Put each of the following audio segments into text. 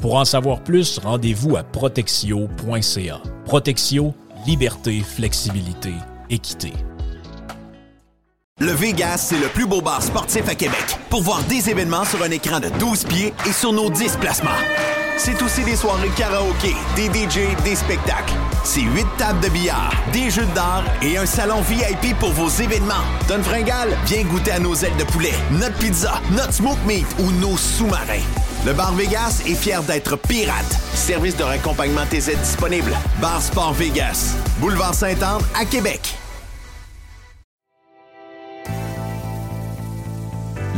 Pour en savoir plus, rendez-vous à protexio.ca. Protexio, liberté, flexibilité, équité. Le Vegas, c'est le plus beau bar sportif à Québec. Pour voir des événements sur un écran de 12 pieds et sur nos 10 placements. C'est aussi des soirées karaoké, des DJ, des spectacles. C'est 8 tables de billard, des jeux d'art et un salon VIP pour vos événements. Donne Fringal, viens goûter à nos ailes de poulet, notre pizza, notre smoke meat ou nos sous-marins. Le Bar Vegas est fier d'être pirate. Service de raccompagnement TZ disponible. Bar Sport Vegas. Boulevard Saint-Anne à Québec.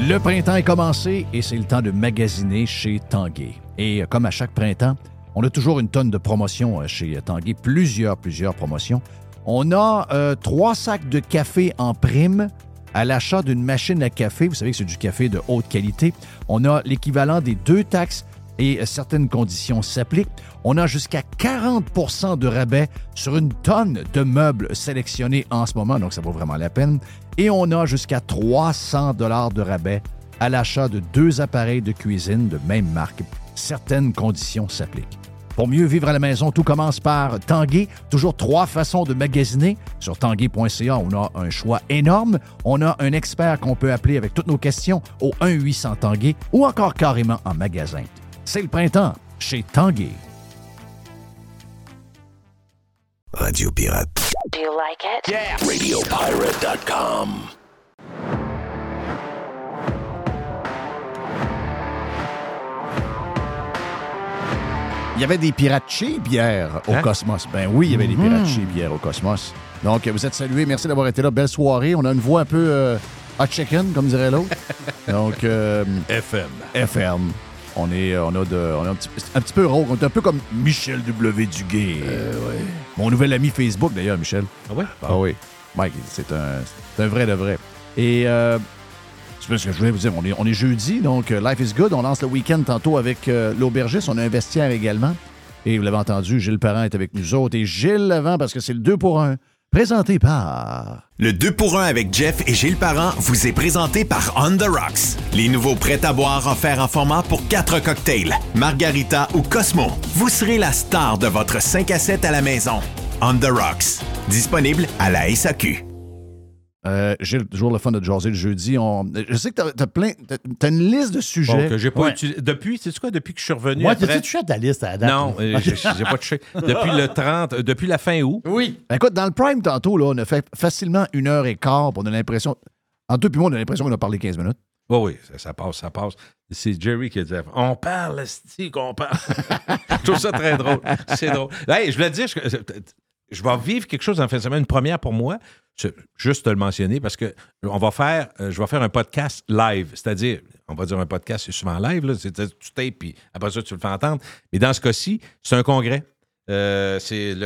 Le printemps est commencé et c'est le temps de magasiner chez Tanguay. Et comme à chaque printemps, on a toujours une tonne de promotions euh, chez Tanguay, plusieurs, plusieurs promotions. On a euh, trois sacs de café en prime à l'achat d'une machine à café. Vous savez que c'est du café de haute qualité. On a l'équivalent des deux taxes et euh, certaines conditions s'appliquent. On a jusqu'à 40% de rabais sur une tonne de meubles sélectionnés en ce moment, donc ça vaut vraiment la peine. Et on a jusqu'à 300 dollars de rabais à l'achat de deux appareils de cuisine de même marque. Certaines conditions s'appliquent. Pour mieux vivre à la maison, tout commence par Tanguay. Toujours trois façons de magasiner. Sur tanguay.ca, on a un choix énorme. On a un expert qu'on peut appeler avec toutes nos questions au 1-800 Tanguay ou encore carrément en magasin. C'est le printemps chez Tanguay. Radio Pirate. Do you like it? Yeah. RadioPirate.com. Il y avait des pirates bière au Hein? Cosmos. Ben oui, il y avait des Mhm. pirates chez bière au Cosmos. Donc, vous êtes salués. Merci d'avoir été là. Belle soirée. On a une voix un peu euh, hot chicken, comme dirait l'autre. Donc, euh, FM. FM. On est, euh, on a, de, on est un, petit, un petit peu rauque. On est un peu comme Michel W. Duguay. Mon nouvel ami Facebook, d'ailleurs, Michel. Ah ouais? Ah oui. Mike, c'est un, c'est un vrai de vrai. Et euh, c'est ce que je voulais vous dire? On est, jeudi, donc euh, Life is Good. On lance le week-end tantôt avec euh, l'aubergiste. On a un vestiaire également. Et vous l'avez entendu, Gilles Parent est avec nous autres. Et Gilles Levent, parce que c'est le 2 pour 1, présenté par... Le 2 pour 1 avec Jeff et Gilles Parent vous est présenté par On The Rocks. Les nouveaux prêts à boire offerts en format pour 4 cocktails, Margarita ou Cosmo. Vous serez la star de votre 5 à 7 à la maison. On The Rocks. Disponible à la SAQ. Euh, Gilles, toujours le fun de jaser le jeudi. On... Je sais que t'as as plein... t'as- T'as une liste de sujets. Bon, que j'ai pas Ouais. utilisé. Depuis, c'est quoi, depuis que je suis revenu. Moi, après... t'as-tu touché à ta liste à la date? Non, euh, j'ai j'ai pas touché. Depuis le 30, euh, depuis la fin août. Oui. Ben, écoute, dans le prime, tantôt, là, on a fait facilement une heure et quart. puis On a l'impression... En deux puis moi, on a l'impression qu'on a parlé 15 minutes. Oui, oui, ça, ça passe, ça passe. C'est Jerry qui a dit On parle, esti, qu'on parle. je trouve ça très drôle. C'est drôle. Hey, je voulais te dire, je, vais vivre quelque chose en fin de semaine, une première pour moi. Juste te le mentionner parce que va faire, euh, je vais faire un podcast live. C'est-à-dire, on va dire un podcast, c'est souvent live, là, c'est tu tapes, puis après ça, tu le fais entendre. Mais dans ce cas-ci, c'est un congrès. Euh, c'est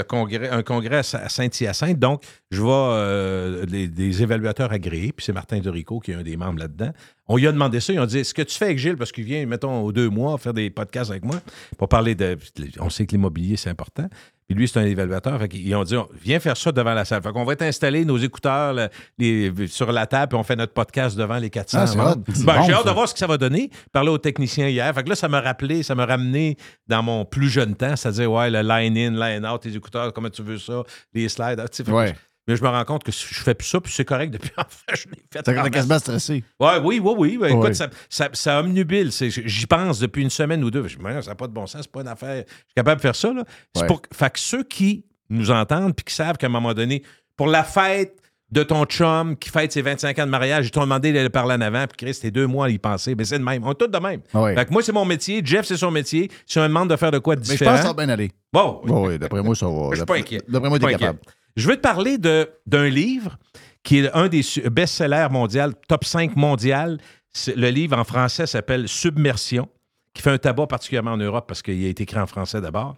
un congrès à Sa- à Saint-Hyacinthe. Donc, je vais euh, des, des évaluateurs agréés, puis c'est Martin Dorico qui est un des membres là-dedans. On lui a demandé ça. Ils ont dit Ce que tu fais avec Gilles, parce qu'il vient, mettons, aux deux mois, faire des podcasts avec moi, pour parler de. On sait que l'immobilier, c'est important. Puis lui, c'est un évaluateur. Fait qu'ils ont dit Viens faire ça devant la salle. Fait qu'on va t'installer nos écouteurs les- sur la table, puis on fait notre podcast devant les 400 Ah, membres. Ben, bon, J'ai hâte ça. de voir ce que ça va donner. Parler aux techniciens hier. Fait que là, ça m'a rappelé, ça m'a ramené dans mon plus jeune temps, c'est-à-dire, ouais, le line-in, line-out, tes écouteurs, comment tu veux ça, les slides. ah, tu sais, fait que Ouais. Mais je me rends compte que je fais plus ça, puis c'est correct depuis enfin, je l'ai fait. T'as en t'as quasiment stressé. Ouais, oui, oui, oui. Ben, écoute, Ouais. ça, ça, ça omnubile. C'est- J'y pense depuis une semaine ou deux. Je me dis, ça n'a pas de bon sens, c'est pas une affaire. Je suis capable de faire ça. Là. C'est Ouais. pour fait que ceux qui nous entendent puis qui savent qu'à un moment donné, pour la fête de ton chum qui fête ses 25 ans de mariage, ils t'ont demandé d'aller parler en avant, puis Chris, c'était deux mois à y penser. Mais c'est de même. On est tous de même. Ouais. Fait que moi, c'est mon métier. Jeff, c'est son métier. Si on me demande de faire de quoi de Mais je différent. pense que ça va bien aller. Bon, oui, d'après moi, ça va. je suis pas inquiet. D'après moi, t'es inquiet. Je veux te parler d'un livre qui est un des best-sellers mondial, top 5 mondial. Le livre en français s'appelle Submersion, qui fait un tabac particulièrement en Europe parce qu'il a été écrit en français d'abord.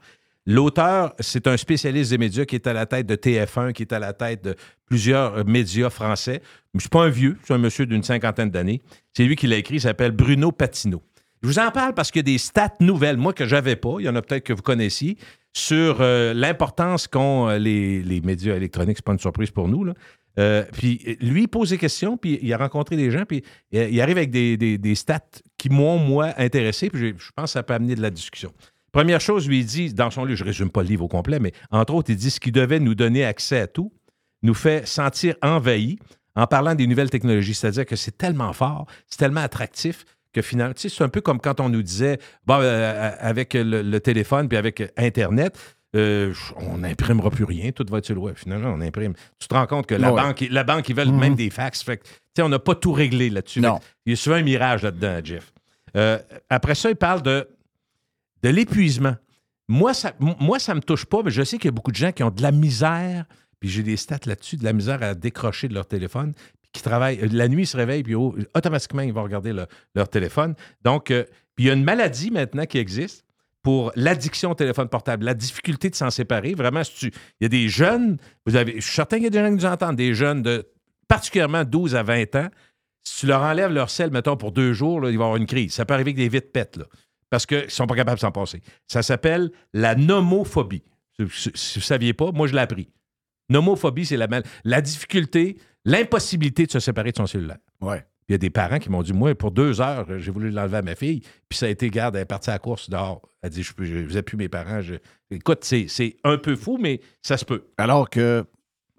L'auteur, c'est un spécialiste des médias qui est à la tête de TF1, qui est à la tête de plusieurs euh, médias français. Je ne suis pas un vieux, je suis un monsieur d'une cinquantaine d'années. C'est lui qui l'a écrit, il s'appelle Bruno Patino. Je vous en parle parce qu'il y a des stats nouvelles, moi, que j'avais pas. Il y en a peut-être que vous connaissiez, sur euh, l'importance qu'ont euh, les, médias électroniques. C'est pas une surprise pour nous. Euh, puis lui, il pose des questions, puis il a rencontré des gens, puis il arrive avec des, des- stats qui m'ont, moi, intéressé, puis je pense que ça peut amener de la discussion. Première chose, lui, il dit, dans son livre, je résume pas le livre au complet, mais entre autres, il dit ce qui devait nous donner accès à tout nous fait sentir envahis en parlant des nouvelles technologies. C'est-à-dire que c'est tellement fort, c'est tellement attractif que finalement, tu sais, c'est un peu comme quand on nous disait, bon, euh, avec le, le téléphone puis avec Internet, euh, on n'imprimera plus rien, tout va être sur le web. Finalement, on imprime. Tu te rends compte que la, Ouais. banque, la banque, ils veulent Mhm. même des fax. Fait que, tu sais, on n'a pas tout réglé là-dessus. Il y a souvent un mirage là-dedans, Jeff. Euh, après ça, il parle de, de l'épuisement. Moi ça, moi, ça me touche pas, mais je sais qu'il y a beaucoup de gens qui ont de la misère, puis j'ai des stats là-dessus, de la misère à décrocher de leur téléphone, qui travaillent. euh, La nuit, ils se réveillent, puis automatiquement, ils vont regarder le- leur téléphone. Donc, euh, il y a une maladie maintenant qui existe pour l'addiction au téléphone portable, la difficulté de s'en séparer. Vraiment, si tu- il y a des jeunes, vous avez, je suis certain qu'il y a des gens qui nous entendent, des jeunes de particulièrement 12 à 20 ans. Si tu leur enlèves leur sel, mettons, pour deux jours, là, ils vont avoir une crise. Ça peut arriver avec des vides pètes, là, parce qu'ils ne sont pas capables de s'en passer. Ça s'appelle la nomophobie. Si, vous ne saviez pas, moi, je l'ai appris. Nomophobie, c'est la, la difficulté, l'impossibilité de se séparer de son cellulaire. Ouais. Il y a des parents qui m'ont dit, moi, pour deux heures, j'ai voulu l'enlever à ma fille, puis ça a été, garde, elle est partie à la course dehors. Elle dit, je ne faisais plus mes parents. Je- Écoute, c'est c'est un peu fou, mais ça se peut. Alors que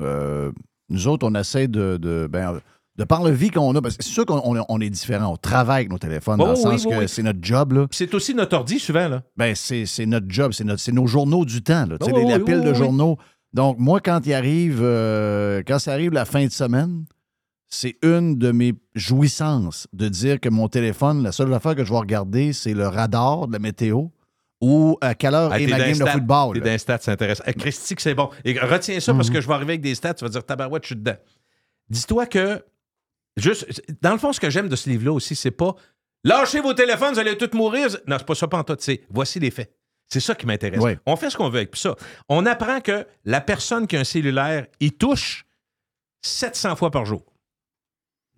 euh, nous autres, on essaie de, de, ben, de par le vie qu'on a, parce que c'est sûr qu'on on- on est différent. On travaille avec nos téléphones, Oh, dans le oui, sens oui, que oui. c'est notre job. Là. C'est aussi notre ordi, souvent, là. Ben, c'est c'est notre job, c'est notre- c'est nos journaux du temps, là, Oh, les- la pile de journaux. Donc, moi, quand il arrive, euh, quand ça arrive la fin de semaine, c'est une de mes jouissances de dire que mon téléphone, la seule affaire que je vais regarder, c'est le radar de la météo ou à quelle heure Ah, est ma game de football. T'es les stats, c'est intéressant. Eh, Christy, que c'est bon. Et retiens ça parce Mhm. que je vais arriver avec des stats, tu vas dire tabarouette, je suis dedans. Dis-toi que, juste, dans le fond, ce que j'aime de ce livre-là aussi, c'est pas lâchez vos téléphones, vous allez tous mourir. Non, c'est pas ça, pas en tout. C'est voici les faits. C'est ça qui m'intéresse. On fait ce qu'on veut avec ça. On apprend que la personne qui a un cellulaire, il touche 700 fois par jour.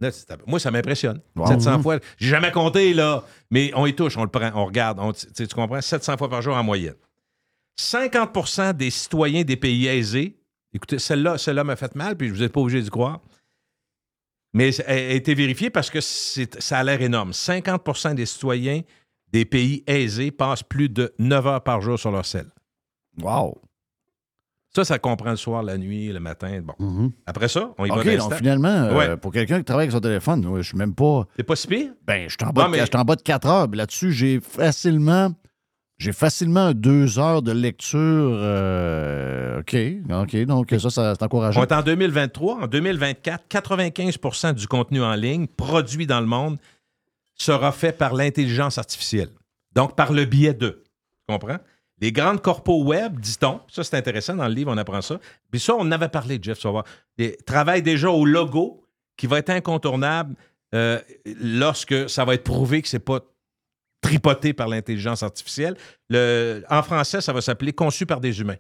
Là, moi, ça m'impressionne. Wow. 700 Mhm. fois. J'ai jamais compté, là. Mais on y touche, on le prend, on regarde. on- tu comprends? 700 fois par jour en moyenne. 50% des citoyens des pays aisés, écoutez, celle-là celle m'a fait mal, puis je vous ai pas obligé d'y croire, mais elle a été vérifiée parce que ça a l'air énorme. 50% des citoyens des pays aisés passent plus de 9 heures par jour sur leur sel. Wow. Ça, ça comprend le soir, la nuit, le matin. Bon. Mhm. Après ça, on y va OK, dans donc finalement, euh, Ouais. pour quelqu'un qui travaille avec son téléphone, je suis même pas. C'est pas si pire? Ben, je suis en bas, de- mais- je suis en bas de 4 heures. Là-dessus, j'ai facilement. J'ai facilement deux heures de lecture. euh, OK. OK. Donc, ça, ça c'est On encourageant. est en 2023. En 2024, 95% du contenu en ligne produit dans le monde sera fait par l'intelligence artificielle. Donc, par le biais de. Tu comprends? Les grandes corpos web, dit-on, ça c'est intéressant, dans le livre, on apprend ça. Puis ça, on avait parlé, Jeff, tu vas travaillent déjà au logo qui va être incontournable euh, lorsque ça va être prouvé que c'est pas tripoté par l'intelligence artificielle. Le, en français, ça va s'appeler conçu par des humains.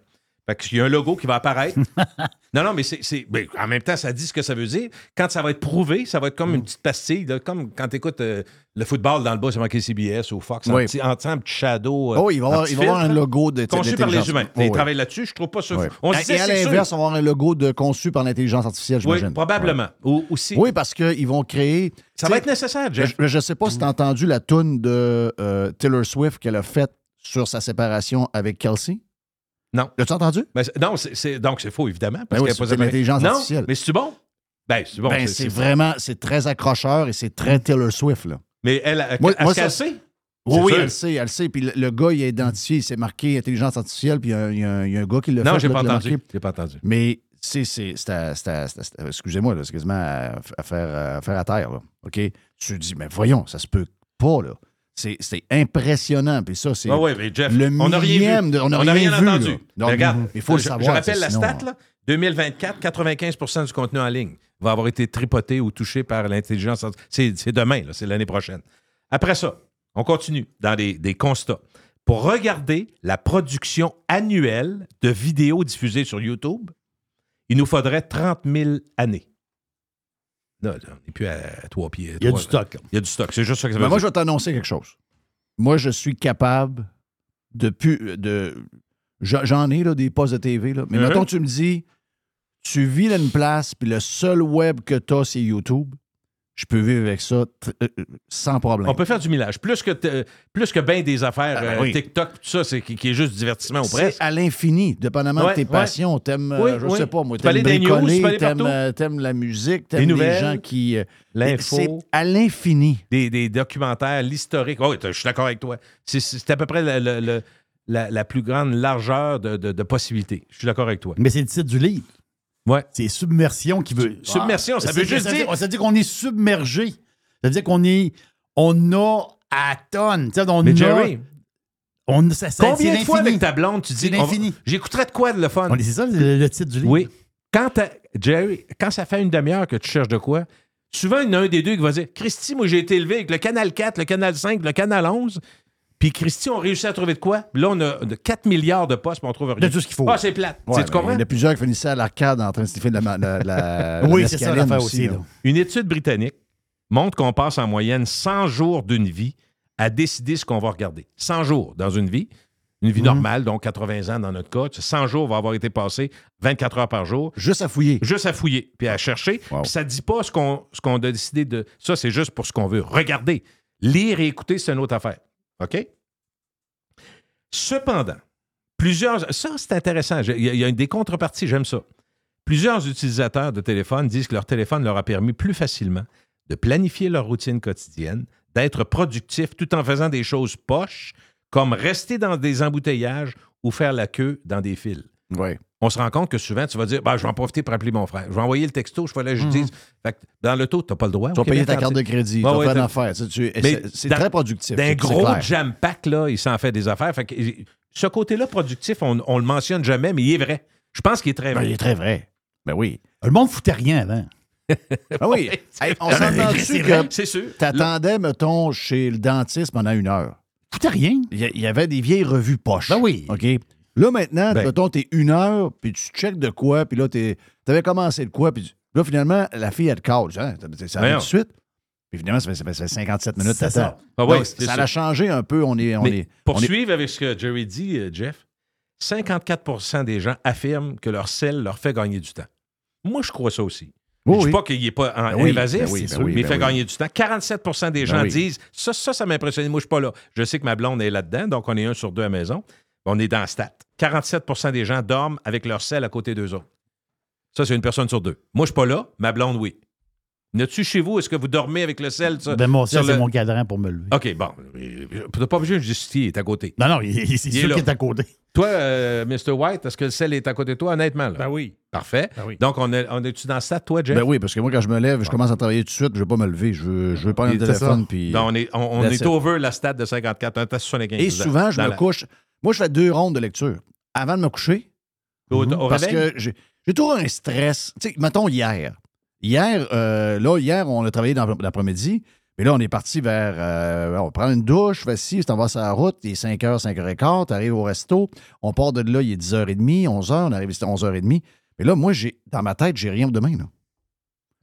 Fait qu'il y a un logo qui va apparaître. non, non, mais c'est. ben, en même temps, ça dit ce que ça veut dire. Quand ça va être prouvé, ça va être comme une petite pastille, là, comme quand tu écoutes le football dans le bas, c'est marqué CBS ou Fox, Oui. petit, en, petit shadow. euh, Oh, il va y avoir, un logo de Conçu par les humains. Oh, Ils oui. travaillent là-dessus, je trouve pas ça. Oui. On Et- et à l'inverse, on va avoir un logo de conçu par l'intelligence artificielle, Oui, j'imagine. probablement. Ou aussi. Oui, parce qu'ils vont créer. ça va être nécessaire, Jeff. Je ne sais pas si tu as entendu la toune de euh, Taylor Swift qu'elle a faite sur sa séparation avec Kelsey. Non. L'as-tu entendu? Ben, c'est- non, c'est, c'est- donc c'est faux, évidemment. Ben Parce oui, a pas c'est de- l'intelligence artificielle. mais c'est bon? Ben, c'est bon. Ben, c'est- c'est c'est- vraiment, c'est très accrocheur et c'est très Taylor Swift, là. Mais elle, elle, Moi- qu'elle ça- sait? Oui, C'est oui, sûr. elle sait, elle sait. Puis le, le gars, il a identifié, il s'est marqué intelligence artificielle, puis il y a, un- il y a un- il y a un gars qui l'a fait. Non, j'ai pas entendu. J'ai pas entendu. Mais c'est, c'est, c'est c'est c'est excusez-moi, c'est quasiment à, à faire, à faire à terre, là. OK? Tu te dis, mais voyons, ça se peut pas, là. C'est, impressionnant. Puis ça, c'est Ah le on rien millième vu. de- on n'a rien rien vu, entendu. Mais regarde, il faut le je, savoir, Je rappelle ça, la sinon, stat, là. 2024, 95% du contenu en ligne va avoir été tripoté ou touché par l'intelligence. C'est, demain, c'est l'année prochaine. Après ça, on continue dans des, des constats. Pour regarder la production annuelle de vidéos diffusées sur YouTube, il nous faudrait 30 000 années. Là, on n'est plus à trois pieds. Il y a du stock. Il y a du stock. C'est juste ça que ça veut Mais moi, je vais t'annoncer quelque chose. Moi, je suis capable de pu- de j'en ai là, des postes de TV, là. mais Mhm. mettons, tu me dis, tu vis dans une place, puis le seul web que tu as, c'est YouTube. Je peux vivre avec ça euh, euh, sans problème. On peut faire du millage. Plus que, t- plus que bien des affaires Ah, ben euh, oui. TikTok, tout ça, c'est qui, qui est juste divertissement au C'est presse. à l'infini, dépendamment Ouais, de tes ouais. passions. T'aimes, euh, Oui, je oui. sais pas, moi, t'aimes bricoler, t'aimes, euh, t'aimes la musique, t'aimes Les les, nouvelles, gens qui... euh, L'info. C'est à l'infini. des, des documentaires, l'historique. Oh, oui, je suis d'accord avec toi. C'est- C'est à peu près le- le- le- la, la plus grande largeur de, de- de possibilités. Je suis d'accord avec toi. Mais c'est le titre du livre. Ouais. C'est submersion qui veut. Submersion, ça c'est- veut juste dire- Ça veut dire qu'on est submergé. Ça veut dire qu'on est. On a à tonnes. On Mais Jerry, on, ça, ça- combien de fois avec ta blonde tu dis. J'écouterais de quoi de le fun? C'est ça le, le titre du livre. Oui. Quand Jerry, quand ça fait une demi-heure que tu cherches de quoi, souvent, il y en a un des deux qui va dire Christy, moi, j'ai été élevé avec le canal 4, le canal 5, le canal 11. Puis Christy, on réussit à trouver de quoi? Là, on a de 4 milliards de postes, puis on trouve rien. De tout ce qu'il faut. Ah, c'est plate. Ouais, Tu mais comprends? Il y en a plusieurs qui finissaient à l'arcade en train de sniffer de la, la, la- Oui, c'est ça l'affaire aussi. Une étude britannique montre qu'on passe en moyenne 100 jours d'une vie à décider ce qu'on va regarder. 100 jours dans une vie. Une Mhm. vie normale, donc 80 ans dans notre cas. 100 jours vont avoir été passés 24 heures par jour. Juste à fouiller. Juste à fouiller, puis à chercher. Wow. Puis ça ne dit pas ce qu'on ce qu'on a décidé de. Ça, c'est juste pour ce qu'on veut. Regarder. Lire et écouter, c'est une autre affaire. OK? Cependant, plusieurs. Ça, c'est intéressant. Il y, a- il y a des contreparties, j'aime ça. Plusieurs utilisateurs de téléphone disent que leur téléphone leur a permis plus facilement de planifier leur routine quotidienne, d'être productif tout en faisant des choses poches, comme rester dans des embouteillages ou faire la queue dans des files Oui. On se rend compte que souvent, tu vas dire bah, Je vais en profiter pour appeler mon frère. Je vais envoyer le texto, je fallait que je dise. Fait que dans le taux, tu n'as pas le droit. Tu vas payer ta carte de crédit, tu vas ouais, faire c'est très productif. D'un gros jam pack, là, il s'en fait des affaires. Fait que, ce côté-là productif, on ne le mentionne jamais, mais il est vrai. Je pense qu'il est très Ben, vrai. il est très vrai. Ben oui. Le monde foutait rien avant. Ben oui. Hey, on Ah, s'entend mais dessus c'est que. Là, t'attendais, mettons, chez le dentiste pendant une heure? Foutait rien. Il y, a- il y avait des vieilles revues poches. Ben oui. OK? Là, maintenant, Ben. mettons, t'es une heure, puis tu checkes de quoi, puis là, t'es- t'avais commencé de quoi, puis là, finalement, la fille, elle te call. Hein, ça arrive Voyons. tout de suite. Puis finalement, ça fait, ça fait- ça fait 57 minutes, t'attends. ça. Ah ouais, Donc, ça a changé un peu. On est. On Mais est pour on est- suivre avec ce que Jerry dit, euh, Jeff, 54% des gens affirment que leur sel leur fait gagner du temps. Moi, je crois ça aussi. Oui, je ne dis oui. pas qu'il n'est pas en- Ben oui, invasif, ben oui, ben mais il ben fait oui. gagner du temps. 47% des Ben gens oui. disent ça, ça, ça m'a impressionné. Moi, je ne suis pas là. Je sais que ma blonde est là-dedans, donc on est un sur deux à la maison. On est dans la stat. 47% des gens dorment avec leur sel à côté d'eux autres. Ça, c'est une personne sur deux. Moi, je ne suis pas là. Ma blonde, oui. N'as-tu chez vous? Est-ce que vous dormez avec le sel? ça? Ben, moi, sur ça, c'est le- mon cadran pour me lever. OK, bon. Tu pas obligé de justifier, il est à côté. Non, non, il, il- c'est Il est sûr qu'il est à côté. Toi, euh, Mr. White, est-ce que le sel est à côté de toi, honnêtement? Là? oui. Parfait. Ben oui. Donc, on est, on est-tu dans ça, toi, Jeff? Ben oui, parce que moi, quand je me lève, je commence à travailler tout de suite, je ne vais pas me lever. Je veux, je veux prendre le téléphone. ça. Puis... Donc, on est, on, on est over la stat de 54. On est à 75. Et souvent, je me la- couche. Moi, je fais deux rondes de lecture. Avant de me coucher, Au, au parce réveil? que j'ai toujours un stress. Tu sais, mettons hier. Hier, euh, là, hier, on a travaillé dans l'après-midi. Mais là, on est parti vers. euh, on prend une douche, ci, on va sur la route, il est 5h, 5h15, tu arrives au resto, on part de là, il est 10h30, 11h, on arrive à 11h30. Mais là, moi, j'ai dans ma tête, j'ai rien pour demain. Là.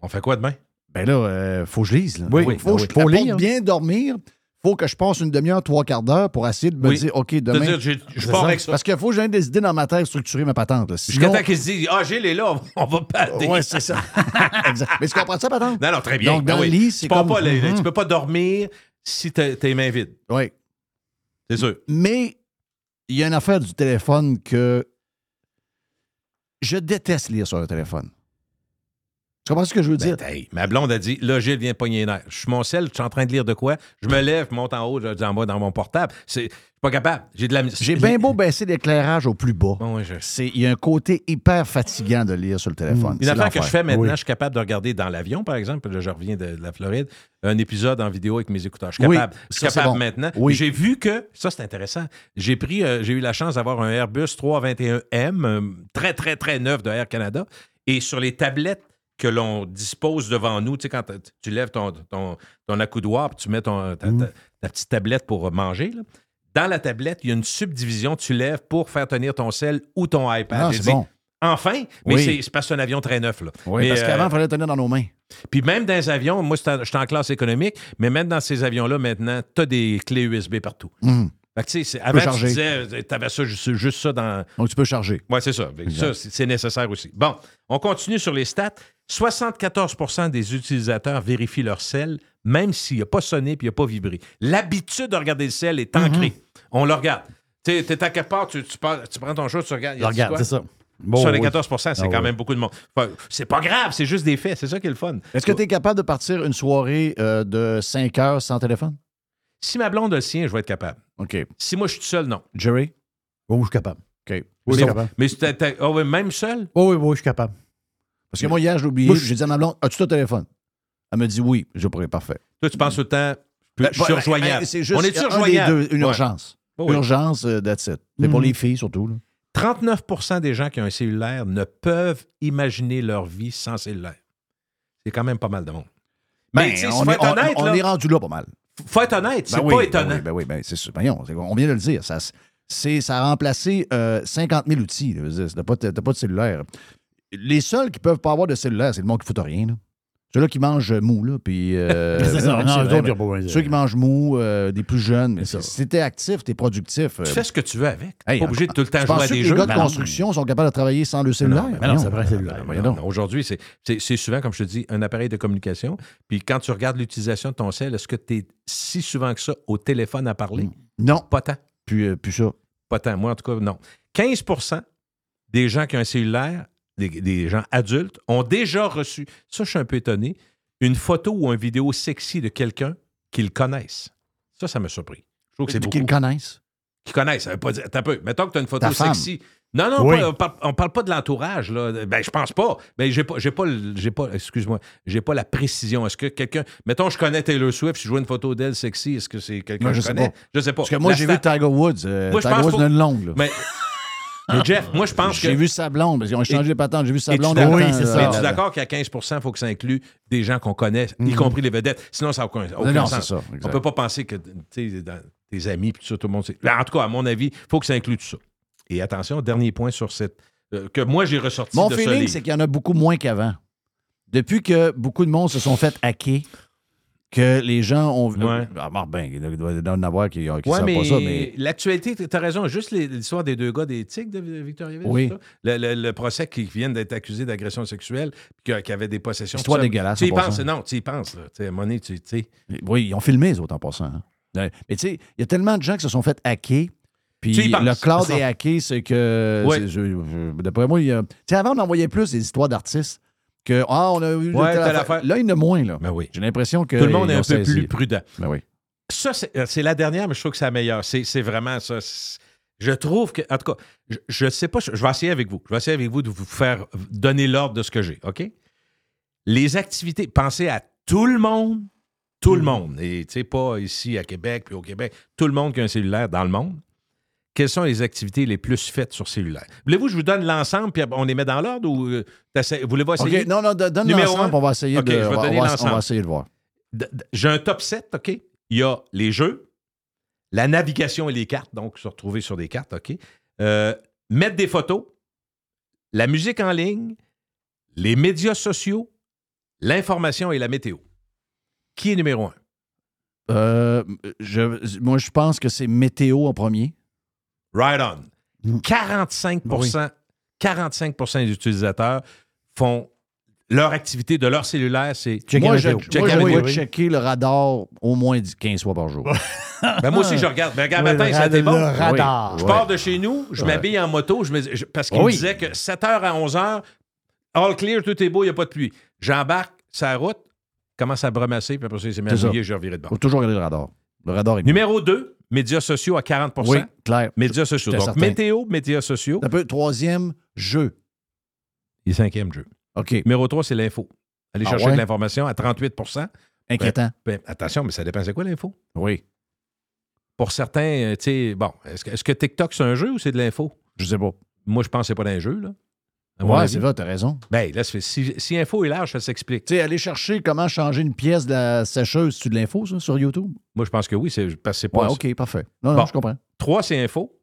On fait quoi demain? Ben là, euh, faut que je lise. Là. Oui, faut, oui, faut que oui. je pour lire. bien dormir. Faut que je passe une demi-heure, trois quarts d'heure pour essayer de me Oui. dire, OK, De demain. dire, je pars avec ça. Parce qu'il faut que j'ai des idées dans ma tête, structurer ma patente. Jusqu'à temps qu'il se dise, ah, Gilles est là, on va pas. Ouais, c'est ça. exact. Mais tu comprends ça, patente? Non, non, très bien. Donc, dans Ah oui. le lit, tu, c'est pars comme- pas, là, Mhm. tu peux pas dormir si t'as tes mains vides. Oui. C'est sûr. Mais il y a une affaire du téléphone que je déteste lire sur le téléphone. Tu comprends ce que je veux Ben, dire? hey, ma blonde a dit Là, Gilles vient pogner les nerfs. Je suis mon sel, je suis en train de lire de quoi? Je me lève, je monte en haut, je dis en bas dans mon portable. C'est- Je suis pas capable. J'ai de la J'ai bien beau baisser l'éclairage au plus bas. Bon, je- Il y a un côté hyper fatigant de lire sur le téléphone. Une affaire que je fais maintenant, Oui. je suis capable de regarder dans l'avion, par exemple. Là, je reviens de, de la Floride, un épisode en vidéo avec mes écouteurs. Je suis Oui, capable. Je suis capable bon. maintenant. Oui. J'ai vu que, ça c'est intéressant, j'ai pris, euh, j'ai eu la chance d'avoir un Airbus 321M, euh, très, très, très neuf de Air Canada. Et sur les tablettes que l'on dispose devant nous, tu sais, quand tu lèves ton, ton, ton accoudoir, puis tu mets ton, ta, ta- ta petite tablette pour manger, là, dans la tablette, il y a une subdivision, tu lèves pour faire tenir ton sel ou ton iPad. Ah, c'est bon. Enfin, mais Oui. c'est- parce que c'est un avion très neuf. Là. Oui, Mais, parce qu'avant, euh, il fallait le tenir dans nos mains. puis même dans les avions, moi, j'étais en classe économique, mais même dans ces avions-là, maintenant, tu as des clés USB partout. Mhm. Fait que, tu sais, avant, tu charger. disais, tu avais ça, juste, juste ça dans. Donc, tu peux charger. Oui, c'est ça. C'est nécessaire aussi. Bon, on continue sur les stats. 74% des utilisateurs vérifient leur sel, même s'il n'a pas sonné et il n'a pas vibré. L'habitude de regarder le sel est ancrée. On le regarde. Tu sais, t'es à quelque part, tu, tu pars- tu prends ton chat, tu regardes. Regarde, c'est ça. Bon, Sur les oui. 14% c'est Ah quand même beaucoup de monde. Enfin, c'est pas grave, c'est juste des faits. C'est ça qui est le fun. Est-ce que tu es capable de partir une soirée euh, de 5 heures sans téléphone? Si ma blonde a le sien, je vais être capable. OK. Si moi, je suis tout seul, non. Jerry? Oh, je suis capable. OK. Oui, je suis Mais- capable. Mais c'était- t'as- ah ouais, même seul? Oh, oui, oui, je suis capable. Parce que moi, hier, j'ai oublié. Moi, je- J'ai dit à ma blonde, as-tu ton téléphone? Elle me dit oui. J'ai pas parfait. Toi, tu penses tout le temps, je Ben, suis ben, rejoignable. ben, c'est juste On est un des rejoignable? deux, une Ouais. urgence. Oh oui. Urgence, euh, that's it. C'est pour Mhm. les filles, surtout. là. 39% des gens qui ont un cellulaire ne peuvent imaginer leur vie sans cellulaire. C'est quand même pas mal de monde. Mais Ben, tu sais, on, faut est, être on- honnête, on là. est rendu là pas mal. Faut être honnête, c'est Ben pas oui, étonnant. Ben oui, ben oui, ben c'est sûr. Voyons, c'est- on vient de le dire. Ça, c'est, ça a remplacé euh, 50 000 outils. T'as pas, pas de cellulaire. Les seuls qui peuvent pas avoir de cellulaire, c'est le monde qui fout rien. là. Ceux-là qui mangent mou, là, puis... euh, C'est ça. non, Non, vrai, mais pas Ceux qui mangent mou, euh, des plus jeunes. Mais si t'es actif, t'es productif. euh, Tu fais ce que tu veux avec. Hey, pas obligé de tout le temps jouer à penses que des les jeux. gars de Ben construction sont capables de travailler sans le cellulaire? non, Ben non, Voyons. ça prend un cellulaire. Ben Non, non, Aujourd'hui, c'est- c'est c'est souvent, comme je te dis, un appareil de communication. Puis quand tu regardes l'utilisation de ton cell, est-ce que tu es si souvent que ça au téléphone à parler? Non, Pas tant. puis, euh, puis ça. Pas tant. Moi, en tout cas, non. 15% des gens qui ont un cellulaire, des, des gens adultes, ont déjà reçu, ça, je suis un peu étonné, une photo ou une vidéo sexy de quelqu'un qu'ils connaissent. Ça, ça m'a surpris. Je trouve que c'est. Qu'ils le connaissent? Qu'ils connaissent. Ça veut pas dire. Attends un peu. Mettons que tu as une photo Ta femme. sexy. Non, non, Oui. pas- on, parle, on parle pas de l'entourage, là. Ben, je pense pas. Ben, j'ai pas, j'ai pas, j'ai pas, excuse-moi, j'ai pas la précision. Est-ce que quelqu'un, mettons, je connais Taylor Swift, je vois une photo d'elle sexy, est-ce que c'est quelqu'un que je je sais connais? pas. Je sais pas. Parce que moi, j'ai vu Tiger Woods. euh, Moi, Tiger Woods, pas- une longue. là. Mais, mais Jeff, moi, je pense que. J'ai vu sa blonde. Ils ont échangé les patentes. J'ai vu sa blonde. Oui, c'est ça. Mais tu es d'accord qu'à 15% il faut que ça inclue des gens qu'on connaît, y Mhm. compris les vedettes. Sinon, ça n'a aucun, sens. c'est ça. On exact. peut pas penser que tes amis, puis tout ça, tout le monde sait. En tout cas, à mon avis, il faut que ça inclue tout ça. Et attention, dernier point sur cette. euh, que moi, j'ai ressorti Mon feeling, c'est qu'il y en a beaucoup moins qu'avant. Depuis que beaucoup de monde se sont fait hacker, que les gens ont vu. Ouais. Ah, ben, il doit y en avoir qui ne Ouais, savent pas ça, mais. l'actualité, tu as raison, juste l'histoire des deux gars des tics de Victoriaville. Oui. c'est ça? Le, le- le procès qui viennent d'être accusés d'agression sexuelle, puis qui, avaient des possessions. Histoire dégueulasse, Tu y en penses, non, tu y penses. Là. Tu sais, À un moment donné, tu tu sais. Oui, ils ont filmé, les autres, en passant. hein. Mais tu sais, il y a tellement de gens qui se sont fait hacker. Puis le cloud est hacké, c'est que. Oui. D'après moi, il y a. Tu sais, avant, on envoyait plus des histoires d'artistes que. Ah, on a eu. Ouais, telle telle affaire. affaire. Là, il y en a moins, là. Ben oui. J'ai l'impression que. Tout le monde est un peu saisi. plus prudent. Ben oui. Ça, c'est euh, c'est la dernière, mais je trouve que c'est la meilleure. C'est c'est vraiment ça. Je trouve que, en tout cas, je ne sais pas, je vais essayer avec vous. Je vais essayer avec vous de vous faire donner l'ordre de ce que j'ai, OK? Les activités, pensez à tout le monde, tout le monde, et tu sais, pas ici à Québec, puis au Québec, tout le monde qui a un cellulaire dans le monde. Quelles sont les activités les plus faites sur cellulaire? Voulez-vous que je vous donne l'ensemble, puis on les met dans l'ordre, ou euh, voulez-vous essayer? OK, non, non, don- donne l'ensemble, on va essayer de. je vais on va- donner on va- l'ensemble. on va essayer de voir. J'ai un top 7, OK? Il y a les jeux, la navigation et les cartes, donc se retrouver sur des cartes, OK? Euh, mettre des photos, la musique en ligne, les médias sociaux, l'information et la météo. Qui est numéro un? Euh, je, moi, je pense que c'est météo en premier. Right on. Mm. 45 45 des utilisateurs font leur activité de leur cellulaire, c'est. Checker Moi, la je, météo. checker moi, la je météo, vais oui. checker le radar au moins 10 15 fois par jour. Ben, moi aussi, je regarde. Ben, regarde, Oui, matin, ra- bon. le radar. Je pars de chez nous, je Ouais. m'habille en moto, je me, je- parce qu'il Oui. me disait que 7h à 11h, all clear, tout est beau, il n'y a pas de pluie. J'embarque sa route, commence à brumasser, puis après ça, il s'est mis à je revirai de bord. faut toujours regarder le radar. Le radar est Numéro 2, médias sociaux à 40% Oui, clair. Médias sociaux. Donc, certain. météo, médias sociaux. Un peu troisième jeu. Et cinquième jeu. OK. Numéro 3, c'est l'info. Aller Ah chercher ouais? de l'information à 38% Inquiétant. Ben, attention, mais ça dépend c'est quoi l'info? Oui. Pour certains, euh, tu sais, bon, est-ce que, est-ce que TikTok, c'est un jeu ou c'est de l'info? Je sais pas. Moi, je pense que c'est pas d'un jeu, là. Ouais, c'est vrai, t'as raison. Ben, là, si, si info est large, ça s'explique. Tu sais, aller chercher comment changer une pièce de la sécheuse, c'est de l'info, ça, sur YouTube? Moi, je pense que oui, c'est parce que c'est pas. Ouais, OK, parfait. Non, Bon. non, je comprends. 3, c'est info.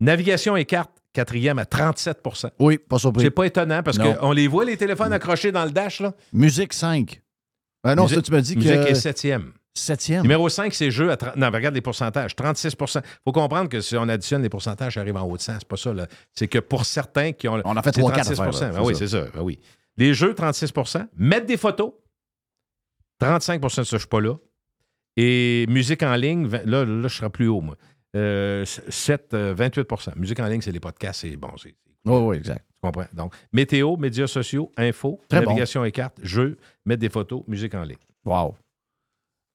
Navigation et carte, quatrième à 37% Oui, pas surpris. C'est pas étonnant parce qu'on les voit, les téléphones accrochés dans le dash, là? Musique 5. Ah non, Musique- ça, tu m'as dit Musique que... est septième. Septième. Numéro 5, c'est jeu à 30. Non, mais regarde les pourcentages. 36% faut comprendre que si on additionne les pourcentages, ça arrive en haut de 100. C'est pas ça, là. C'est que pour certains qui ont. On a fait c'est 3 4 36 affaires. là, Ah oui, c'est c'est ça. Ah oui. Les jeux, 36% Mettre des photos, 35% de ça, je suis pas là. Et musique en ligne, là, là je serai plus haut, moi. Euh, 7, euh, 28% Musique en ligne, c'est les podcasts, c'est bon. c'est- c'est- Oui, oui, exact. Tu comprends? Donc, météo, médias sociaux, info, Très bon. navigation et cartes, jeux, mettre des photos, musique en ligne. Wow.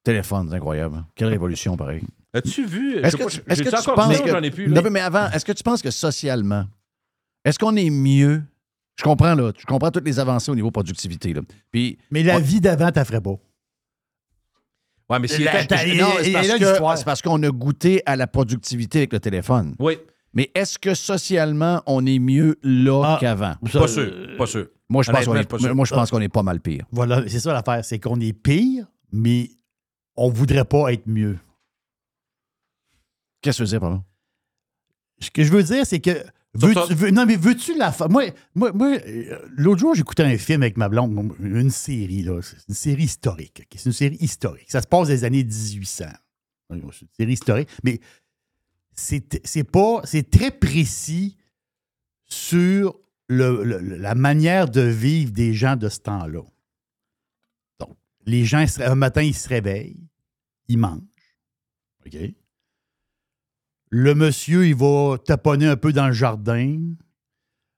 Téléphone, c'est incroyable. Quelle révolution, pareil. As-tu vu? Est-ce que, pas, tu- que penses que... J'en ai plus. Là. mais- mais avant, est-ce que tu penses que socialement, est-ce qu'on est mieux? Je comprends, là. Je comprends toutes les avancées au niveau productivité, là. Puis... Mais la vie d'avant, t'as ferais pas. Ouais, mais s'il La- était- non, c'est parce est là que- l'histoire. c'est parce qu'on a goûté à la productivité avec le téléphone. Oui, Mais est-ce que socialement, on est mieux là Ah. qu'avant? Pas sûr. euh, Pas sûr. Moi, je pense qu'on est, sûr. moi, je pense qu'on est pas mal pire. Voilà, c'est ça l'affaire. C'est qu'on est pire, mais on voudrait pas être mieux. Qu'est-ce que tu veux dire par là? Ce que je veux dire, c'est que. Veux- veux- non, mais veux-tu la fa- Moi, moi, moi euh, l'autre jour, j'écoutais un film avec ma blonde, une série, là. C'est une série historique. C'est une série historique. Ça se passe des années 1800. C'est une série historique. Mais c'est c'est pas. C'est très précis sur le- le- la manière de vivre des gens de ce temps-là. Les gens, un matin, ils se réveillent, ils mangent. OK? Le monsieur, il va taponner un peu dans le jardin.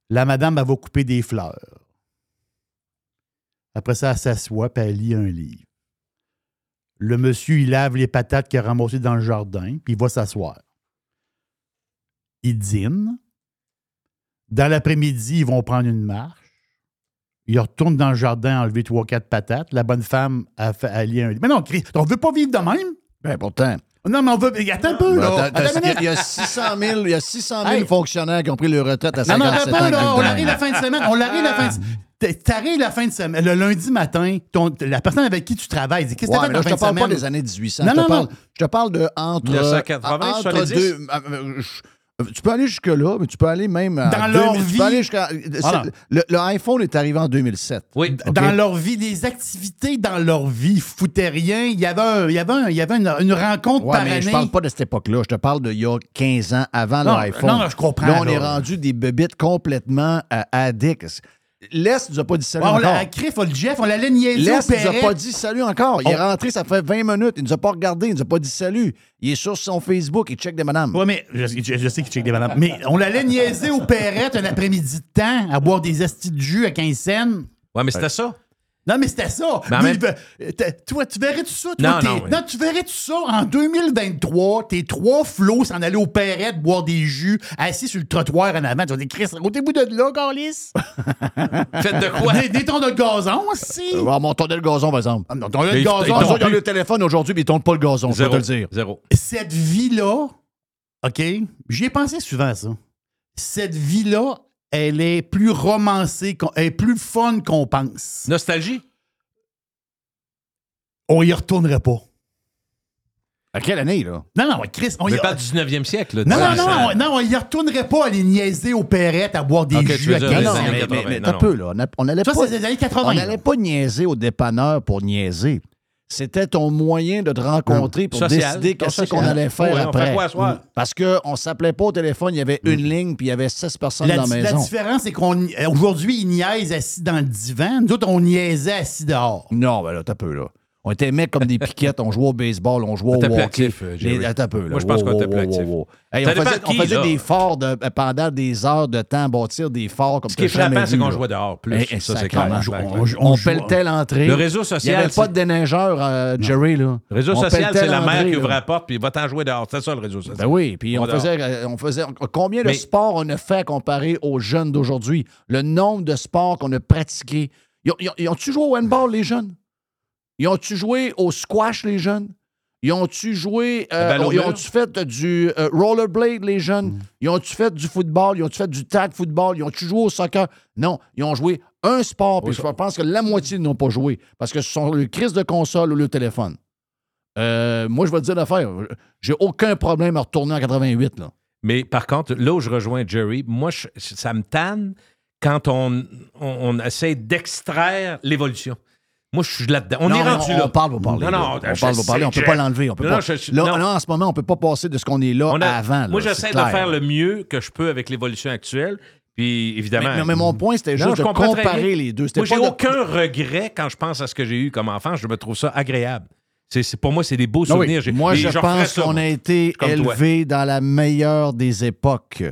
La madame, elle va couper des fleurs. Après ça, elle s'assoit puis elle lit un livre. Le monsieur, il lave les patates qu'il a ramassées dans le jardin, puis il va s'asseoir. Il dîne. Dans l'après-midi, ils vont prendre une marche. Ils retournent dans le jardin enlever trois, quatre patates. La bonne femme, elle, fait, lit un livre. Mais non, Christ, on veut pas vivre de même. Ben, pourtant. Non, mais on veut. Attends un peu, Ben, là. Attends Il y a- minute. il y, a 600 000, il y a 600 000 Hey. fonctionnaires qui ont pris leur retraite à Non, non, 57 attends ans. un peu, là. On arrive la fin de semaine. On arrive la fin de T'a- T'arrives la fin de semaine, le lundi matin, ton- la personne avec qui tu travailles dit Qu'est-ce que Ouais, t'as fait là, la je te parle pas semaine? des années 1800. Non, je, te non, parle, non. je te parle de entre. 1980, entre 70. deux- euh, euh, tu peux aller jusque-là, mais tu peux aller même. à Dans leur 2000, Tu vie. peux aller jusqu'à. Voilà. c'est- Le, le iPhone est arrivé en 2007. Oui. Dans leur vie, des activités dans leur vie, foutaient rien. Il y avait, un- il y avait, un- il y avait une, une rencontre Ouais, par mais année. je parle pas de cette époque-là. Je te parle d'il y a 15 ans, avant Non, l'iPhone. non, non, je comprends, Là, on là. est rendu des bébites complètement euh, addicts. L'Est nous a pas dit salut Ouais, on encore. l'a, Criff, on le Jeff, on l'allait niaiser au L'Est nous a pas dit salut encore. Il est rentré, ça fait 20 minutes. Il nous a pas regardé. Il nous a pas dit salut. Il est sur son Facebook. Il check des madames. Oui, mais je, je- je sais qu'il check des madames. Mais on l'allait niaiser au Perrette un après-midi de temps à boire des astis de jus à 15 cents. Ouais, mais c'était ça. Non, mais c'était ça. Mais en Lui, même- il veut- t'as- toi, tu verrais-tu ça? Toi, Non, t'es- non, tu verrais-tu ça en 2023? Tes trois flots s'en aller au Perrette boire des jus assis sur le trottoir en avant. Tu vas dire, Chris, ôtez-vous de là, Carlis. Faites de quoi? Des, des tons de gazon aussi. Euh, on tournait le gazon, par exemple. Ah, non, ton Mais gazon. Eux autres, ils ont plus. le téléphone aujourd'hui, mais ils tournent pas le gazon, je vais te le dire. Zéro. Cette vie-là, OK, j'y ai pensé souvent à ça. Cette vie-là, elle est plus romancée, qu'on- elle est plus fun qu'on pense. Nostalgie? On y retournerait pas. À quelle année, là? Non, non, Chris, on y Mais pas du 19e siècle. Là, Non, non, 1800. non, on- non, on y retournerait pas à les niaiser aux perrettes, à boire des jus à dire 15 les ans. années mais, 80, mais, mais non, t'as non. peu, là. On n'allait Ça, pas, c'est des années on 80. n'allait pas niaiser au dépanneur pour niaiser. C'était ton moyen de te rencontrer pour Social. décider qu'est-ce qu'on allait faire Ouais, on fait après. quoi à soir? Parce qu'on ne s'appelait pas au téléphone, il y avait une ligne, puis il y avait 16 personnes La, dans la di- la maison. différence, c'est qu'aujourd'hui, ils niaisent assis dans le divan. Nous autres, on niaisait assis dehors. Non, ben là, t'as peu, là. On était mecs comme des piquettes, on jouait au baseball, on jouait On au hockey. euh. Les- Attends un peu, là. Moi, je pense Wow, qu'on était wow, plus wow. Hey, on faisait, de on qui, faisait là. des forts de- pendant des heures de temps, bâtir des forts comme Ce qui est frappant, c'est qu'on jouait dehors plus. Eh, ça, c'est clair. On on On pelletait l'entrée. Le réseau Il n'y social, avait pas de déneigeur, euh, Jerry, là. Le réseau social, c'est la mère qui ouvre la porte puis va t'en jouer dehors. C'est ça, le réseau social. Ben oui, puis On faisait, euh, on faisait. Combien de sports on a fait comparé aux jeunes d'aujourd'hui? Le nombre de sports qu'on a pratiqués. Ils ont-tu joué au handball, les jeunes? Ils ont-tu joué au squash, les jeunes? Ils ont-tu joué. euh, ils ont-tu fait du euh, rollerblade, les jeunes? Ils ont-tu fait du football? Ils ont-tu fait du tag football? Ils ont-tu joué au soccer? Non, ils ont joué un sport, puis je pense que la moitié n'ont pas joué parce que ce sont le crise de console ou le téléphone. Euh, moi, je vais te dire l'affaire. J'ai aucun problème à retourner en 88. Là. Mais par contre, là où je rejoins Jerry, moi, je- ça me tanne quand on, on, on essaie d'extraire l'évolution. Moi, je suis là-dedans. On Non, est rendu on, là. on parle, on parle. Non, non, on parle, on sais, parle. On peut pas l'enlever. On peut Non, pas. non, je suis- là, non. là, en ce moment, on peut pas passer de ce qu'on est là a- avant. là, moi, j'essaie de faire le mieux que je peux avec l'évolution actuelle. Puis, évidemment. Mais, mais mon point, c'était juste je de comparer les deux. Moi, j'ai de- aucun regret quand je pense à ce que j'ai eu comme enfant. Je me trouve ça agréable. C'est, c'est- pour moi, c'est des beaux oui. souvenirs. Moi, je pense qu'on a été élevé dans la meilleure des époques.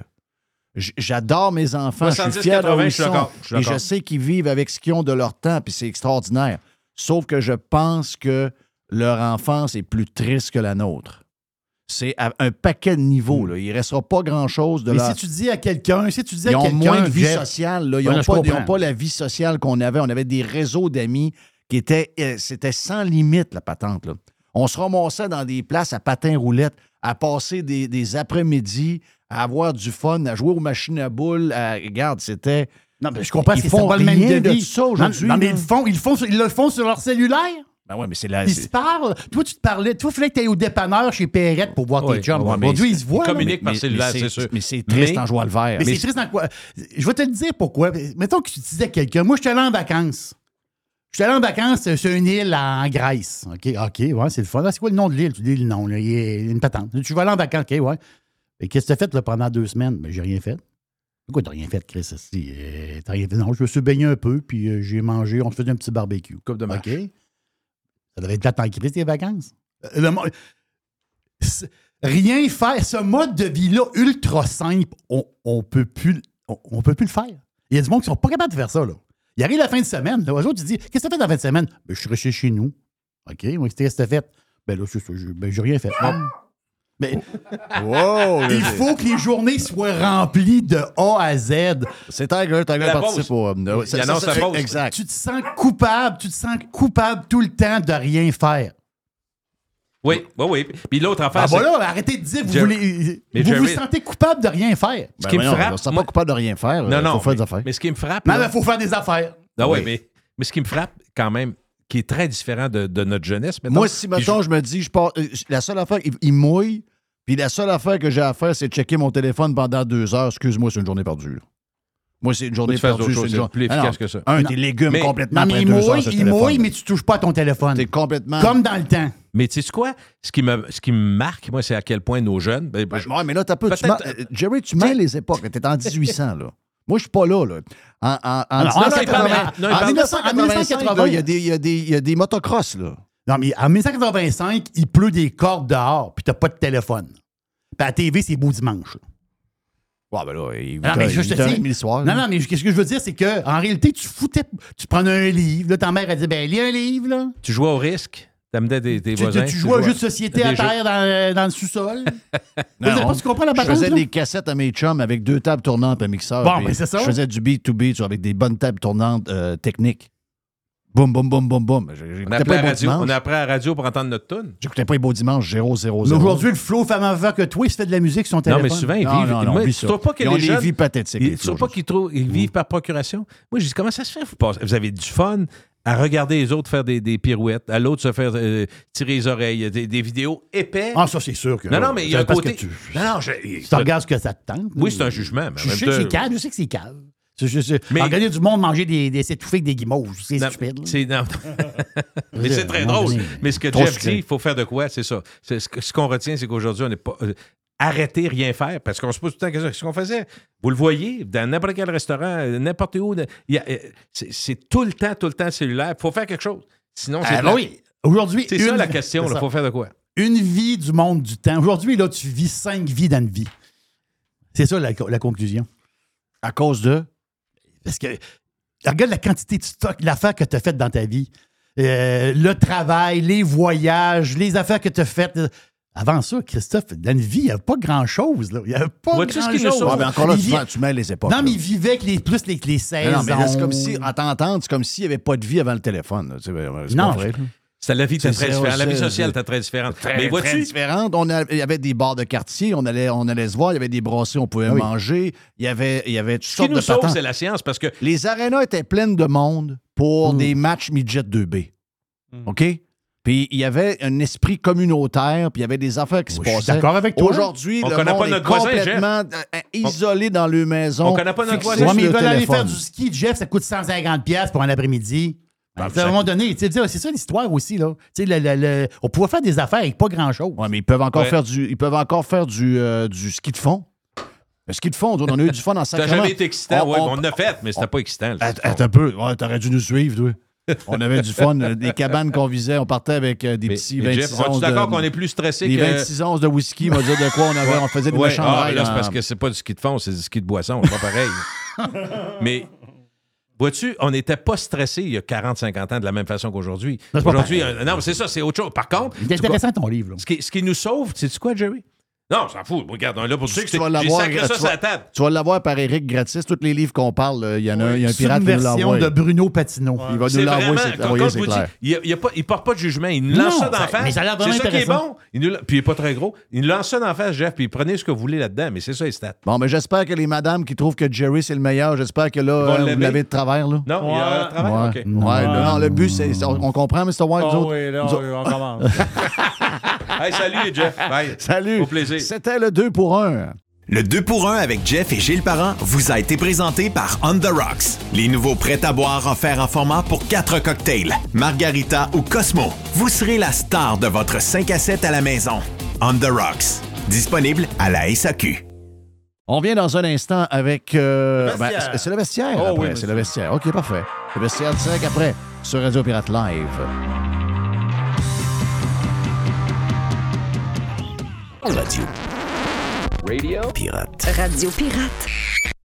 J'adore mes enfants, je 70, suis fier de 80, où ils je suis sont. d'accord, je suis Et je sais qu'ils vivent avec ce qu'ils ont de leur temps, puis c'est extraordinaire. Sauf que je pense que leur enfance est plus triste que la nôtre. C'est un paquet de niveaux. Là. Il ne restera pas grand-chose de Mais leur... si tu dis à quelqu'un, si tu dis à Ils ont quelqu'un. moins de vie sociale. là. Ils n'ont pas, pas la vie sociale qu'on avait. On avait des réseaux d'amis qui étaient. euh, C'était sans limite, la patente. là. On se ramassait dans des places à patins roulettes, à passer des, des après-midi, à avoir du fun, à jouer aux machines à boules. à- Regarde, c'était. Non, mais je comprends, Ils font pas le même de ça aujourd'hui, Non, non, mais ils le font, ils le font, sur- ils le font sur leur cellulaire. Ben ouais, mais c'est la. Ils se parlent. Toi, tu te parlais. Toi, il fallait que tu ailles au dépanneur chez Perrette pour voir tes chums. ouais, Aujourd'hui, ils se voient. ils communiquent par cellulaire, c'est sûr. Mais c'est triste Mais- en jouant le vert. Mais, c'est triste dans quoi? Je vais te le dire pourquoi. Mettons que tu disais à quelqu'un, moi, je suis allé en vacances. Je suis allé en vacances sur une île en Grèce. OK, OK, ouais, c'est le fun. Ah, c'est quoi le nom de l'île? Tu dis le nom, là, il y a une patente. Tu vas aller en vacances, OK, ouais. Et qu'est-ce que tu as fait là, pendant deux semaines? Ben, j'ai rien fait. Pourquoi t'as rien fait, Chris? Euh, t'as rien fait? Non, je me suis baigné un peu, puis euh, j'ai mangé, on se faisait un petit barbecue. Coupe de marche. OK. Ça devait être plate en crise, tes vacances. Euh, le rien faire. Ce mode de vie-là, ultra simple, on, on peut plus, on, on peut plus le faire. Il y a du monde qui sont pas capables de faire ça. Là. Il arrive la fin de semaine. Là, autres, tu dis Qu'est-ce que tu as fait la fin de semaine? Ben, je suis resté chez nous. OK, moi, qu'est-ce que tu as fait? Ben là, c'est ça. je- Ben, j'ai rien fait. Bon. Mais Wow! il faut que les journées soient remplies de A à Z. C'est Tiger, Tiger participe au. euh, Il annonce la pause. Exact. Tu te sens coupable, tu te sens coupable tout le temps de rien faire. Oui, oui, oui. Puis l'autre affaire, Ah, c'est bah là, arrêtez de dire, vous, voulez, Mais vous vous sentez coupable de rien faire. ce qui Ben me frappe. on sent pas coupable de rien faire. Non, euh, non. faut faire mais, des affaires. mais ce qui me frappe. Non, il faut faire des affaires. Ah Oui. mais, mais ce qui me frappe quand même, qui est très différent de, de notre jeunesse. mettons, Moi, si, mettons, je me dis, je pars, euh, la seule affaire, il, il mouille, puis la seule affaire que j'ai à faire, c'est de checker mon téléphone pendant deux heures. Excuse-moi, c'est une journée perdue. là. Moi, c'est une journée perdue. c'est journée- plus Ah non, efficace que ça. Un, tes légumes Mais- complètement Non, mais il mouille, il mouille, mais tu touches pas à ton téléphone. T'es complètement... Comme dans le temps. Mais tu sais quoi? Ce qui, me, ce qui me marque, moi, c'est à quel point nos jeunes. ben, Ben, je- ouais, mais là, t'as peu. Tu mets- euh, Jerry, tu mets les époques. T'es en 1800, là. Moi, je suis pas là, là. En, en, en Alors, en 1980, non, il en parle- 1985, en là, il y a des- il y a des- il y a des motocross, là. Non, mais en 1985, il pleut des cordes dehors, puis t'as pas de téléphone. Puis à la TV, c'est beau dimanche. là. Ouais, ben là, il Non, mais je te dis. le soir. Non, non, mais ce que je veux dire, c'est que en réalité, tu foutais. Tu prenais un livre, là, ta mère, elle dit Ben, lis un livre, là. Tu jouais au risque? T'amenais des, des Tu, voisins. tu, tu jouais à un jeu de société à terre dans, dans le sous-sol? Vous savez Non, pas, tu comprends la Je faisais là? des cassettes à mes chums avec deux tables tournantes et un mixeur. Bon, puis ben, c'est ça. Je faisais du beat to beat avec des bonnes tables tournantes euh, techniques. Boum, boum, boum, boum, boum. On pas, radio, a appris à la radio pour entendre notre tune. J'écoutais pas les beaux dimanches 0 0 Mais 0 aujourd'hui, le flow femme avant que toi, il se fait de la musique sur son Non, téléphone. mais souvent, ils Non, vivent. non, non, moi, oublie tu ça. trouves pas que Ils ont les des jeunes. vies pathétiques. Ils, les tu trouves flots, pas qu'ils ils vivent par procuration? Moi, je dis, comment ça se fait? Vous, passez- vous avez du fun à regarder les autres faire des, des pirouettes, à l'autre se faire euh, tirer les oreilles, des, des vidéos épais. Ah, ça, c'est sûr que. non, non, mais il y a un côté. tu, Non, non, je- tu regardes ce que ça te tente. Oui, c'est un jugement. mais Je même sais que c'est calme, je sais que c'est calme. C'est juste Mais- regarder du monde manger des, des s'étouffer avec des guimauves. C'est stupide. c'est- non. mais c'est très drôle. Mais ce que Jeff dit, il faut faire de quoi? C'est ça. Ce qu'on retient, c'est qu'aujourd'hui, on n'est pas. Arrêtez, rien faire. Parce qu'on se pose tout le temps qu'est-ce qu'on faisait? Vous le voyez, dans n'importe quel restaurant, n'importe où, euh, c'est tout le temps, tout le temps cellulaire. Il faut faire quelque chose. Sinon, c'est. Ah, plat. ben oui. Aujourd'hui, C'est ça la question. Il faut faire de quoi? Une vie du monde du temps. Aujourd'hui, là, tu vis cinq vies dans une vie. C'est ça la, la conclusion. À cause de? Parce que regarde la quantité de stock, l'affaire que tu as faite dans ta vie. Euh, le travail, les voyages, les affaires que tu as faites. Avant ça, Christophe, dans une vie, il n'y avait pas grand-chose. Il n'y avait pas grand-chose. Ouais, mais encore là, tu, tu mets les époques. Non, là. mais il vivait avec les, plus les, les Mais 16 non, mais là, c'est ans. comme si, en t'entendre, c'est comme s'il n'y avait pas de vie avant le téléphone. là. Ben, C'est Non, pas vrai. C'est la vie était C'est très ça, différente. La vie c'est- sociale c'est- était très différente. Très, mais très vois-tu, différente. On a- il y avait des bars de quartier, on allait, on allait se voir, il y avait des brasseries, on pouvait Ah oui. manger. Il y avait, il y avait toutes ce qui sortes nous de sauve, patentes. c'est la science parce que Les arénas étaient pleines de monde pour Mm. des matchs midget 2B. Mm. OK? Puis il y avait un esprit communautaire, puis il y avait des affaires qui se Oui, je suis passaient. d'accord avec toi. Aujourd'hui, On le connaît monde pas est notre voisin, complètement euh, isolé dans leur maison. On connaît pas notre voisin. Ouais, mais ils le veulent aller faire du ski, Jeff, ça coûte 150$ piastres pour un après-midi. Ben, à ça- un moment donné, tu sais, c'est ça l'histoire aussi. Là. Tu sais, le- le- le- on pouvait faire des affaires avec pas grand-chose. Ouais, mais ils peuvent encore Ouais. faire du, ils peuvent encore faire du, euh, du ski de fond. Le ski de fond, on a eu du fun en sacrement. jamais été excitant. On- ouais, on- mais on l'a fait, mais c'était pas excitant. Attends, attends un peu. Ouais, t'aurais dû nous suivre, toi. On avait du fun. Des cabanes qu'on visait. On partait avec euh, des Mais- petits mais 26 Jeff, onces d'accord qu'on est plus stressé des que... 26 onces de whisky, on va dire de quoi on avait. On faisait des Ouais, méchants ah, là, c'est parce que c'est pas du ski de fond, c'est du ski de boisson. C'est pas pareil. mais vois-tu, on n'était pas stressé il y a 40-50 ans de la même façon qu'aujourd'hui. Aujourd'hui, euh, non, mais c'est ça, c'est autre chose. Par contre, C'est intéressant ton livre. là. ce qui, ce qui nous sauve, c'est quoi, Jerry? Non, on s'en fout. Regarde, on est là pour Tu sais que tu vas l'avoir, sacré tu vas- sur la table. Tu vas l'avoir par Eric gratis. Tous les livres qu'on parle, là, il y en a un, il y a un C'est pirate une qui nous version l'envoie. de Bruno Patino. Il va nous l'envoyer, c'est clair. il, il, a pas, il porte pas de jugement. Il nous lance ça d'en face. C'est ça qui est bon. Il nous, puis il est pas très gros. Il nous lance ça d'en face, Jeff, puis prenez ce que vous voulez là-dedans. Mais c'est ça, les stats. Bon, mais j'espère que les madames qui trouvent que Jerry, c'est le meilleur, j'espère que là, euh, vous l'avez de travers, là. Non, il y a. Ouais, OK. ouais, Non. le- but, c'est. c'est- On, comprend, Mr. White, Ah oui, là, on commence. Hey, salut, Jeff. Bye. Salut! Au plaisir. C'était le 2 pour 1. Le 2 pour 1 avec Jeff et Gilles Parent vous a été présenté par On The Rocks. Les nouveaux prêts à boire offerts en format pour 4 cocktails, Margarita ou Cosmo. Vous serez la star de votre 5 à 7 à la maison. On The Rocks. Disponible à la SAQ. On vient dans un instant avec. euh, ben, c'est- le vestiaire. Oh après, oui, c'est le vestiaire. OK, parfait. Le vestiaire direct après sur Radio Pirate Live. Radio. Radio. Pirate. Radio Pirate.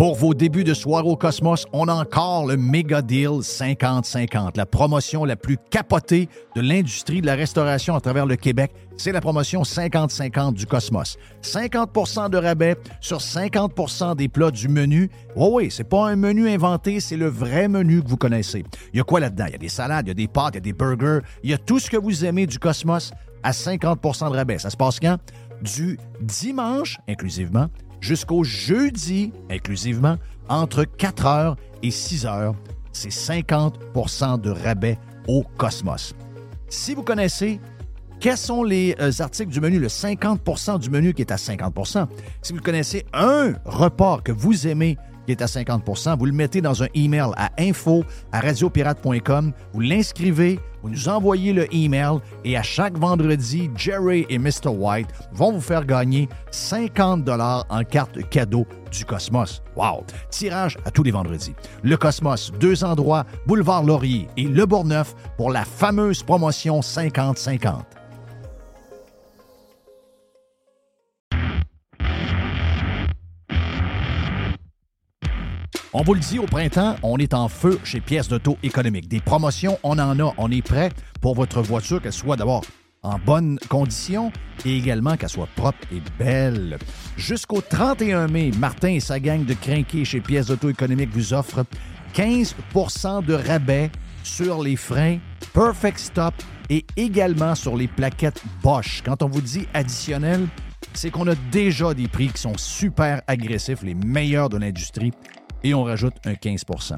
Pour vos débuts de soirée au Cosmos, on a encore le Mega Deal 50-50, la promotion la plus capotée de l'industrie de la restauration à travers le Québec. C'est la promotion 50-50 du Cosmos. 50% de rabais sur 50% des plats du menu. Oui, oui, c'est pas un menu inventé, c'est le vrai menu que vous connaissez. Il y a quoi là-dedans? Il y a des salades, il y a des pâtes, il y a des burgers, il y a tout ce que vous aimez du Cosmos à 50% de rabais. Ça se passe quand? Du dimanche, inclusivement, jusqu'au jeudi, inclusivement, entre 4h et 6h. C'est 50% de rabais au Cosmos. Si vous connaissez, quels sont les euh, articles du menu, le 50% du menu qui est à 50% Si vous connaissez un repas que vous aimez est à 50 vous le mettez dans un email à info à radiopirate.com, vous l'inscrivez, vous nous envoyez le email et à chaque vendredi, Jerry et Mr. White vont vous faire gagner 50 dollars en carte cadeau du Cosmos. Wow! Tirage à tous les vendredis. Le Cosmos, deux endroits, Boulevard Laurier et Le Bourgneuf pour la fameuse promotion 50-50. On vous le dit, au printemps, on est en feu chez Pièces d'Auto économique. Des promotions, on en a. On est prêt pour votre voiture, qu'elle soit d'abord en bonne condition et également qu'elle soit propre et belle. Jusqu'au 31 mai, Martin et sa gang de crinqués chez Pièces d'Auto économique vous offrent 15% de rabais sur les freins Perfect Stop et également sur les plaquettes Bosch. Quand on vous dit additionnel, c'est qu'on a déjà des prix qui sont super agressifs, les meilleurs de l'industrie, et on rajoute un 15%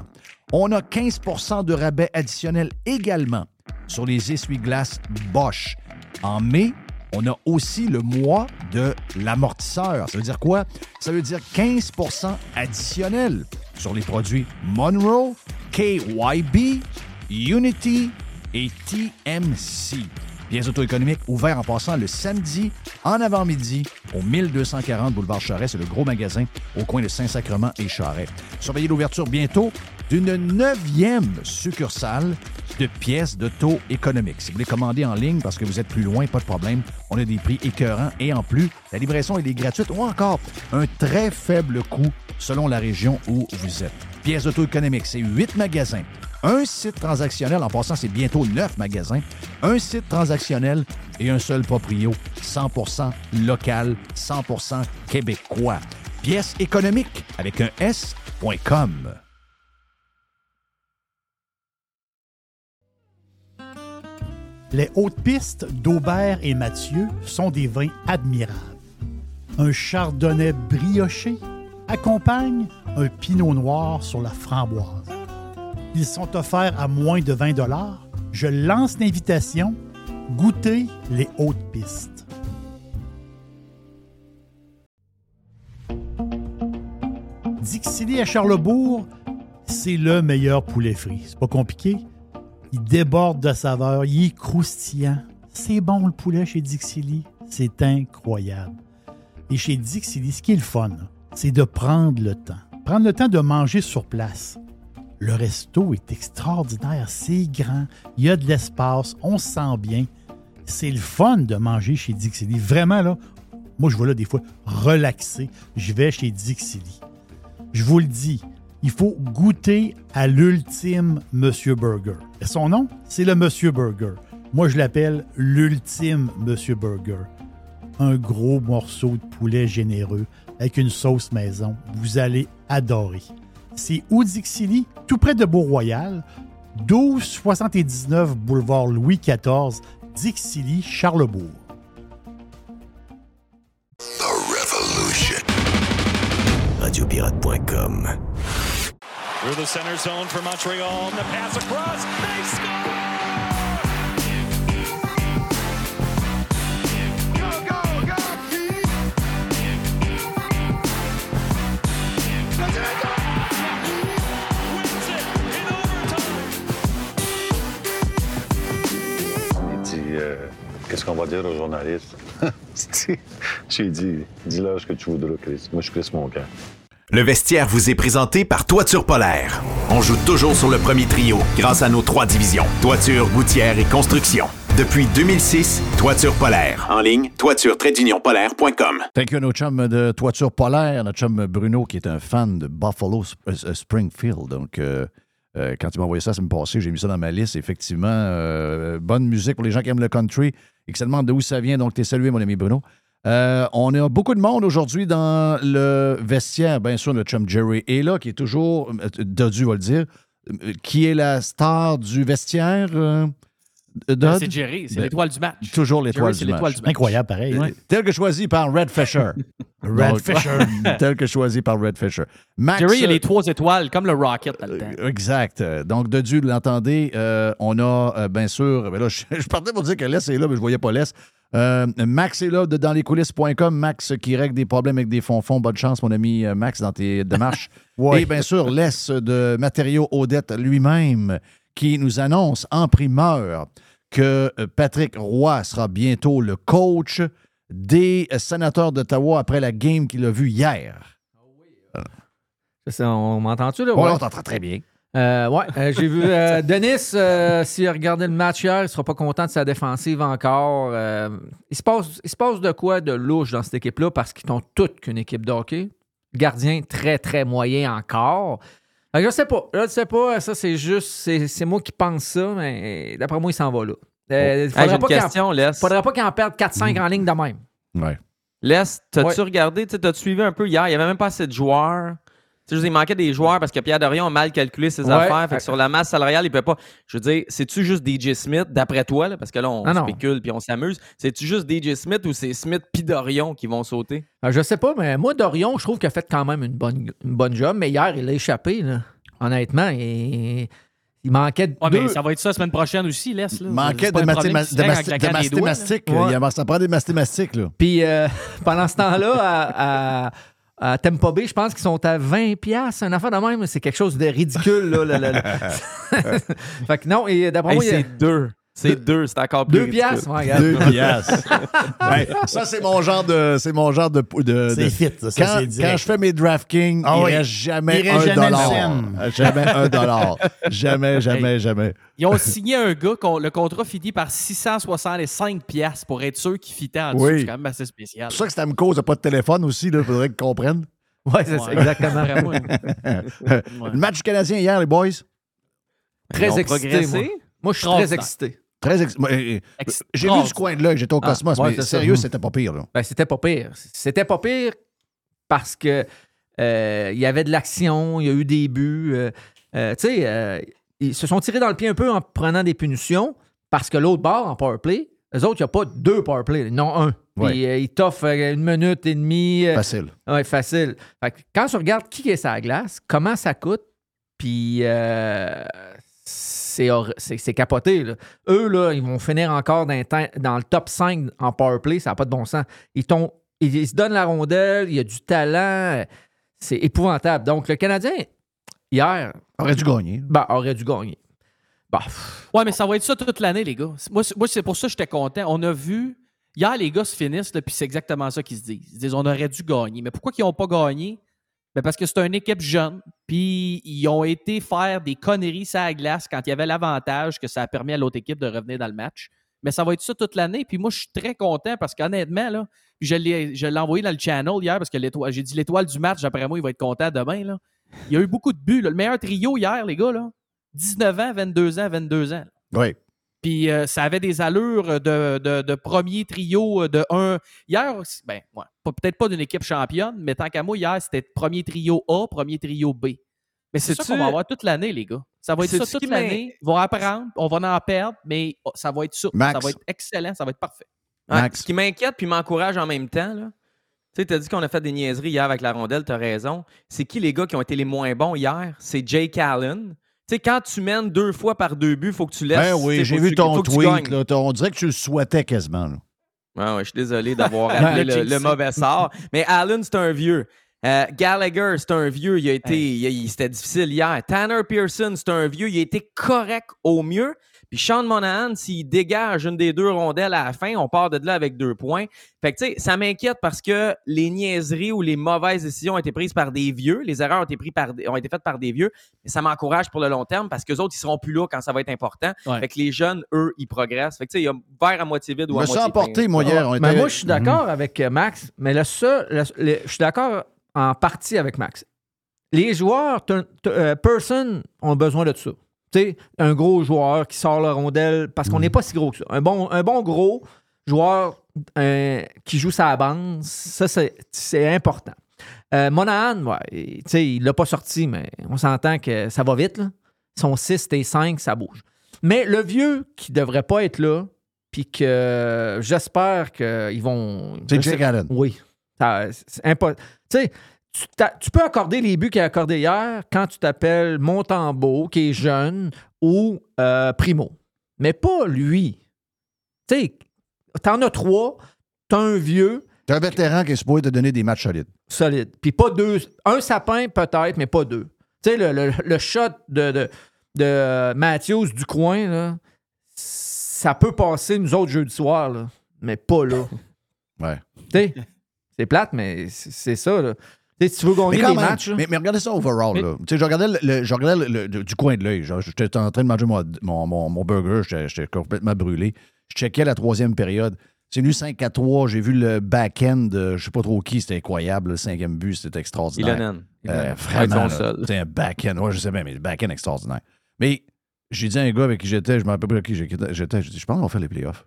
On a 15% de rabais additionnel également sur les essuie-glaces Bosch. En mai, on a aussi le mois de l'amortisseur. Ça veut dire quoi? Ça veut dire 15% additionnel sur les produits Monroe, KYB, Unity et TMC. Pièces auto-économiques ouvert en passant le samedi en avant-midi au 1240 Boulevard Charret. C'est le gros magasin au coin de Saint-Sacrement et Charret. Surveillez l'ouverture bientôt d'une neuvième succursale de pièces d'auto économiques. Si vous voulez commander en ligne parce que vous êtes plus loin, pas de problème. On a des prix écœurants et en plus, la livraison est gratuite ou encore un très faible coût selon la région où vous êtes. Pièces d'auto économiques, c'est huit magasins. Un site transactionnel, en passant, c'est bientôt neuf magasins. Un site transactionnel et un seul proprio, 100% local, 100% québécois. Pièces économiques avec un S.com. Les hautes pistes d'Aubert et Mathieu sont des vins admirables. Un chardonnay brioché accompagne un pinot noir sur la framboise. Ils sont offerts à moins de 20 Je lance l'invitation. Goûtez les hautes pistes. Dixili à Charlebourg, c'est le meilleur poulet frit. C'est pas compliqué. Il déborde de saveur, il est croustillant. C'est bon le poulet chez Dixili, c'est incroyable. Et chez Dixili, ce qui est le fun, c'est de prendre le temps. Prendre le temps de manger sur place. Le resto est extraordinaire, c'est grand, il y a de l'espace, on se sent bien. C'est le fun de manger chez Dixili. Vraiment, là, moi, je vais là des fois relaxer. Je vais chez Dixili. Je vous le dis, il faut goûter à l'ultime Monsieur Burger. Et son nom, c'est le Monsieur Burger. Moi, je l'appelle l'ultime Monsieur Burger. Un gros morceau de poulet généreux avec une sauce maison. Vous allez adorer. C'est Oudixili, tout près de Beau-Royal, 1279 boulevard Louis XIV, Dixilly, Charlebourg. The Revolution. Radiopirate.com Through the center zone for Montreal. The pass across. They score! Qu'est-ce qu'on va dire aux journalistes J'ai dit Dis-leur ce que tu voudras, Chris. Moi, je suis Chris Moncan. Le vestiaire vous est présenté par Toiture Polaire. On joue toujours sur le premier trio grâce à nos trois divisions. Toiture, gouttière et construction. Depuis 2006, Toiture Polaire. En ligne, toiture-polaire.com. Thank you notre chum de Toiture Polaire, notre chum Bruno, qui est un fan de Buffalo Sp- euh, Springfield. Donc, euh, euh, quand il m'a envoyé ça la semaine passée, j'ai mis ça dans ma liste. Effectivement, euh, bonne musique pour les gens qui aiment le country et qui se demandent d'où ça vient. Donc, t'es salué, mon ami Bruno. Euh, on a beaucoup de monde aujourd'hui dans le vestiaire. Bien sûr, notre chum Jerry est là, qui est toujours, Dodu va le dire, qui est la star du vestiaire, Dodd? C'est Jerry, c'est Ben, l'étoile du match. Toujours l'étoile du match. du match. Incroyable, pareil. Euh, Tel que choisi par Red Fisher. Red Donc, Fisher. tel que choisi par Red Fisher. Max, Jerry, il a euh, les trois étoiles, comme le Rocket dans le temps. Exact. Euh, Donc, de Dieu, vous l'entendez, euh, on a, euh, bien sûr, ben là, je, je partais pour dire que Les est là, mais je voyais pas Les. Euh, Max est là de dans les coulisses.com. Max qui règle des problèmes avec des fonds-fonds. Bonne chance, mon ami euh, Max, dans tes démarches. Ouais. Et bien sûr, Les de Matériaux Odette lui-même, qui nous annonce en primeur que euh, Patrick Roy sera bientôt le coach des euh, sénateurs d'Ottawa après la game qu'il a vue hier. Ça, on m'entend-tu, là? Ouais. là, on t'entend très bien. Euh, ouais, euh, j'ai vu euh, Denis, s'il a regardé le match hier, il sera pas content de sa défensive encore. Il, se passe, il se passe de quoi de louche dans cette équipe-là parce qu'ils n'ont toute qu'une équipe de hockey? Gardien très, très moyen encore. Je sais pas. Je sais pas. Ça, c'est juste. C'est, c'est moi qui pense ça, mais d'après moi, il s'en va là. Euh, faudrait, pas qu'il en- question, Les. faudrait pas qu'il en perde 4-5 en ligne de même. Ouais. Les, t'as-tu Ouais. regardé, t'as-tu suivi un peu hier? Il n'y avait même pas assez de joueurs. Tu sais, il manquait des joueurs parce que Pierre Dorion a mal calculé ses Ouais. affaires. Fait que sur la masse salariale, il peut pas. Je veux dire, c'est-tu juste DJ Smith, d'après toi, là, parce que là, on Ah spécule puis on s'amuse. C'est-tu juste DJ Smith ou c'est Smith puis Dorion qui vont sauter? Euh, Je sais pas, mais moi, Dorion, je trouve qu'il a fait quand même une bonne, une bonne job, mais hier, il a échappé, là. honnêtement. Et Il manquait Ouais, deux. mais ça va être ça la semaine prochaine aussi, laisse. Là. Manquait de, un problème mathéma- qui se de, de là. mastémastique. Ouais. Il y a- Ça prend des mastémastiques, là. Puis euh, pendant ce temps-là, à, à, à Tampa Bay, je pense qu'ils sont à 20 piastres, une affaire de même. C'est quelque chose de ridicule. Là, là, là, là. fait que non, et d'après Hey, moi, a c'est deux. C'est deux, c'est encore plus. deux piastres. Ouais, regarde. Deux piastres. Ouais, ça, c'est mon genre de. C'est mon genre de. de- C'est de- fit, ça, quand, c'est direct. quand je fais mes DraftKings, Ah il oui. reste jamais Il un jamais dollar. Euh, Jamais un dollar. Jamais, jamais, jamais. Ils ont signé un gars, le contrat finit par 665$ piastres pour être sûr qu'il fitait en dessous. Oui. C'est quand même assez spécial. C'est pour ça que Stamkos n'a pas de téléphone aussi, il faudrait qu'ils comprennent. Ouais, c'est ça, Ouais. exactement. Vraiment. Le match du Canadien hier, les boys, Très excité, moi. Moi, je suis très excité. Très ex- J'ai vu du coin de l'œil, j'étais au Ah, Cosmos, ouais, mais sérieux, Mhm. c'était pas pire. Là. Ben, c'était pas pire. C'était pas pire parce que euh, il y avait de l'action, il y a eu des buts. euh, euh, tu sais, ils se sont tirés dans le pied un peu en prenant des punitions parce que l'autre bord, en powerplay, eux autres, il n'y a pas deux powerplay, non un. Ouais. Puis ils t'offrent une minute et demie. Facile. Ouais, facile. Fait que quand tu regardes qui est sa glace, comment ça coûte, puis c'est hor- c'est c'est capoté. là. Eux, là, ils vont finir encore dans, le temps- dans le top 5 en powerplay, ça n'a pas de bon sens. Ils, t'ont- ils, ils se donnent la rondelle, il y a du talent, c'est épouvantable. Donc, le Canadien, hier, Aurait dû gagner. bah, aurait dû gagner. Bah, Ouais, mais ça va être ça toute l'année, les gars. Moi, c'est- moi, c'est pour ça que j'étais content. On a vu. Hier, les gars se finissent, là, puis c'est exactement ça qu'ils se disent. Ils se disent on aurait dû gagner. Mais pourquoi ils n'ont pas gagné? Ben parce que c'est une équipe jeune, puis ils ont été faire des conneries sur la glace quand il y avait l'avantage que ça a permis à l'autre équipe de revenir dans le match. Mais ça va être ça toute l'année. Puis moi, je suis très content parce qu'honnêtement, là, je l'ai je l'ai envoyé dans le channel hier parce que j'ai dit l'étoile du match, après moi, il va être content demain. Là. Il y a eu beaucoup de buts. Le meilleur trio hier, les gars, là, 19 ans, 22 ans, 22 ans. Oui. Puis euh, ça avait des allures de, de- de premier trio euh, de un. Hier, aussi- ben, ouais, peut-être pas d'une équipe championne, mais tant qu'à moi, hier, c'était premier trio A, premier trio B. Mais c'est ça qu'on va avoir toute l'année, les gars. Ça va être ça toute l'année. Ils vont apprendre, on va en perdre, mais oh, ça va être ça. Max. Ça va être excellent, ça va être parfait. Ouais, Max. Ce qui m'inquiète puis m'encourage en même temps, là. Tu sais, t'as dit qu'on a fait des niaiseries hier avec la rondelle, t'as raison. C'est qui les gars qui ont été les moins bons hier? C'est Jake Allen. Sais, quand tu mènes deux fois par deux buts, faut que tu laisses. Ben oui, j'ai vu ton tweet. Là, on dirait que tu le souhaitais quasiment. là. Ouais, ouais, je suis désolé d'avoir appelé le, le mauvais sort. Mais Allen, c'est un vieux. Euh, Gallagher, c'est un vieux. Il a été, il- il- c'était difficile hier. Tanner Pearson, c'est un vieux. Il a été correct au mieux. Puis Sean Monahan, s'il dégage une des deux rondelles à la fin, on part de là avec deux points. Fait que, tu sais, ça m'inquiète parce que les niaiseries ou les mauvaises décisions ont été prises par des vieux. Les erreurs ont été, prises par, ont été faites par des vieux. Mais ça m'encourage pour le long terme parce que autres, ils seront plus là quand ça va être important. Ouais. Fait que les jeunes, eux, ils progressent. Fait que, tu sais, il y a verre à moitié vide ou Je à me suis moitié plein. emporté, moi, hier. on Mais était- moi, je suis d'accord avec euh, Max, mais le seul, le- le- je suis d'accord en partie avec Max. Les joueurs, t'as- euh, person, ont besoin de ça. Sais, un gros joueur qui sort la rondelle, parce qu'on n'est pas si gros que ça. Un bon, un bon gros joueur euh, qui joue sa bande, ça, c'est important. Euh, Monahan, ouais, il l'a pas sorti, mais on s'entend que ça va vite. Là. Son 6 et 5, ça bouge. Mais le vieux qui devrait pas être là, puis que j'espère qu'ils vont. C'est Jake Allen. Oui. C'est impossible. Tu sais, tu, peux accorder les buts qu'il a accordés hier quand tu t'appelles Montembeau, qui est jeune, ou euh, Primo. Mais pas lui. Tu sais, t'en as trois, t'as un vieux, T'es un vétéran qui est supposé te donner des matchs solides. solide. Puis pas deux. Un sapin peut-être, mais pas deux. Tu sais, le, le- le shot de, de, de Matthews du coin, là, ça peut passer nous autres jeudi soir, là, mais pas là. Ouais. Tu sais, c'est plate, mais c'est c'est ça. Là. Tu sais, si tu veux gagner Mais, des matchs, mais, mais regardez ça overall. là. Sais, je regardais, le, le- je regardais le- le- du coin de l'œil. J'étais en train de manger mon, mon, mon- mon burger. J'étais complètement brûlé. Je checkais la troisième période. C'est venu 5 à 3. J'ai vu le back-end de je sais pas trop qui. C'était incroyable. Le cinquième but, c'était extraordinaire. Ilonen. Euh, vraiment. C'est un back-end. Ouais, je sais bien, mais le back-end extraordinaire. Mais j'ai dit à un gars avec qui j'étais, je me rappelle plus avec qui j'étais, j'étais, j'ai dit, je pense qu'on va faire les playoffs.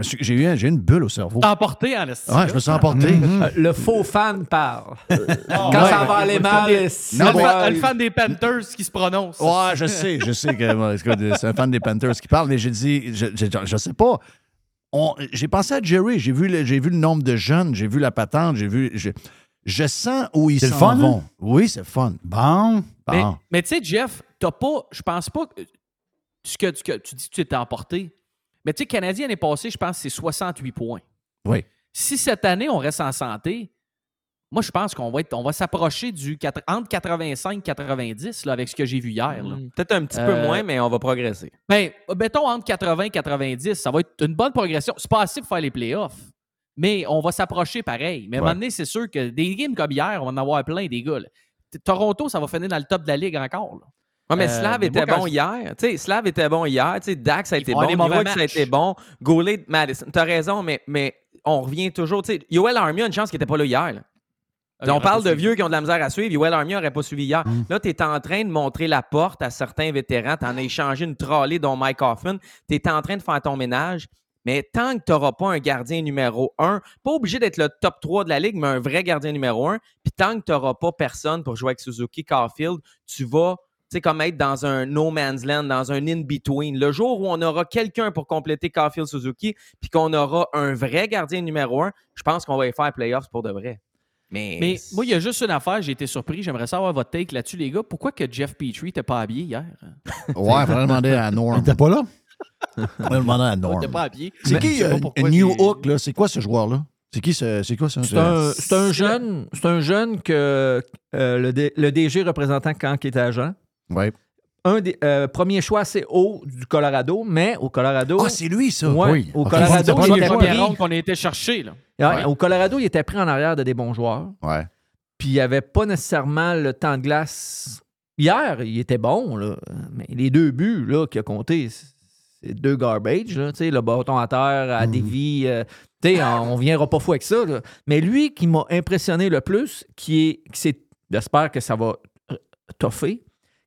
J'ai eu un- j'ai eu une bulle au cerveau. Emporté en esti, Ouais, je me suis emporté. euh, le faux fan parle. Quand ouais. ça va aller mal, Le on fan- va- le fan des Panthers qui se prononce. Ouais, je sais, je sais que c'est un fan des Panthers qui parle, mais j'ai dit, je, je, je sais pas. J'ai pensé à Jerry, j'ai vu, le- j'ai vu le nombre de jeunes, j'ai vu la patente, j'ai vu. Je, je sens où ils C'est le s'en fun, vont. hein? Oui, c'est fun. Bon. Mais, Bon. mais tu sais, Jeff, t'as pas, je pense pas que ce que, que tu dis que tu étais emporté. Mais tu sais, Canadien l'année passée, je pense que c'est 68 points. Oui. Si cette année, on reste en santé, moi, je pense qu'on va, être, on va s'approcher du entre 85 et 90 là, avec ce que j'ai vu hier. Hmm, Peut-être un petit Euh, peu moins, mais on va progresser. Ben, mettons entre 80 et 90, ça va être une bonne progression. C'est pas assez pour faire les playoffs, mais on va s'approcher pareil. Mais à un Ouais. moment donné, c'est sûr que des games comme hier, on va en avoir plein, des gars. là. Toronto, ça va finir dans le top de la ligue encore. là. Ouais, mais Euh, Slav était bon je- hier. Tu sais, Slav était bon hier. Tu sais, Dax a été bon. des mauvais Miro, ça a été bon. Goulet, Madison. T'as raison, mais, mais on revient toujours. Tu sais, Yoel Armia a une chance qu'il n'était pas là hier. là. Ah, on parle de suivi. vieux qui ont de la misère à suivre. Yoel Armia n'aurait pas suivi hier. Là, tu es en train de montrer la porte à certains vétérans. Tu en as échangé une trolley, dont Mike Hoffman. Tu es en train de faire ton ménage. Mais tant que tu n'auras pas un gardien numéro un, pas obligé d'être le top 3 de la ligue, mais un vrai gardien numéro un, puis tant que tu n'auras pas personne pour jouer avec Suzuki, Caulfield, tu vas, tu sais, comme être dans un no man's land, dans un in-between. Le jour où on aura quelqu'un pour compléter Caulfield, Suzuki, puis qu'on aura un vrai gardien numéro un, je pense qu'on va y faire playoffs pour de vrai. Mais, Mais moi, il y a juste une affaire, j'ai été surpris. J'aimerais savoir votre take là-dessus, les gars. Pourquoi que Jeff Petrie n'était pas habillé hier? Ouais, il faudrait demander à Norm. T'es pas là? Il faudrait demander à Il Norm. n'était pas habillé. C'est qui euh, New Hook, là? C'est quoi ce joueur-là? C'est qui ce. C'est quoi ça? C'est un, c'est un jeune, c'est un jeune que euh, le, D- le DG représentant quand il était agent. Ouais. Un des euh, premiers choix assez haut du Colorado, mais au Colorado. Ah, c'est lui, ça. Ouais, Oui. Au. Colorado, C'est pas il était pris- qu'on a été chercher. Là. Ouais, Ouais. Au Colorado, il était pris en arrière de des bons joueurs. Ouais. Puis il avait pas nécessairement le temps de glace. Hier, il était bon, là, mais les deux buts là, qu'il a compté, c'est deux garbage. Là, tu sais, le bâton à terre, à dévie. euh, tu sais, on, on viendra pas fou avec ça. là. Mais lui qui m'a impressionné le plus, qui est, qui s'est- j'espère que ça va euh, toffer,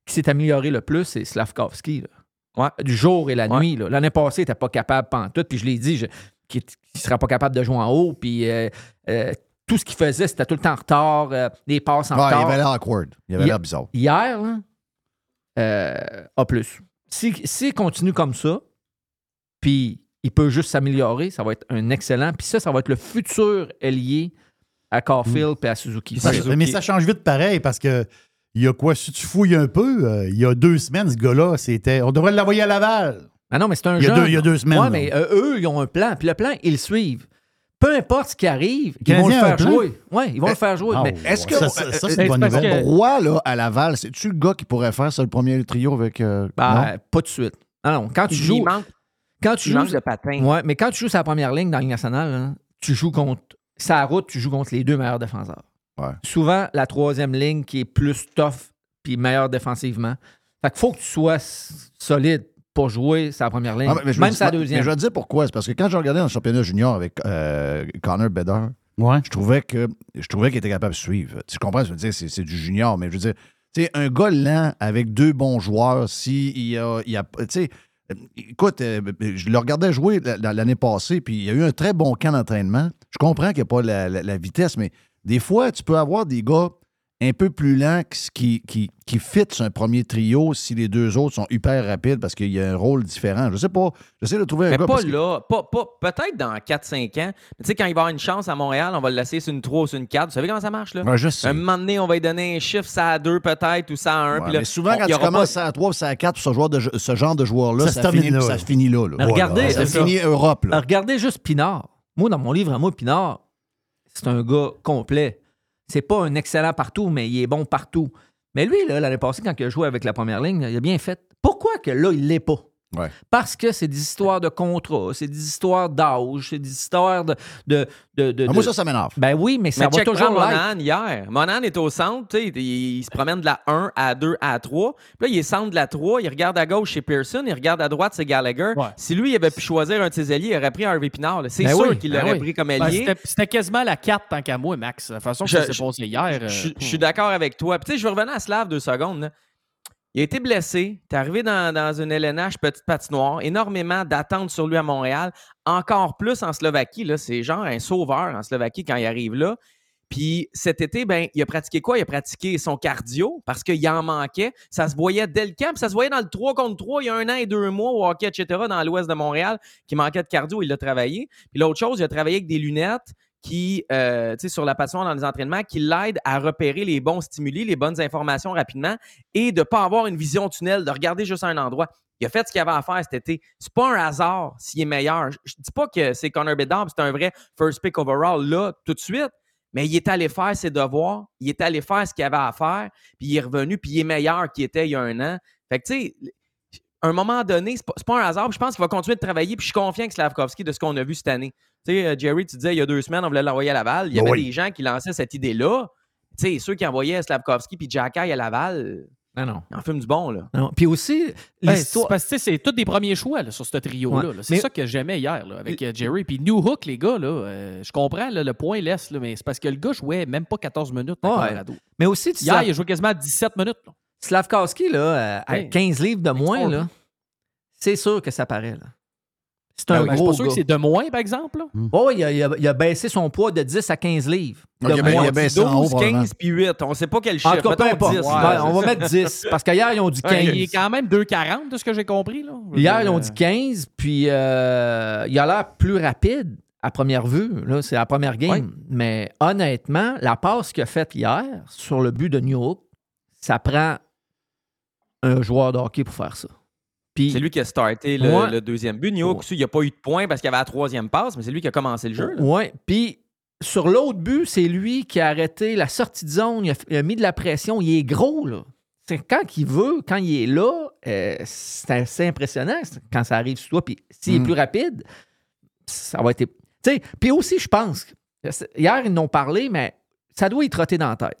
qui s'est amélioré le plus, c'est Slavkovski. là. Ouais. Du jour et la Ouais. nuit. L'année passée, il n'était pas capable pantoute. Puis je l'ai dit, je- qu'il ne sera pas capable de jouer en haut. Puis euh, euh, tout ce qu'il faisait, c'était tout le temps en retard, euh, des passes en Ouais, il retard. avait l'air awkward. Il avait Il- l'air bizarre. Hier, là, euh, A+. S'il s'il continue comme ça, puis il peut juste s'améliorer, ça va être un excellent. Puis ça, ça va être le futur ailier à Caulfield et à Suzuki. Ça- mais ça change vite pareil parce que il y a quoi, si tu fouilles un peu, euh, il y a deux semaines, ce gars-là, c'était. On devrait l'envoyer à Laval. Ah non, mais c'est un Il jeune. deux- il y a deux semaines, là. mais euh, eux, ils ont un plan. Puis le plan, ils le suivent. Peu importe ce qui arrive, ils vont le faire jouer. Oui, ils vont le faire jouer. Ah, mais Est-ce que. Ça, ça- ça, c'est euh, une bonne nouvelle. que- Roy, là, à Laval, c'est-tu le gars qui pourrait faire ça, le premier trio avec. euh, bah, non? pas de suite. Ah non, quand tu il joues. manque, Quand tu il joues. manque de patins. Ouais, mais quand tu joues la première ligne dans la Ligue nationale, hein, tu joues contre. Sa route, tu joues contre les deux meilleurs défenseurs. Ouais. Souvent, la troisième ligne qui est plus tough puis meilleure défensivement. Fait qu'il faut que tu sois solide pour jouer sa première ligne. Ah, mais- mais je même sa mais deuxième. je vais te dire pourquoi. C'est parce que quand j'ai regardé dans le championnat junior avec euh, Connor Bedard, Ouais. je trouvais que je trouvais qu'il était capable de suivre. Tu comprends? Je veux dire, c'est, c'est du junior, mais je veux dire, tu sais, un gars lent avec deux bons joueurs, si il y a, il a tu sais, écoute, euh, je le regardais jouer la- la- l'année passée, puis il y a eu un très bon camp d'entraînement. Je comprends qu'il n'y a pas la, la- la vitesse, mais des fois, tu peux avoir des gars un peu plus lents qui, qui, qui fit sur un premier trio si les deux autres sont hyper rapides parce qu'il y a un rôle différent. Je sais pas. J'essaie de trouver un Mais gars. pas parce que- là. Pas, pas- Peut-être dans 4-5 ans. Mais tu sais, quand il va avoir une chance à Montréal, on va le laisser sur une 3 ou sur une 4. Vous savez comment ça marche, là? Ouais, je sais. Un moment donné, on va lui donner un chiffre, ça à 2 peut-être, ou ça à 1. Ouais, mais souvent, quand tu commences à 3 ou à 4 pour ce, joueur de, ce genre de joueur-là, Ça ça, finit, là, ça finit là. là. Mais regardez, ça ça. finit Europe. Là. Regardez juste Pinard. Moi, dans mon livre à moi, Pinard, c'est un gars complet. C'est pas un excellent partout, mais il est bon partout. Mais lui, l'année passée, quand il a joué avec la première ligne, il a bien fait. Pourquoi que là, il l'est pas? Ouais. Parce que c'est des histoires de contrat, c'est des histoires d'âge, c'est des histoires de. de, de, de- Ah, moi, de- ça, ça m'énerve. Ben oui, mais ça Mais va check toujours. Monan hier. Monan est au centre, tu sais, il, il se promène de la 1 à 2 à 3. Puis là, il est centre de la 3, il regarde à gauche chez Pearson, il regarde à droite, c'est Gallagher. Ouais. Si lui, il avait pu choisir un de ses alliés, il aurait pris Harvey Pinard. C'est Ben sûr oui, qu'il ben l'aurait oui. pris comme Ben, allié. c'était- C'était quasiment la 4 tant qu'à moi, Max. La façon que Je- ça s'est passé hier. euh, Je, je suis d'accord avec toi. Puis, tu sais, je vais revenir à Slav deux secondes. là. Il a été blessé. Tu es arrivé dans, une LNH petite patinoire. Énormément d'attentes sur lui à Montréal. Encore plus en Slovaquie. là. C'est genre un sauveur en Slovaquie quand il arrive là. Puis cet été, ben, il a pratiqué quoi? Il a pratiqué son cardio parce qu'il en manquait. Ça se voyait dès le camp. Ça se voyait dans le 3 contre 3 il y a un an et deux mois au hockey, etc., dans l'ouest de Montréal, qui manquait de cardio. Il l'a travaillé. Puis l'autre chose, il a travaillé avec des lunettes qui, euh, sur la patinoire dans les entraînements, qui l'aide à repérer les bons stimuli, les bonnes informations rapidement et de ne pas avoir une vision tunnel, de regarder juste un endroit. Il a fait ce qu'il avait à faire cet été. C'est pas un hasard s'il est meilleur. Je, dis pas que c'est Connor Bedard, c'est un vrai first pick overall là, tout de suite, mais il est allé faire ses devoirs, il est allé faire ce qu'il avait à faire, puis il est revenu, puis il est meilleur qu'il était il y a un an. Fait que, tu sais, à un moment donné, c'est pas, pas un hasard. Je pense qu'il va continuer de travailler. Puis je suis confiant que Slavkovski de ce qu'on a vu cette année. Tu sais, euh, Jerry, tu disais il y a deux semaines, on voulait l'envoyer à Laval. Il y avait Oui. des gens qui lançaient cette idée-là. Tu sais, ceux qui envoyaient Slavkovski puis Jacky à Laval, Non, non. ils en fument du bon, là. non. Puis aussi, Ben, c'est parce que tous des premiers choix là, sur ce trio-là. Ouais. là. C'est Mais- ça que j'aimais hier là, avec euh, Jerry. Puis New Hook, les gars, là, euh, je comprends là, le point laisse, là, mais c'est parce que le gars jouait même pas 14 minutes Ouais. Colorado. Mais aussi, tu Hier, Slav- il a joué quasiment 17 minutes. là. Slavkowski, là, euh, à Ouais. 15 livres de moins, là, c'est sûr que ça paraît. Là. C'est un ben, je suis gros pas sûr gars. que c'est de moins, par exemple. là. Oh, il, a, il a- il a baissé son poids de 10 à 15 livres. De il a- il moins. a baissé en haut, 12, probablement. 15 puis 8. On sait pas quel En chiffre. tout cas, peu Mettons importe. 10. Ouais, là. on va mettre 10. Parce qu'hier, ils ont dit 15. Ouais, il est quand même 2,40 de ce que j'ai compris. Là. Hier, dire, ils ont dit 15, puis euh, il a l'air plus rapide à première vue. Là, c'est la première game. Ouais. Mais honnêtement, la passe qu'il a faite hier sur le but de New York, ça prend un joueur de hockey pour faire ça. C'est lui qui a starté le, deuxième but. York, il n'y a pas eu de points parce qu'il y avait la troisième passe, mais c'est lui qui a commencé le jeu. Ouais. Puis sur l'autre but, c'est lui qui a arrêté la sortie de zone. Il a, il a mis de la pression. Il est gros, là. C'est quand il veut, quand il est là, euh, c'est assez impressionnant quand ça arrive sur toi. Puis s'il est Mm. plus rapide, ça va être. Tu sais, puis aussi, je pense, hier, ils n'ont parlé, mais ça doit y trotter dans la tête.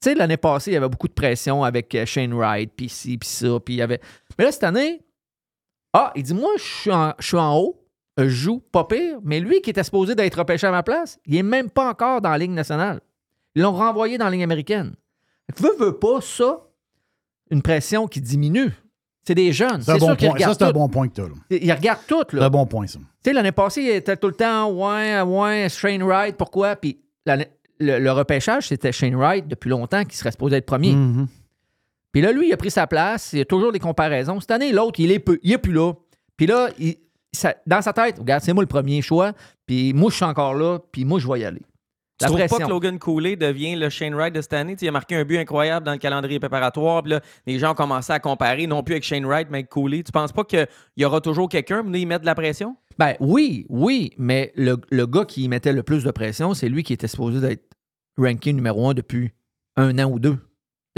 Tu sais, l'année passée, il y avait beaucoup de pression avec euh, Shane Wright, puis ci, puis ça, puis il y avait. Mais là, cette année, ah, il dit Moi, je suis en, je suis en haut, je joue pas pire, mais lui qui était supposé d'être repêché à ma place, il est même pas encore dans la Ligue nationale. Ils l'ont renvoyé dans la Ligue américaine. Que Veux, veux pas ça, une pression qui diminue. C'est des jeunes. C'est un bon point. Ça, c'est un bon point que tu as. Ils regardent tout, C'est un bon point, ça. Tu sais, l'année passée, il était tout le temps, ouais, ouais, Shane Wright, pourquoi? Puis le, le repêchage, c'était Shane Wright depuis longtemps qui serait supposé être premier. Mhm. Puis là, lui, il a pris sa place. Il y a toujours des comparaisons. Cette année, l'autre, il est, peu- il est plus là. Puis là, il- ça- dans sa tête, regarde, c'est moi le premier choix. Puis moi, je suis encore là. Puis moi, je vais y aller. Tu trouves pas que Logan Cooley devient le Shane Wright de cette année? Il a marqué un but incroyable dans le calendrier préparatoire. Puis là, les gens ont commencé à comparer, non plus avec Shane Wright, mais avec Cooley. Tu penses pas qu'il y aura toujours quelqu'un pour y mettre de la pression? Ben oui, oui, mais le, le gars qui y mettait le plus de pression, c'est lui qui était supposé d'être ranké numéro un depuis un an ou deux.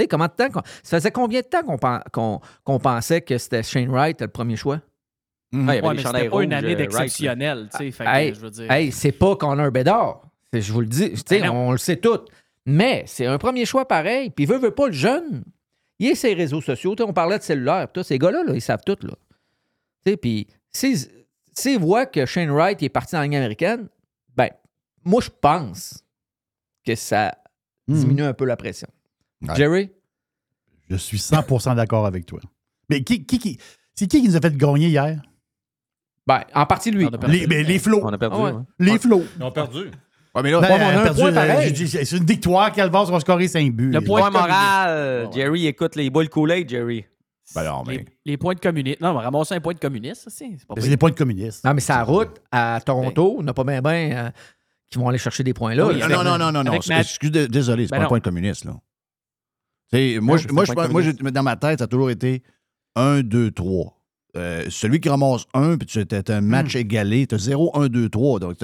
Tu sais, comment de temps qu'on- Ça faisait combien de temps qu'on pen- qu'on- qu'on pensait que c'était Shane Wright le premier choix? Mhm. Ah, Ouais, chandails c'était pas une année euh, d'exceptionnel. tu sais, Hey, hey, c'est pas Connor Bedard. C'est- Je vous le dis. Sais, Ben on le sait tout. Mais c'est un premier choix pareil. Puis veut, veut pas le jeune. Il est ses réseaux sociaux. On parlait de cellulaire. tout. Ces gars-là, là, ils savent tout. Là. Puis s'ils s'ils voient que Shane Wright est parti dans la ligne américaine, ben, moi, je pense que ça diminue un peu la pression. Ouais. Jerry? Je suis 100% d'accord avec toi. Mais qui, qui, qui- c'est qui qui nous a fait gagner hier? Ben, en partie lui. Les, ben, les flots. On a perdu. Ah ouais. Les flots. Ils ont perdu. Ouais, mais là, Ben, mais on a un perdu, point euh, C'est une victoire. Calvas va scorer 5 buts. Le Les- point- moral. Ouais. Jerry, écoute, les bois le Kool-Aid, Jerry. ben non, mais. Les, les points de communiste. Non, on va ramasser un point de communiste, ça, c'est pas C'est des points de communistes. Non, mais la route à Toronto. On n'a pas bien bien qui vont aller chercher des points là. Oui, Non, non, non, non, non. Matt- Excuse, désolé, c'est Ben pas un non. point de communiste, là. Moi, Non, je- moi, je moi, dans ma tête, ça a toujours été 1, 2, 3. Euh, celui qui ramasse 1, puis tu as un match égalé, tu as 0, 1, 2, 3. Donc,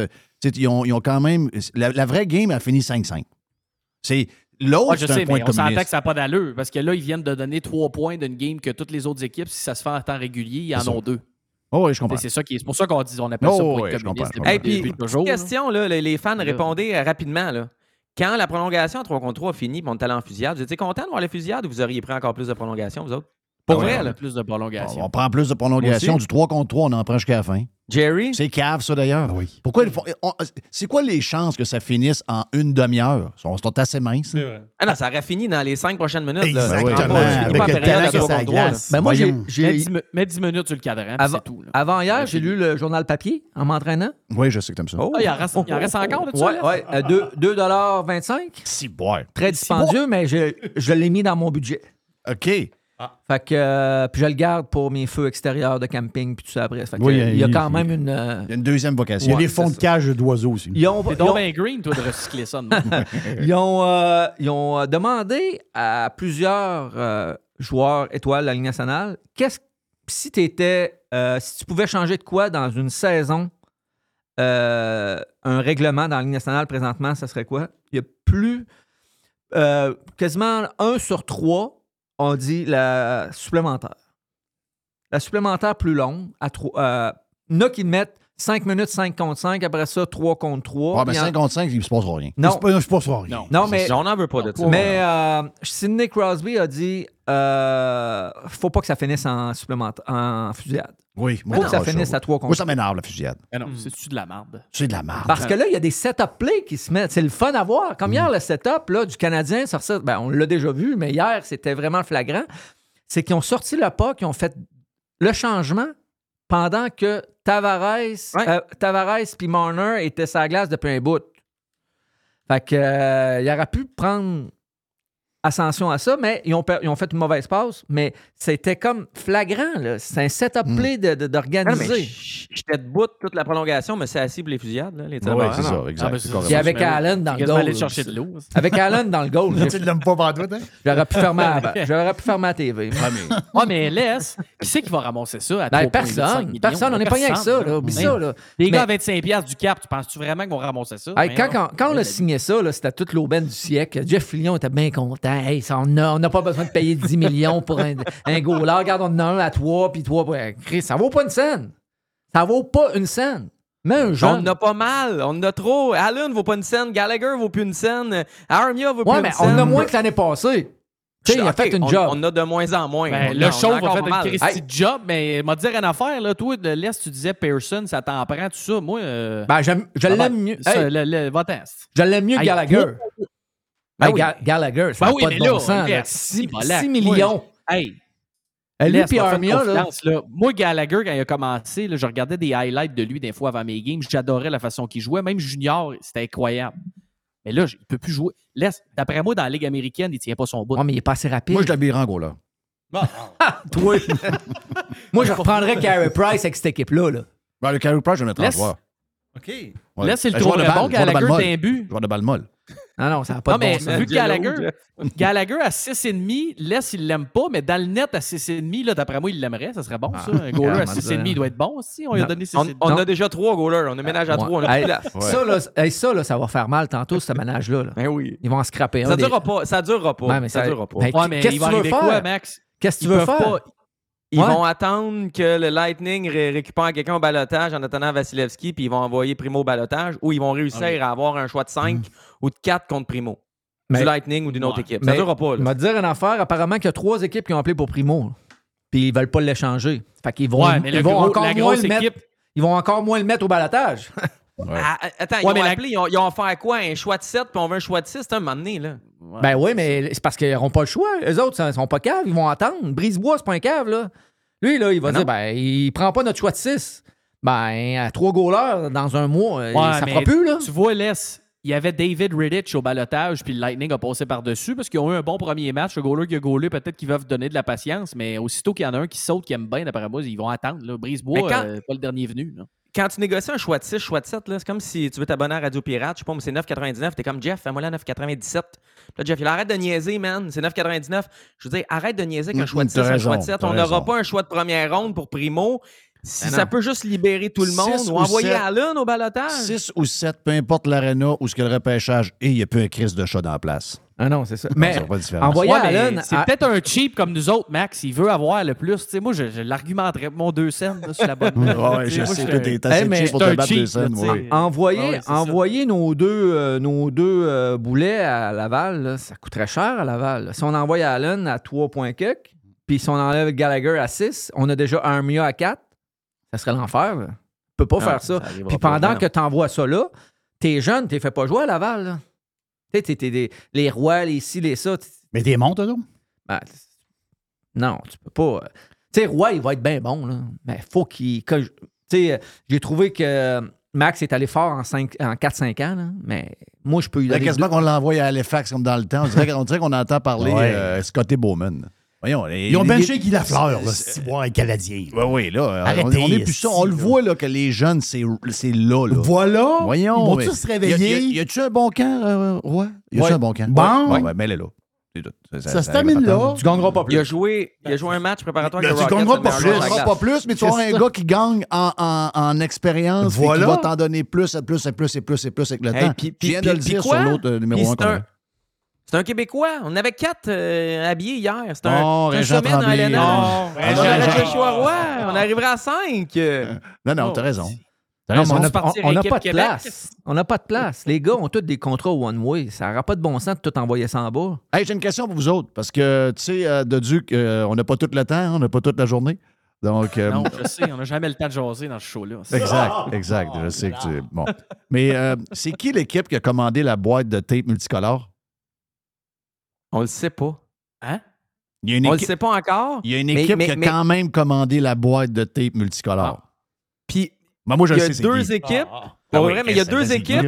ils ont, ils ont quand même. La, la vraie game a fini 5-5. C'est. L'autre, Ah, je c'est sais, un point mais on s'entend que ça n'a pas d'allure. Parce que là, ils viennent de donner trois points d'une game que toutes les autres équipes, si ça se fait en temps régulier, ils en ont deux. Oh, oui, je comprends. C'est ça qui est. C'est pour ça qu'on dit, on appelle Oh, ça point ouais, de je communiste. Hey, depuis- puis, toujours, question, là, les, fans Là. répondaient euh, rapidement. Là. Quand la prolongation à 3 contre 3 a fini, puis on est allé en fusillade, vous étiez content de voir la fusillade ou vous auriez pris encore plus de prolongation, vous autres? Pour Ah ouais, vrai, On là. a plus de prolongation. On prend plus de prolongation. Du 3 contre 3, on en prend jusqu'à la fin. Jerry? C'est cave, ça, d'ailleurs. Ah oui. Pourquoi ils font. on- C'est quoi les chances que ça finisse en une demi-heure? Ils sont, sont assez minces. vrai. Ah non, ça aurait fini dans les 5 prochaines minutes. Exactement. Ben oui. Avec le talent que ça glace? Ben moi, j'ai-. Mets j'ai. 10, mi- mets 10 minutes sur le cadran, Avant, c'est tout. là. avant hier, j'ai lu le journal papier en m'entraînant. Oui, je sais que t'aimes ça. Oh. Ah, il, en reste, il en reste encore de ça? Ouais, là? ouais. euh, deux- 2,25 Si, ouais. Très dispendieux, mais je, je l'ai mis dans mon budget. OK. Fait que, euh, puis je le garde pour mes feux extérieurs de camping, puis tout ça après. Fait que, Oui, euh, il y a il- quand il- même une. euh, Il y a une deuxième Il y vocation. a des fonds de cage d'oiseaux aussi. ils ont, C'est ils ont- green, toi, de recycler ça. ils ont, euh, ils ont demandé à plusieurs euh, joueurs étoiles de la Ligue nationale qu'est-ce si tu étais si tu pouvais changer de quoi dans une saison euh, un règlement dans la Ligue nationale présentement, ça serait quoi? Il y a plus euh, quasiment un sur trois on dit la supplémentaire. La supplémentaire plus longue, à trois. Euh, il y en qui mettent 5 minutes 5 contre 5, après ça 3 contre 3. Ouais, mais Puis en- 5 contre 5, il ne se passera rien. Non, C'est pas, c'est pas ça, rien. Non. non, mais On n'en veut pas de ça. mais euh, Sidney Crosby a dit euh, faut pas que ça finisse en supplémentaire, en fusillade. Oui, Faut que ça finisse à 3 Moi, contre ça m'énerve, la fusillade. Mais non, c'est-tu de la merde? C'est de la merde. Parce que là, il y a des setup plays qui se mettent. C'est le fun à voir. Comme hier, le setup là, du Canadien, ça ben, on l'a déjà vu, mais hier, c'était vraiment flagrant. C'est qu'ils ont sorti le pas, qu'ils ont fait le changement pendant que Tavares, euh, Tavares puis Marner étaient la glace depuis un bout. Fait que, euh, il aurait pu prendre ascension à ça, mais ils ont, ils ont fait une mauvaise passe. Mais c'était comme flagrant. là. C'est un setup play de- de- Ah, d'organiser. j- J'étais debout toute la prolongation, mais c'est assis pour les fusillades, là, les tirs Oui, c'est ça, Ah, ben, exact. Puis avec. Allen dans le goal. chercher de l'eau. Avec Allen dans le goal. Tu l'aimes pas par toi, hein? J'aurais pu fermer la, j'aurais pu fermer la TV. Ah, mais- Ouais, mais LS, qui c'est qui va ramasser ça à Ben, 3,85 personne. Personne. On n'est pas rien avec ça. Là. Oublie ça. Là. Les gars à Mais- 25$ piastres du cap, tu penses-tu vraiment qu'ils vont ramasser ça? Quand, on a signé ça, c'était toute l'aubaine du siècle. Jeff Fillion était bien content. Hey, ça, on n'a on pas besoin de payer 10 millions pour un, un goaler. Regarde, on en a un à 3, puis 3 pour Chris. Ça vaut pas une scène. Ça vaut pas une scène. Mais un On jeune. en a pas mal, on en a trop. Allen vaut pas une scène, Gallagher vaut plus une scène, Armia vaut Ouais, plus mais une on scène. en a moins que l'année passée. Tu sais, il a fait une on, job. On a de moins en moins. Ben, On le a- on show a va faire pas une mal. Christy job, mais m'a dire une affaire, là, toi, de l'Est, tu disais Pearson, ça t'en prend, tout ça. Moi, euh, Ben, je va- l'aime mieux. ça, Hey, le- je l'aime mieux que Hey, Gallagher. Ben Hey, oui. Ga- Gallagher, ça Ben oui, pas de là, bon sens. regarde, 6 si, Balak, millions. Hey, Hey, Lui faire Armia, là. là. Moi, Gallagher, quand il a commencé, là, je regardais des highlights de lui des fois avant mes games. J'adorais la façon qu'il jouait. Même junior, c'était incroyable. Mais là, il ne peut plus jouer. Laisse, d'après moi, dans la Ligue américaine, il ne tient pas son bout. Ouais, mais il est pas assez rapide. Moi, je l'habillerai en gros, là. Toi. Moi, je reprendrais Carey Price avec cette équipe-là. Là. Ben, le Carey Price, je vais mettre en joueur. OK. Ouais. Là, c'est le Ben, joueur tour de bon. joueur de balle Gallagher, molle. t'as un but. Joueur de balle molle. Non, non, ça n'a pas Non, de mais bon sens. vu que Gallagher, Gallagher à 6,5, laisse, il l'aime pas, mais dans le net à 6,5, là, d'après moi, il l'aimerait. Ça serait bon, ça. Un goaler à comment 6,5, dire? il doit être bon aussi. On lui a donné On, 6,5. on Non. a déjà trois goalers, on aménage à Ouais. trois, on a Hey, place. Ça, là, hey, ça, là, ça va faire mal tantôt, ce manage-là. là. Ben oui. Ils vont en scraper un. Ça des- durera pas, ça durera pas. Ouais, mais ça, ça- durera pas. Ben, Ouais, mais Qu'est-ce il que va tu veux faire? quoi, Max? Qu'est-ce que tu veux faire? Ils Ouais. vont attendre que le Lightning ré- récupère quelqu'un au balotage en attendant Vasilevski, puis ils vont envoyer Primo au balotage, ou ils vont réussir Ah oui. à avoir un choix de 5 ou de 4 contre Primo. Mais- du Lightning ou d'une autre équipe. Mais- ça durera pas. Je vais te dire une affaire. Apparemment, qu'il y a trois équipes qui ont appelé pour Primo. Puis ils veulent pas l'échanger. Fait qu'ils vont, Ouais, ils vont gros- encore moins le mettre. équipe. Ils vont encore moins le mettre au balotage. Ah, attends, ils ont la- appelé, ils ont, ils ont quoi? Un choix de 7, puis on veut un choix de 6, c'est un moment donné, là. Ben oui, mais c'est parce qu'ils n'auront pas le choix. Les autres, ils sont pas caves. Ils vont attendre. Brisebois, c'est pas un cave, là. Lui, là, il va Ben dire, non. ben, il prend pas notre choix de 6. Ben, à trois goalers dans un mois, euh, Ouais, ça fera plus, là. Tu vois, laisse. Il y avait David Riddich au balotage, puis le Lightning a passé par-dessus parce qu'ils ont eu un bon premier match. Le goaler qui a goalé, peut-être qu'ils veulent donner de la patience, mais aussitôt qu'il y en a un qui saute, qui aime bien, d'après moi, ils vont attendre. Là. Brisebois, quand- euh, pas le dernier venu. là. Quand tu négocies un choix de 6, choix de 7, là, c'est comme si tu veux t'abonner à Radio Pirate, je sais pas, mais c'est 9,99, t'es comme Jeff, fais-moi là 9,97. Puis Là, Jeff, il arrête de niaiser, man, c'est 9,99. Je veux dire, arrête de niaiser qu'un Mm, choix de t'as 6, un raison, choix de 7. t'as On n'aura pas un choix de première ronde pour Primo. Si Ben ça peut juste libérer tout le monde Six ou ou envoyer sept. Allen au balotage. 6 ou 7, peu importe l'aréna ou ce que le repêchage, et il n'y a plus un crise de chat dans la place. Ah non, c'est ça. Mais envoyer Ouais, Allen. c'est à- peut-être un cheap comme nous autres, Max. Il veut avoir le plus. Moi, je, je l'argumenterais mon deux cents là, sur la bonne note. Ouais, je moi, sais, t'es Eh, assez mais cheap pour te battre cheap, deux scènes, là, tu sais. ouais. Envoyer, Ah ouais, envoyer nos deux, euh, nos deux euh, boulets à Laval, là, ça coûterait cher à Laval. là. Si on envoie Allen à 3 points puis si on enlève Gallagher à 6, on a déjà Armia à 4, ça serait l'enfer. là. On peut pas Non, faire ça. ça Puis pendant que tu envoies ça là, t'es jeune, t'es fait pas jouer à Laval. là. Tu sais, t'es- t'es des- les rois, les ci, les ça. Mais t'es montes, autres? ben, non, tu peux pas. euh. Tu sais, Roy, il va être bien bon, là. Mais faut qu'il. Tu sais, euh, j'ai trouvé que Max est allé fort en, cinq- en 4-5 ans, là, mais moi, je peux lui Là, donner. quasiment deux- qu'on l'envoie à Halifax comme dans le temps. On dirait, on dirait qu'on entend parler Ouais. euh, Scotty Bowman. Voyons, les- Ils ont benché Guy Lafleur, là, c'est- un Canadien. Oui, oui, là. Arrêtez, on, on est plus ça. On le voit, là, que les jeunes, c'est c'est là, là. Voilà. Voyons. Ils vont mais- tous se réveiller? Y, a-tu un bon camp, euh, Roy? Y a-tu Ouais. un bon camp? Bon. Ouais, ouais, mets-le là. C'est tout. Ça se termine là. Tu gagneras pas Il a plus. joué, il a joué un match préparatoire avec tu les Rockets. gagneras pas le Tu plus. de gagneras pas plus, mais tu vas avoir un gars qui gagne en, en, en expérience et qui va t'en donner plus et plus et plus et plus et plus avec le Hey, temps. puis- Je viens de le dire quoi? sur l'autre euh, numéro Puis 1 c'est un- C'est Québécois. On avait quatre euh, habillés hier. C'était un, Oh, c'est un sommet dans. LNH. Oh, On Régent- aurait Régent- Joshua Roy. On arriverait à cinq. Non, non, t'as raison. T'as Non, mais raison. on n'a pas de Québec. place. On n'a pas de place. Les gars ont tous des contrats one-way. Ça n'aura pas de bon sens de tout envoyer ça en bas. Hey, j'ai une question pour vous autres, parce que, tu sais, euh, de Duc, euh, on n'a pas tout le temps, on n'a pas toute la journée. Donc, euh, Non, je sais, on n'a jamais le temps de jaser dans ce show-là. Exact, exact. Je sais que tu. Bon. Mais euh, c'est qui l'équipe qui a commandé la boîte de tape multicolore? On le sait pas. Hein? Il y a une On le sait pas encore. il y a une Mais- équipe mais- qui a mais- quand même commandé la boîte de tape multicolore. Puis Ben, moi, je il le y a sais, deux qui. équipes. Ah, Ben Pas oui, vrai, mais il y a deux équipes.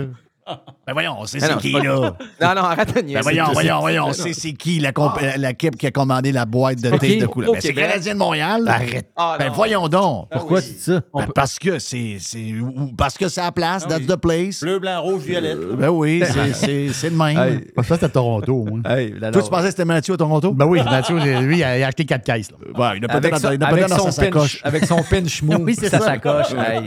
Ben voyons, on sait Ah c'est qui, c'est là? Non, non, arrête de Ben niaiser. voyons, C'est- voyons, voyons, on sait c'est qui la euh, l'équipe qui a commandé la boîte de qui? de couleur? Ben, c'est Québec. Canadien de Montréal. Arrête. Ah, Ben voyons donc. Pourquoi tu dis ça? Ben, parce que c'est c'est- parce que c'est la place, that's the place. Bleu, blanc, rouge, violet. Euh, Ben oui, c'est- c'est c'est le même. Ça, c'était à Toronto. moi. Toi, tu pensais que c'était Mathieu à Toronto? Ben oui, Mathieu, lui, il a il a acheté quatre caisses. là. Il a Avec, peut-être dans, sa sacoche. avec son pinch mou, Oui, c'est sa ça. sacoche. Hey.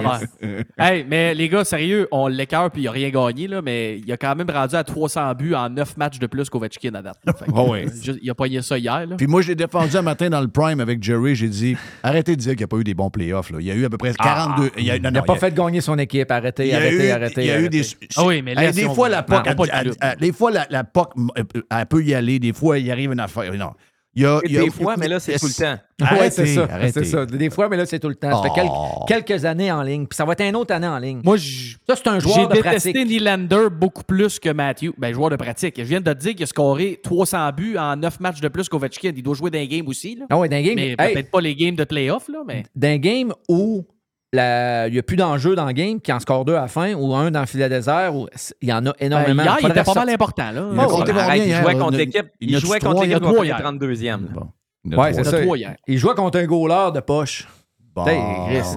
Hey, mais les gars, sérieux, on l'écœure puis il n'a rien gagné, là, mais il a quand même rendu à 300 buts en 9 matchs de plus qu'Ovechkin à date. que, Ah ouais. juste- il a pogné ça hier. Là. Puis moi, je l'ai défendu un matin dans le prime avec Jerry. J'ai dit, arrêtez de dire qu'il n'y a pas eu des bons playoffs. Là. Il y a eu à peu près 42. il y a, non, Il n'a pas il y a- fait gagner son équipe. Arrêtez, il y a arrêtez, eu, arrêtez. il y a eu des. Ah oui, mais là, Hey, si des on fois, veut- la POC, Non, elle- elle- des fois, la, POC, elle, elle peut y aller. Des fois, il arrive une affaire. Non. Il y a, il y a- Des fois, mais là, c'est tout le temps. Arrêtez, c'est ça. C'est ça. Des fois, mais là, c'est tout le temps. Ça fait Oh. quelques, quelques années en ligne. Puis ça va être une autre année en ligne. Moi, j- Ça, c'est un j'ai joueur de détesté pratique. Nylander beaucoup plus que Matthew. Ben, joueur de pratique. Je viens de te dire qu'il a scoré 300 buts en 9 matchs de plus qu'Ovechkin. Il doit jouer dans les games aussi. Là. Ah ouais, d'un game, Mais hey, peut-être pas les games de playoff, là, mais. d'un game où la- il n'y a plus d'enjeu dans le game, qui en score deux à la fin, ou un dans le filet désert, où il y en a Ben, énormément. hier, il Faudrait était pas mal important. Là. Il Oh, arrête, il jouait contre Il l'équipe. il Il jouait contre Il l'équipe trois qui hier. était 32e. Bon. Il y en a Ouais, trois. c'est Il ça. Il jouait contre un goaler de poche. Bon. Chris,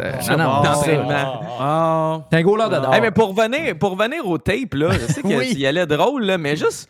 euh, non, non, un goaler de Hey, mais pour revenir, pour revenir au tape, là, je sais qu'il Oui. y allait drôle, là, mais juste.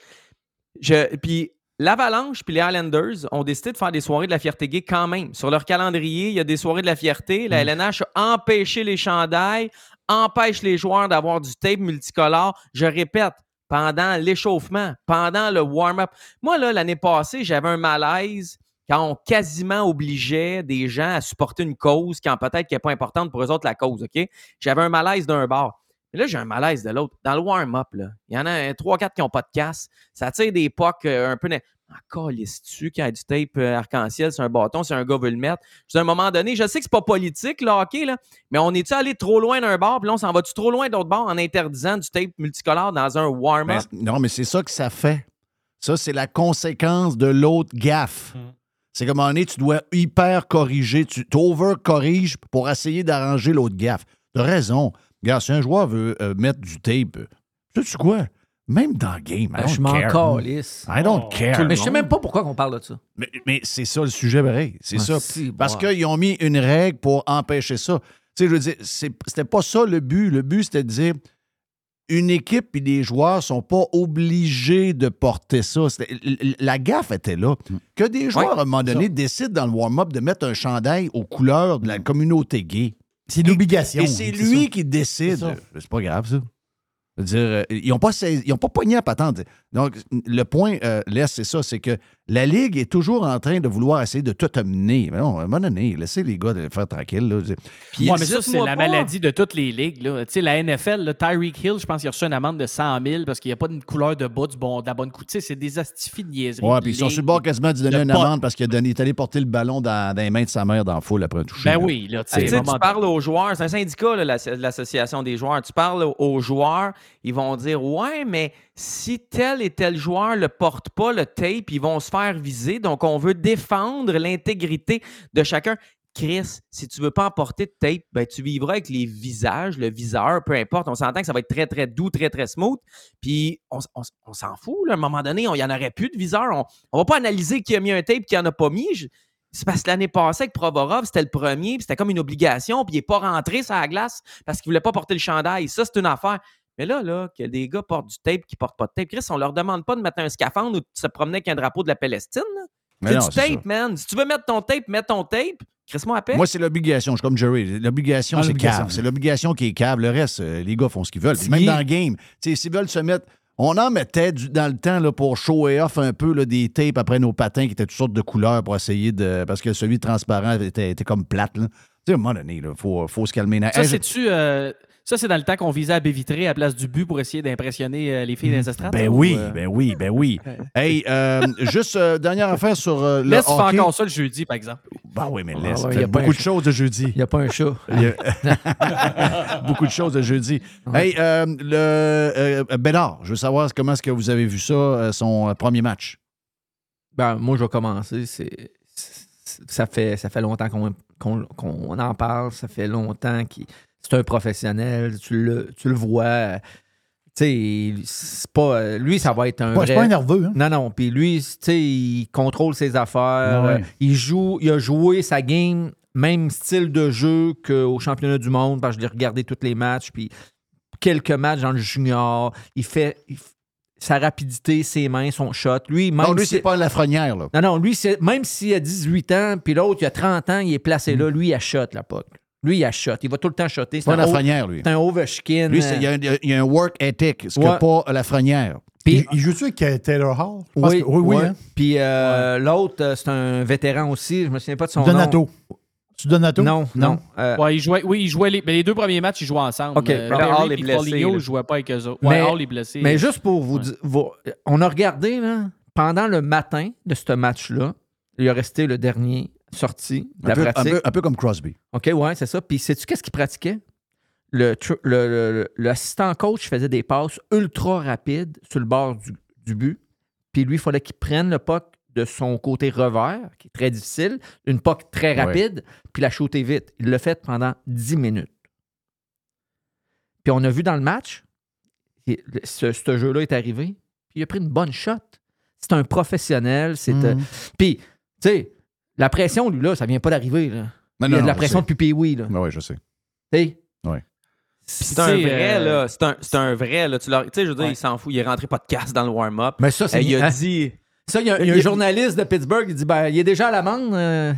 Je, puis l'Avalanche puis les Islanders ont décidé de faire des soirées de la fierté gay quand même. Sur leur calendrier, il y a des soirées de la fierté. La LNH a empêché les chandails, empêche les joueurs d'avoir du tape multicolore. Je répète, pendant l'échauffement, pendant le warm-up. Moi, là, l'année passée, j'avais un malaise quand on quasiment obligeait des gens à supporter une cause quand peut-être qui n'est pas importante pour eux autres, la cause, OK? J'avais un malaise d'un bord. Mais là, j'ai un malaise de l'autre. Dans le warm-up, là, il y en a trois, quatre qui n'ont pas de casse. Ça tire des pocs euh, un peu... Encore tu qui a du tape euh, arc-en-ciel sur un bâton, c'est un gars veut le mettre? Dis, à un moment donné, je sais que c'est pas politique, le hockey, là, mais on est-tu allé trop loin d'un bord, puis là, on s'en va-tu trop loin de l'autre bord en interdisant du tape multicolore dans un warm-up? Non, mais c'est ça que ça fait. Ça, c'est la conséquence de l'autre gaffe. C'est comme à un moment donné, tu dois hyper corriger. Tu over-corriges pour essayer d'arranger l'autre gaffe. Tu as raison. Regarde, si un joueur veut euh, mettre du tape, sais-tu quoi? Même dans le game, I Ben, don't je m'en calisse. I don't care. Mais je sais même pas pourquoi on parle de ça. Mais, mais c'est ça le sujet, pareil. C'est Ah, ça. si, Parce qu'ils ont mis une règle pour empêcher ça. Tu sais, je veux dire, c'était pas ça le but. Le but, c'était de dire une équipe et des joueurs sont pas obligés de porter ça. La gaffe était là. Que des joueurs, à un moment donné, décident dans le warm-up de mettre un chandail aux couleurs de la communauté gay. C'est une obligation. Et c'est lui qui décide. C'est pas grave, ça. Dire, euh, ils n'ont pas, ils ont pas pogné à patente. Donc, le point, euh, Les, c'est ça, c'est que la Ligue est toujours en train de vouloir essayer de tout amener. Mais non, à un moment donné, laissez les gars de faire tranquille. Là. Puis, ouais, mais ça, c'est la pas. maladie de toutes les ligues. Là. Tu sais, la NFL, là, Tyreek Hill, je pense qu'il a reçu une amende de 100 000 parce qu'il n'y a pas une couleur de bas du bon, de la bonne couleur. Tu sais, c'est des astifies de niaiseries. Ouais, de puis ils sont sur le bord quasiment de donner Le une pot. amende parce qu'il est allé porter le ballon dans, dans les mains de sa mère dans la foule après un toucher. Ben là. oui, là, tu tu parles aux joueurs, c'est un syndicat, la- l'association des joueurs. Tu parles aux joueurs, ils vont dire Ouais, mais si tel et tel joueur le porte pas, le tape, ils vont se faire viser. Donc, on veut défendre l'intégrité de chacun. Chris, si tu veux pas emporter de tape, ben, tu vivras avec les visages, le viseur, peu importe. On s'entend que ça va être très, très doux, très, très smooth. Puis on, s'en fout. là. À un moment donné, il n'y en aurait plus de viseur. On, on va pas analyser qui a mis un tape, qui en a pas mis. C'est parce que l'année passée, avec Provorov, c'était le premier, puis c'était comme une obligation, puis il n'est pas rentré sur la glace parce qu'il voulait pas porter le chandail. Ça, c'est une affaire. Mais là, là, que des gars portent du tape qui portent pas de tape, Chris, on leur demande pas de mettre un scaphandre ou de se promener avec un drapeau de la Palestine. C'est du tape, man. Si tu veux mettre ton tape, mets ton tape. Chris-moi à paix. Moi, c'est l'obligation. Je suis comme Jerry. L'obligation, Ah, c'est cave. C'est l'obligation qui est cave. Le reste, euh, les gars font ce qu'ils veulent. Puis même dans le game, tu sais, s'ils veulent se mettre. On en mettait du- dans le temps là, pour show et off un peu là, des tapes après nos patins qui étaient toutes sortes de couleurs pour essayer de. Parce que celui transparent était, était comme plate. Là. Tu sais, à un moment donné, il faut, faut se calmer. Ça, Hey, c'est-tu. euh, ça, c'est dans le temps qu'on visait à baie vitrée à la place du but pour essayer d'impressionner euh, les filles des estrades. Ben ou, oui, euh, ben oui, ben oui. hey, euh, juste euh, dernière affaire sur euh, le Laisse faire hockey. encore ça le jeudi, par exemple. Ben oui, mais Ah laisse. ouais, Fait y a beaucoup de choses de jeudi. Il n'y a pas un chat. Il Beaucoup de choses de jeudi. Hey, euh, le euh, Bédard, je veux savoir comment est-ce que vous avez vu ça, euh, son euh, premier match? Ben, moi, je vais commencer. C'est, ça, fait, ça fait longtemps qu'on, qu'on- qu'on en parle. Ça fait longtemps qu'il c'est un professionnel. Tu le, tu le vois. Tu sais, c'est pas. Lui, ça va être un. Ouais, c'est vrai- pas un nerveux. Hein? Non, non. Puis lui, tu sais, il contrôle ses affaires. Ouais. Euh, Il joue, il a joué sa game, même style de jeu qu'au championnat du monde, parce que je l'ai regardé tous les matchs. Puis quelques matchs dans le junior. Il fait. il sa rapidité, ses mains, son shot. Lui, même Non, lui, si- c'est pas la frenière, là. non, non, lui, c'est, même s'il a 18 ans, puis l'autre, il a 30 ans, il est placé là, lui, il a shot, la puck. Lui, il a shot. Il va tout le temps shotter. C'est pas un lui. C'est Ovechkin. Lui, c'est- il y, a un- il y a un work ethic, ce que Ouais. pas la frenière. Puis- il, il joue-tu avec euh, Taylor Hall? Oui, que- oui, oui. ouais. hein? Puis euh, l'autre, euh, c'est un vétéran aussi. Je me souviens pas de son Donato. nom. Tu Donato? Non, non. Euh, Ouais, il jouait, oui, il jouait les, mais les deux premiers matchs, ils jouaient ensemble. OK. Euh, Hall est blessé, ne jouaient pas avec eux autres. Ouais, Mais- Hall est blessé. Mais juste pour vous Ouais. dire, vous- on a regardé, là, pendant le matin de ce match-là, il a resté le dernier sorti de Un la peu, un, pratique. peu, un peu comme Crosby. OK, ouais, c'est ça. Puis sais-tu qu'est-ce qu'il pratiquait? Tr- le- le- le- L'assistant coach faisait des passes ultra rapides sur le bord du, du but. Puis lui, il fallait qu'il prenne le puck de son côté revers, qui est très difficile, une puck très Ouais. rapide, puis la shooter vite. Il l'a fait pendant 10 minutes. Puis on a vu dans le match, ce, ce jeu-là est arrivé, puis il a pris une bonne shot. C'est un professionnel. C'est, euh, Mhm. Puis, tu sais, la pression, lui, là, ça vient pas d'arriver. là. Non, il y a non, de la pression sais. depuis Pee-Wee, là. Ben oui, je sais. Tu sais, C'est un vrai, euh, là. C'est un, c'est un vrai, là. Tu leur- tu sais, je veux dire, Ouais. il s'en fout. Il est rentré podcast dans le warm-up. Mais ça, c'est Euh, il a hein? dit. Ça, il y a, il y a un journaliste de Pittsburgh qui dit ben, il est déjà à l'amende. euh,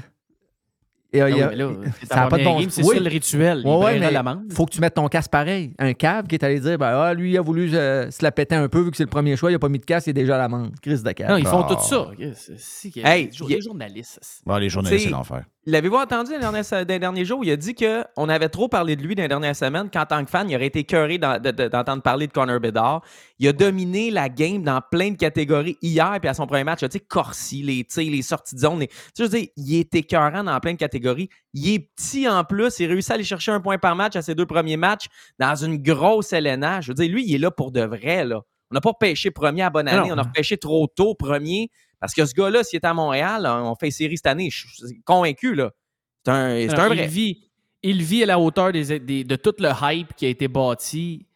et, Ah oui, a- là, ça ta a pas de bon C'est Oui. ça le rituel. Il Ouais, ouais, prendra mais l'amende. faut que tu mettes ton casque pareil. Un cave qui est allé dire ben, ah, lui, il a voulu euh, se la péter un peu vu que c'est le premier choix, il a pas mis de casque, il est déjà à l'amende. Chris de cave. Non, ils font tout ça. A Hey, des jour- il y a- des journalistes. Bon, les journalistes, c'est l'enfer. L'avez-vous entendu dans les, derniers, dans les derniers jours? Il a dit qu'on avait trop parlé de lui dans les dernières semaines, qu'en tant que fan, il aurait été de- d'entendre parler de Connor Bedard. Il a dominé la game dans plein de catégories hier, puis à son premier match, tu sais, Corsi, les tirs, les sorties de zone. les- Tu sais, je veux dire, il était écœurant dans plein de catégories. Il est petit en plus, il réussit à aller chercher un point par match à ses deux premiers matchs dans une grosse LNH. Je veux dire, lui, il est là pour de vrai, là. On n'a pas pêché premier à bonne année, Non. on a repêché trop tôt premier. Parce que ce gars-là, s'il était à Montréal, on fait série cette année. Je suis convaincu, là. C'est un, un il, vrai. vit, il vit à la hauteur des, des- de tout le hype qui a été bâti.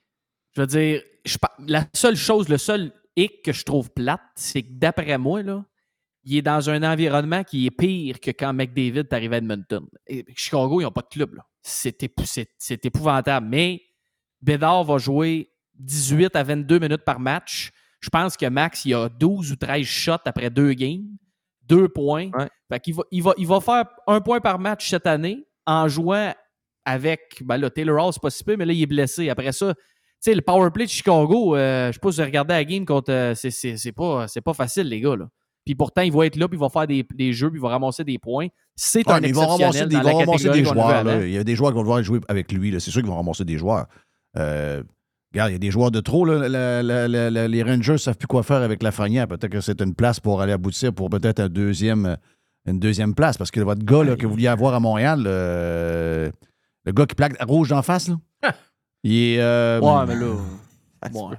Je veux dire, je la seule chose, le seul hic que je trouve plate, c'est que d'après moi, là, il est dans un environnement qui est pire que quand McDavid est arrivé à Edmonton. Et Chicago, ils n'ont pas de club. épou- c'est épouvantable. Mais Bédard va jouer 18 à 22 minutes par match. Je pense que Max, il a 12 ou 13 shots après deux games. Deux points. Ouais. Fait qu'il va, il va, il va faire un point par match cette année en jouant avec. Ben là, Taylor Hall, c'est pas si peu, mais là, il est blessé. Après ça, tu sais, le power play de Chicago, euh, je sais pas si vous regardé la game contre. euh, c'est- c'est c'est pas, c'est pas facile, les gars. Là. Puis pourtant, il va être là, puis il va faire des, des jeux, puis il va ramasser des points. C'est Ouais, un exceptionnel des, dans ils la vont ramasser catégorie des joueurs. là. Il y a des joueurs qui vont devoir jouer avec lui. là. C'est sûr qu'ils vont ramasser des joueurs. Euh, regarde, il y a des joueurs de trop. là. La- la- la- la- les Rangers ne savent plus quoi faire avec la Lafrenière. Peut-être que c'est une place pour aller aboutir pour peut-être un deuxième, euh, une deuxième place. Parce que votre gars là, que vous vouliez avoir à Montréal, le, le gars qui plaque rouge d'en face, là, il est. euh, Ouais, mais là. ouais.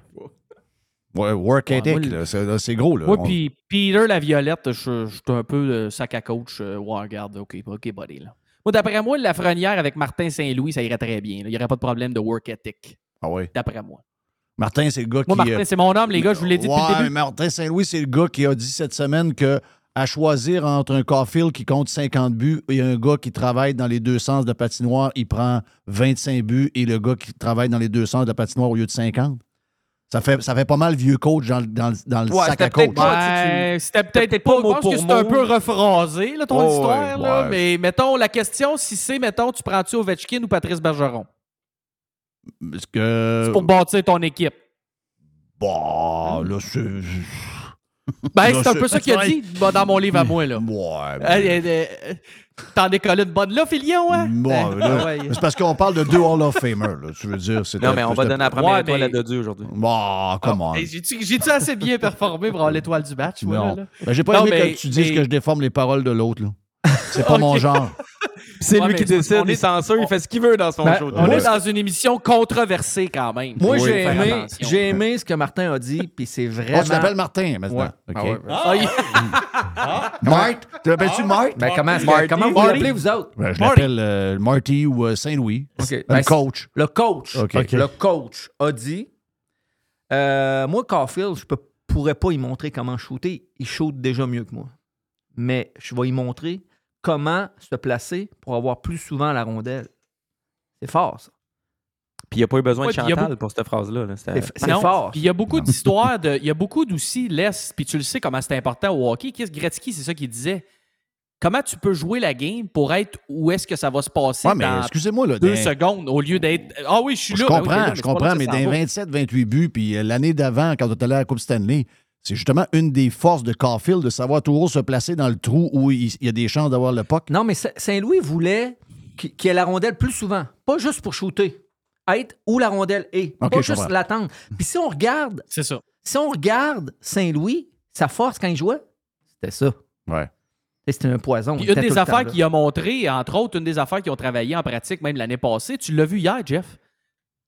ouais, work Ouais, ethic, moi, le- là, c'est gros. Là. Oui, On- puis Peter la Violette, je suis un peu le sac à coach. euh, ouais, regarde, OK, OK, buddy. Là. Moi, d'après moi, la Lafrenière avec Martin Saint-Louis, ça irait très bien. là. Il n'y aurait pas de problème de work ethic. Ah oui. D'après moi. Martin, c'est le gars Moi, qui. Martin, euh, c'est mon homme, les gars, je vous l'ai dit depuis le début. Martin Saint-Louis, c'est le gars qui a dit cette semaine que à choisir entre un Caulfield qui compte 50 buts et un gars qui travaille dans les deux sens de patinoire, il prend 25 buts et le gars qui travaille dans les deux sens de patinoire au lieu de 50. Ça fait, ça fait pas mal vieux coach dans, le- dans le- dans le Ouais, sac à coach. Ouais, c'était peut-être pas, pas mot pour que c'est un peu rephrasé, là, ton Oh, histoire. ouais, là. ouais. Mais mettons, la question, si c'est, mettons, tu prends-tu Ovechkin ou Patrice Bergeron? Parce que. C'est pour bâtir ton équipe. Bah, là, c'est. Ben, c'est un peu ça qu'il a ouais. dit bah, dans mon livre à moi, là. Ouais. mais- Hey, hey, hey, T'en décolles une bonne là, Filion, hein? Bon, Ben, là, ouais. C'est parce qu'on parle de deux Hall of Famers, là. Tu veux dire, c'est. Non, mais on va donner la première Ouais, étoile mais- à Dodu aujourd'hui. Bon, comment? Hey, J'ai-tu j'ai-tu assez bien performé pour avoir l'étoile du match, moi, Non. là, là? Ben, j'ai pas Non, aimé mais- que tu dises mais- que je déforme les paroles de l'autre, là. C'est pas mon genre. C'est Ouais, lui qui décide, on il est- censure, il fait ce qu'il veut dans son Ben, show. On est dans une émission controversée quand même. Moi, j'ai aimé, j'ai aimé ce que Martin a dit, puis c'est Oh, vraiment. tu l'appelles Martin maintenant. Ouais. OK. Ah ouais, ouais. Ah, il- Marc? Tu l'appelles-tu Marc? Ben, comment, Marty, comment vous l'appelez, vous autres? Ben, je l'appelle euh, Marty ou euh, Saint-Louis. OK. Un Ben, coach. Le coach, le coach a dit euh, Moi, Caulfield, je ne pourrais pas y montrer comment shooter. Il shoot déjà mieux que moi. Mais je vais y montrer comment se placer pour avoir plus souvent la rondelle. C'est fort, ça. Puis il n'y a pas eu besoin Ouais, de Chantal pour cette phrase-là. là. C'est- fort. Puis il y a beaucoup d'histoires, de, il y a beaucoup d'aussi laisse, puis tu le sais comment c'est important au hockey. Chris Gretzky, c'est ça qu'il disait. Comment tu peux jouer la game pour être où est-ce que ça va se passer Ouais, mais dans excusez-moi, là. deux secondes au lieu d'être Ah oui, je suis là. Je Ben oui, comprends, je pas là comprends, mais dans s'en va. 27, 28 buts, puis euh, l'année d'avant, quand on était allé à la Coupe Stanley, c'est justement une des forces de Caulfield de savoir toujours se placer dans le trou où il, y a des chances d'avoir le puck. Non, mais Sa- Saint-Louis voulait qu'il y ait la rondelle plus souvent. Pas juste pour shooter. Être où la rondelle est. Pas juste l'attendre. Puis si on regarde, C'est ça. si on regarde Saint-Louis, sa force quand il jouait, c'était ça. Ouais. C'était un poison. Puis Il une des affaires qu'il a montré, entre autres, une des affaires qu'ils ont travaillé en pratique même l'année passée, tu l'as vu hier, Jeff.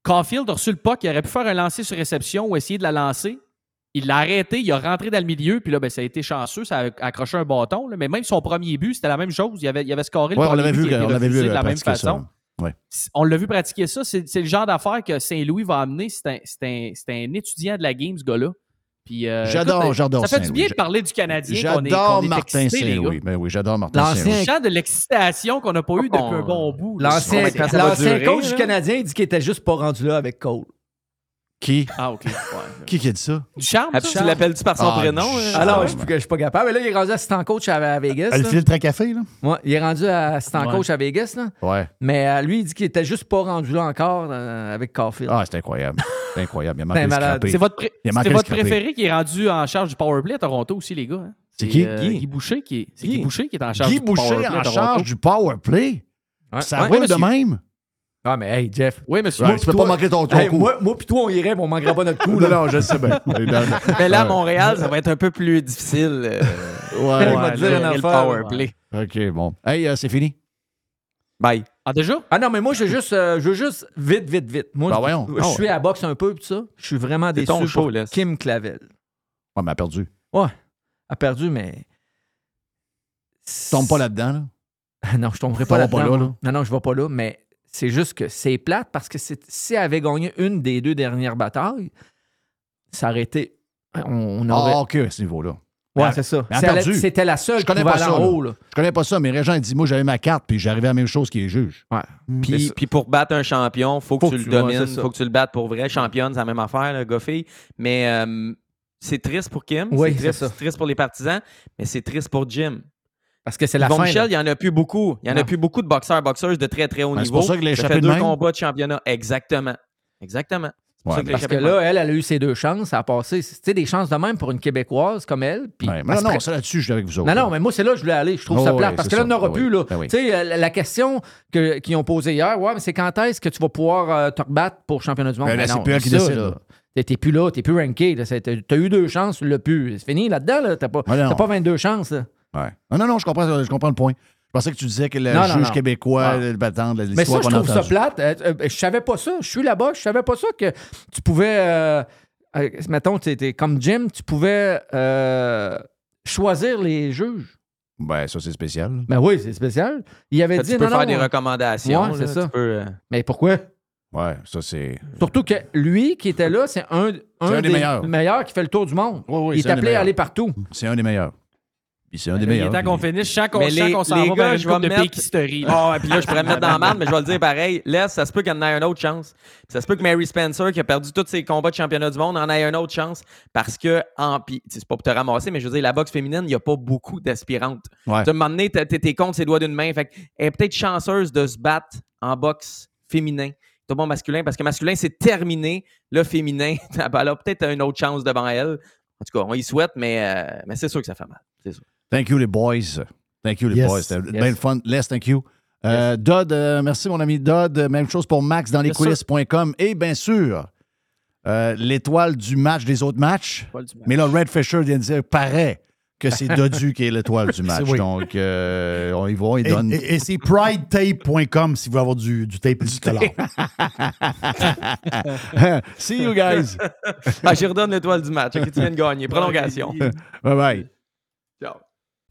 Caulfield a reçu le puck, il aurait pu faire un lancer sur réception ou essayer de la lancer. Il l'a arrêté, il a rentré dans le milieu, puis là, ben, ça a été chanceux, ça a accroché un bâton. là. Mais même son premier but, c'était la même chose. Il avait, il avait scoré le Ouais, on premier l'avait but vu, on l'avait vu de la même ça. façon. Ouais. On l'a vu pratiquer ça. C'est le genre d'affaires que Saint-Louis va amener. C'est un, c'est un- c'est un étudiant de la game, ce gars-là. Puis, euh, J'adore, écoute, j'adore Ça fait du bien de parler du Canadien. J'adore Martin. Saint-Louis. Ben oui, j'adore Martin L'ancien- Saint-Louis. Sens de l'excitation qu'on n'a pas eu depuis On- un bon bout. L'ancien coach du Canadien il dit qu'il était juste pas rendu là avec Cole. Qui? Ah, OK. Ouais. Qui qui a dit ça? Du charme, Ah, tu l'appelles-tu par son Ah, prénom? hein? Alors, je suis pas- je suis pas capable. Mais là, il est rendu assistant coach à, à Vegas. Le filtre à café, là? Ouais, il est rendu assistant Ouais. coach à Vegas. Là. Ouais. Mais euh, lui, il dit qu'il était juste pas rendu là encore euh, avec Caulfield. Ah, c'est incroyable. C'est incroyable. Il a manqué Ben. C'est votre, pré- préféré qui est rendu en charge du powerplay à Toronto aussi, les gars. hein? C'est qui? euh, Qui? Guy Boucher qui est, c'est Guy? Guy Boucher qui est en charge Guy du Boucher powerplay en charge du power play? Ouais. Ça roule de même? Ah, mais hey, Jeff. Oui, monsieur. Ouais, tu peux pas manquer ton, ton Hey, coup. moi, moi pis toi, on irait, mais on manquerait pas notre coup. Non, Là. non, je sais bien. Mais là, à Montréal, ça va être un peu plus difficile. euh, Ouais, une gérer le affaire, power play. OK, bon. Hey, euh, c'est fini. Bye. Ah, déjà? Ah non, mais moi, je veux juste, euh, je veux juste vite, vite, vite. Moi, Ben je- voyons. je, Ah ouais. suis à la boxe un peu, pis ça. Je suis vraiment déçu ton show, pour là. Kim Clavel. Ouais, mais elle a perdu. Ouais, a perdu, mais... Tombe pas là-dedans, là? Non, je tomberai pas va là-dedans. pas là, moi. Non, non, je vais pas là, mais c'est juste que c'est plate parce que si elle avait gagné une des deux dernières batailles, ça aurait été... On, on aurait... Ah, OK, à ce niveau-là. ouais, c'est ça. C'était la seule Je qui connais pouvait pas aller ça, en haut. Là. Je connais pas ça, mais Régent, dit Moi, j'avais ma carte, puis j'arrivais à la même chose qu'il est juge. Puis, puis pour battre un champion, faut que Faut tu que le tu- ouais, domines, ça. faut que tu le battes pour vrai. Championne, c'est la même affaire, le gars-fille. Mais euh, c'est triste pour Kim, Oui, triste, c'est triste pour les partisans, mais c'est triste pour Jim. Parce que c'est la Yvon fin. Michel, là. il n'y en a plus beaucoup. Il n'y en a Non. plus beaucoup de boxeurs, boxeuses de très, très haut Ben, c'est niveau. pour ça échappé fait de deux même. combats de championnat. Exactement. Exactement. C'est pour Ouais, a Parce que là, elle, elle a eu ses deux chances. A passé, tu sais, des chances de même pour une Québécoise comme elle. Puis Ouais, mais non, non, que- ça là-dessus, je suis avec vous autres. non, non, mais moi, c'est là que je voulais aller. Je trouve Oh, ça ouais, plate. Parce c'est que là, on n'aura plus. Là. Ben oui. Tu sais, euh, la, la question que- qu'ils ont posée hier, ouais, mais c'est quand est-ce que tu vas pouvoir euh, te rebattre pour championnat du monde? Ben là, Ben c'est plus elle qui décide, là. T'es plus là, t'es plus ranké. C'est- T'as eu deux chances, tu l'as plus. C'est fini là-dedans, là. T'as pas, pas 22 chances. là. Ouais. Non, non, non, je comprends, je comprends le point. Je pensais que tu disais que le Non, juge non. québécois, Ah. le battant, Mais ça, l'histoire je trouve ça plate. Euh, euh, je savais pas ça. Je suis là-bas. Je savais pas ça que tu pouvais. euh, euh, mettons, tu étais comme Jim, tu pouvais euh, choisir les juges. Ben, ça, c'est spécial. Ben oui, c'est spécial. Il avait Ça, dit tu peux non, faire non, des recommandations. Ouais, c'est tu ça. peux, euh, Mais pourquoi? Ouais, ça, c'est. Surtout que lui qui était là, c'est un, un des meilleurs. qui fait le tour du monde. oui, il est appelé à meilleurs. aller partout. C'est un des meilleurs. Puis c'est un des Il est meilleurs. temps qu'on finisse. Je sens qu'on Mais les, s'en va vers gars, une je vais me mettre... là. Ah, ouais, puis là, je pourrais me mettre dans la merde, mais je vais le dire pareil. Laisse, ça se peut qu'il y en ait une autre chance. Ça se peut que Mary Spencer, qui a perdu tous ses combats de championnat du monde, en ait une autre chance. Parce que, en, puis, tu sais, c'est pas pour te ramasser, mais je veux dire, la boxe féminine, il n'y a pas beaucoup d'aspirantes. Ouais. Tu moment donné, t'es t'es contre ses doigts d'une main. Fait elle est peut-être chanceuse de se battre en boxe féminin. C'est bon masculin, parce que masculin, c'est terminé. Le féminin, elle a peut-être une autre chance devant elle. En tout cas, on y souhaite, mais, euh, mais c'est sûr que ça fait mal. C'est sûr. Thank you, les boys. Thank you, les Yes. boys. C'était Yes. bien le fun. Les, thank you. Euh, Dodd, euh, merci, mon ami Dodd. Même chose pour Max dans Bien sûr. lescoulisses.com. Et bien sûr, euh, l'étoile du match des autres matchs. Mais là, Red Fisher vient de dire, paraît que c'est Dodu qui est l'étoile du match. Oui. Donc, euh, on y va, il Et, donne. et- et c'est pridetape.com si vous voulez avoir du, du tape et du collant. See you guys. Ah, j'y redonne l'étoile du match. Ok, tu viens de gagner. Prolongation. bye bye. Ciao.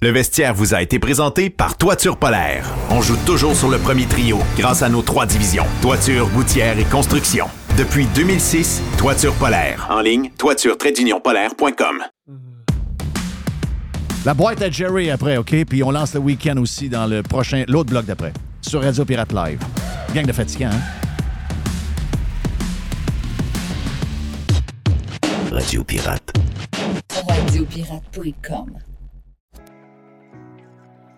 Le vestiaire vous a été présenté par Toiture Polaire. On joue toujours sur le premier trio grâce à nos trois divisions. Toiture, gouttière et construction. Depuis 2006, Toiture Polaire. En ligne, toiture-polaire.com. La boîte à Jerry après, OK? Puis on lance le week-end aussi dans le prochain, l'autre bloc d'après, sur Radio Pirate Live. Gang de fatigants, hein? Radio Pirate. Radiopirate.com.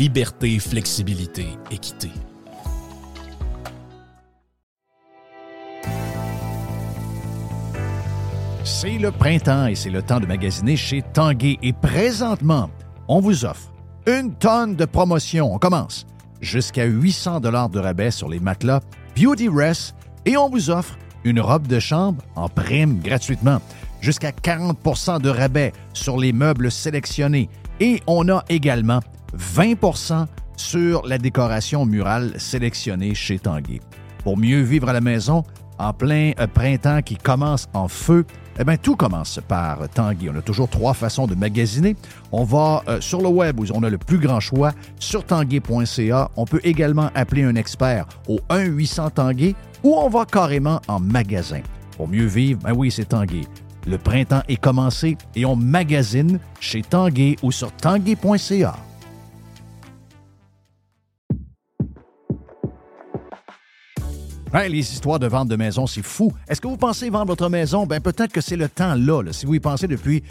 liberté, flexibilité, équité. C'est le printemps et c'est le temps de magasiner chez Tanguay. Et présentement, on vous offre une tonne de promotions. On commence jusqu'à 800 dollars de rabais sur les matelas Beauty Rest et on vous offre une robe de chambre en prime gratuitement. Jusqu'à 40% de rabais sur les meubles sélectionnés. Et on a également 20% sur la décoration murale sélectionnée chez Tanguay. Pour mieux vivre à la maison, en plein euh, printemps qui commence en feu, eh bien, tout commence par Tanguy. On a toujours trois façons de magasiner. On va euh, sur le web où on a le plus grand choix, sur tanguay.ca. On peut également appeler un expert au 1-800 Tanguay ou on va carrément en magasin. Pour mieux vivre, ben oui, c'est Tanguay. Le printemps est commencé et on magasine chez Tanguay ou sur tanguay.ca. Les histoires de vente de maison, c'est fou. Est-ce que vous pensez vendre votre maison? Ben peut-être que c'est le temps là, là. Si vous y pensez depuis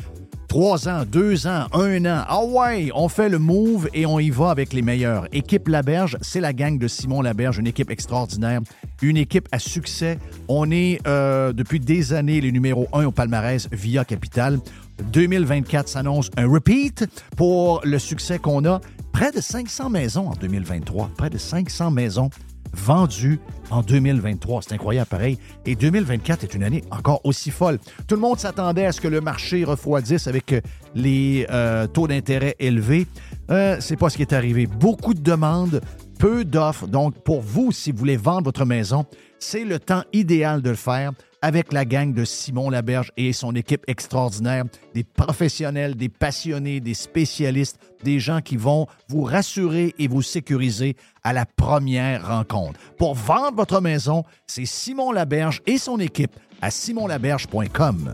trois ans, deux ans, un an, ah ouais, on fait le move et on y va avec les meilleurs. Équipe Laberge, c'est la gang de Simon Laberge, une équipe extraordinaire, une équipe à succès. On est euh, depuis des années les numéros un au palmarès via Capital. 2024 s'annonce un repeat pour le succès qu'on a. Près de 500 maisons en 2023. Près de 500 maisons vendues en 2023. C'est incroyable, pareil. Et 2024 est une année encore aussi folle. Tout le monde s'attendait à ce que le marché refroidisse avec euh, les euh, taux d'intérêt élevés. Euh, c'est pas ce qui est arrivé. Beaucoup de demandes, peu d'offres. Donc, pour vous, si vous voulez vendre votre maison, c'est le temps idéal de le faire avec la gang de Simon Laberge et son équipe extraordinaire, des professionnels, des passionnés, des spécialistes, des gens qui vont vous rassurer et vous sécuriser à la première rencontre. Pour vendre votre maison, c'est Simon Laberge et son équipe à simonlaberge.com.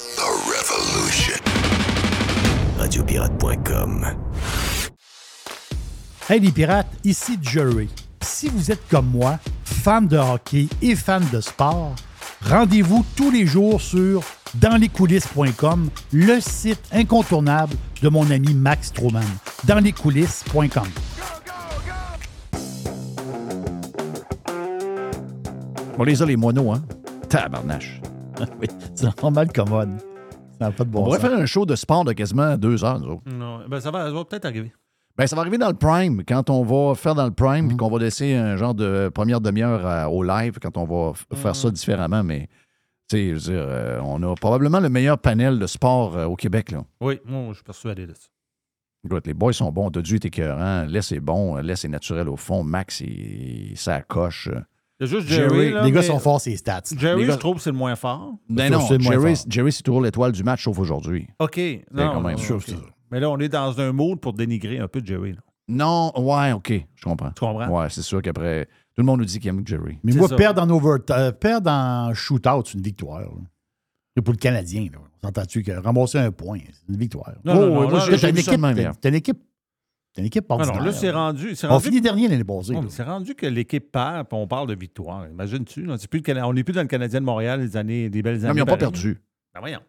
The Revolution. Radiopirate.com. Hey les pirates, ici Jerry. Si vous êtes comme moi, fan de hockey et fan de sport, rendez-vous tous les jours sur danslescoulisses.com, le site incontournable de mon ami Max Truman. Danslescoulisses.com. On les a, les moineaux, hein? Tabarnache. oui, c'est normal commode. Ça n'a pas de bon On pourrait sens. faire un show de sport de quasiment deux heures, nous autres. Non, ben ça va, ça va peut-être arriver. Ben, ça va arriver dans le prime, quand on va faire dans le prime, puis qu'on va laisser un genre de première demi-heure à- au live, quand on va faire ça différemment. Mais, tu sais, je veux dire, euh, on a probablement le meilleur panel de sport euh, au Québec, là. Oui, moi, je suis persuadé de ça. Écoute, les boys sont bons. Dodu est écœurant. Les est bon. Les est naturel au fond. Max, il, ça coche. Il y a juste Jerry, Jerry. là, les gars mais- sont forts, ces stats. Jerry, gars- je trouve que c'est le moins fort. Ben Ça, non, c'est le moins Jerry, fort. Jerry, c'est toujours l'étoile du match, sauf aujourd'hui. OK. Non, quand même. non, Je c'est ça. Mais là, on est dans un mood pour dénigrer un peu Jerry. là. Non, ouais, OK, je comprends. Tu comprends? Ouais, c'est sûr qu'après, tout le monde nous dit qu'il aime Jerry. Mais C'est moi, ça. perdre en over, euh, perdre en shootout, c'est une victoire. Et pour le Canadien, là, on s'entend-tu que ramasser un point, c'est une victoire? Non, non, non, là, moi, là, T'as une équipe, une équipe, une équipe Ah ordinaire. non, là, c'est rendu. On finit dernier l'année passée. Mais c'est rendu que l'équipe perd, puis on parle de victoire. Cana- on n'est plus dans le Canadien de Montréal, les années, des belles années. Non, mais ils n'ont pas perdu. Ben voyons.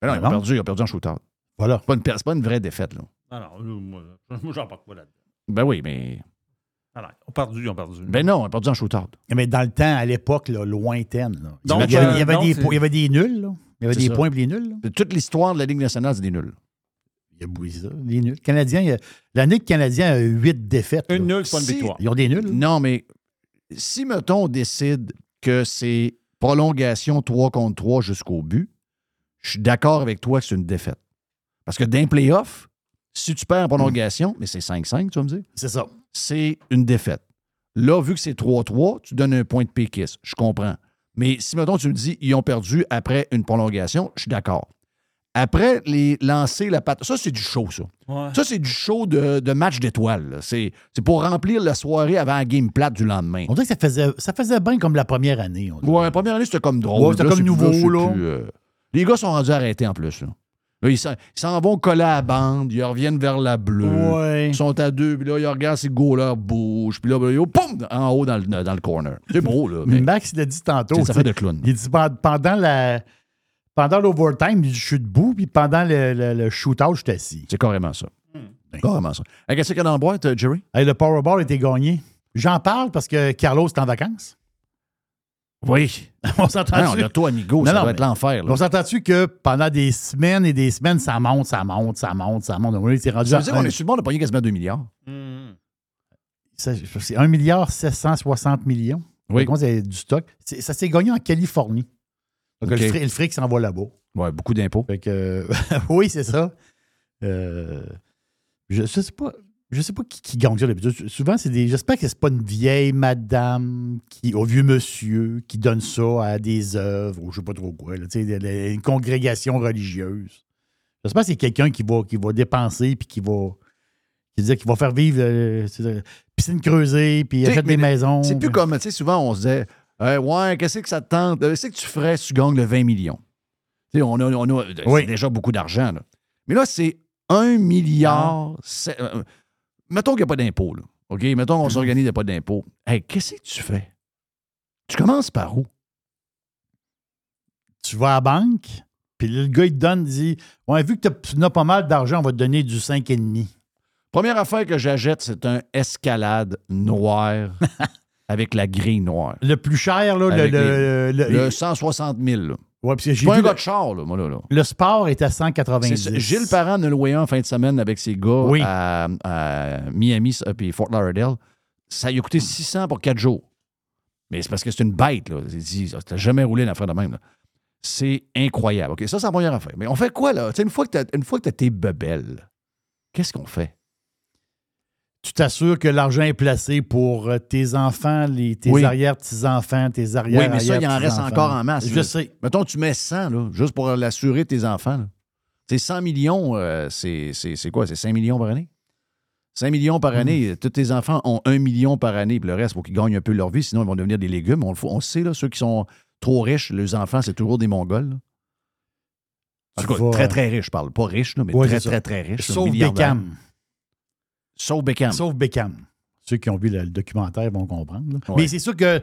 Ben non, ils ont non. perdu, ils ont perdu en shootout. Voilà. C'est pas une, per- c'est pas une vraie défaite, là. Non, non, là, moi, moi j'en parle pas là-dedans. Ben oui, mais. Ah non, ils ont perdu, ils ont perdu. Ben non, ils ont perdu en shootout. Mais dans le temps, à l'époque, lointaine, là, Donc, il, y avait, euh, il y avait donc, des, c'est- po- il y avait des nuls. là. Il y avait des ça. points et des nuls. là. Toute l'histoire de la Ligue nationale, c'est des nuls. Il y a oui, ça, des nuls. Canadien, l'année que le Canadien a huit défaites. Une nulle, c'est pas une Si- victoire. Ils ont des nuls. Non, mais si, mettons, on décide que c'est prolongation 3 contre 3 jusqu'au but, je suis d'accord avec toi que c'est une défaite. Parce que d'un playoff, si tu perds en prolongation, mais c'est 5-5, tu vas me dire, C'est ça. c'est une défaite. Là, vu que c'est 3-3, tu donnes un point de péquiste. Je comprends. Mais si, mettons, tu me dis, ils ont perdu après une prolongation, je suis d'accord. Après les lancer la patte, ça, c'est du show, ça. Ouais. Ça, c'est du show de, de match d'étoiles. C'est c'est pour remplir la soirée avant la game plate du lendemain. On dirait que ça faisait, ça faisait bien comme la première année. Ouais, la première année, c'était comme drôle. Ouais, c'était Là, comme c'est- nouveau, là. plus, euh, Les gars sont rendus arrêtés en plus. Là. Là, ils s'en ils s'en vont coller à la bande, ils reviennent vers la bleue. Ouais. Ils sont à deux, puis là, ils regardent si le goaler bouge, puis là, ben, yo, poum, en haut dans le, dans le corner. C'est beau, là. Mais Max, il a dit tantôt. ça fait de clown. Il dit pen- pendant la. Pendant l'overtime, je suis debout, puis pendant le, le, le shootout, je suis assis. C'est carrément ça. Ben. Carrément ça. Hey, Qu'est-ce qu'il y a dans la boîte, Jerry? Hey, le Powerball était gagné. J'en parle parce que Carlos est en vacances. Oui. on Ah, s'entend-tu? on a toi, amigo, Non, ça non, va être l'enfer. là. on s'entend-tu que pendant des semaines et des semaines, ça monte, ça monte, ça monte, ça monte. Oui, c'est rendu Ça à veut dire un- qu'on est sur le bord de pogner quasiment 2 milliards. Ça- c'est 1 milliard 760 millions. Oui. C'est du stock? C'est- Ça s'est gagné en Californie. Donc, le, fric, fric s'en va là-bas. Ouais, beaucoup d'impôts. Fait que, oui, c'est ça. Euh, je, je sais pas. Je sais pas qui, qui gagne ça d'habitude. Souvent, c'est des. J'espère que c'est pas une vieille madame qui, au vieux monsieur qui donne ça à des œuvres ou je sais pas trop quoi. là, une congrégation religieuse. J'espère que c'est quelqu'un qui va, qui va dépenser puis qui va. Qui, qu'il va faire vivre euh, piscine creusée puis achète des maisons. C'est plus comme, tu sais, souvent, on se disait, Euh, ouais, qu'est-ce que ça te tente? Qu'est-ce que tu ferais si tu gagnes le 20 millions? Tu sais, on a, on a Oui. déjà beaucoup d'argent, là. Mais là, c'est 1 milliard. Ah. euh, mettons qu'il n'y a pas d'impôt, là. OK? Mettons qu'on s'organise, il n'y a pas d'impôt. Hey, qu'est-ce que tu fais? Tu commences par où? tu vas à la banque, puis le gars, il te donne, il dit Ouais, vu que tu n'as pas mal d'argent, on va te donner du 5,5. Première affaire que j'achète, c'est un escalade noir avec la grille noire. Le plus cher, là, le, le, le- Le 160 000, là. Ouais, parce que j'ai pas un gars le, de char, là, moi, là. là. le sport est à C'est 190. ça. Gilles Parent de loué un en fin de semaine avec ses gars Oui. à, à Miami puis Fort Lauderdale. Ça lui a coûté 600 pour 4 jours. Mais c'est parce que c'est une bête, là. T'as jamais roulé une affaire de même, là. C'est incroyable. OK, ça, c'est la première affaire. Mais on fait quoi, là? Tu sais, une fois que t'as, une fois que t'as tes bebelles, qu'est-ce qu'on fait? Tu t'assures que l'argent est placé pour euh, tes enfants, les, tes Oui. arrière-petits-enfants, tes arrière oui, mais ça, il en reste encore en masse. Je là. sais. Mettons, tu mets 100, là, juste pour l'assurer tes enfants. Tu sais, 100 millions, euh, c'est, c'est, c'est quoi? C'est 5 millions par année? 5 millions Hmm. par année. Tous tes enfants ont 1 million par année, puis le reste, faut qu'ils gagnent un peu leur vie, sinon ils vont devenir des légumes. On le, on sait, là, ceux qui sont trop riches, les enfants, c'est toujours des Mongols. là. En tout cas, vas- très, très riches, je parle. Pas riches, là, mais Ouais, très, c'est ça. très, très riches. Sauf milliardaires. Beckham. Sauf Beckham. Sauf Beckham. Ceux qui ont vu le, le documentaire vont comprendre. Ouais. Mais c'est sûr que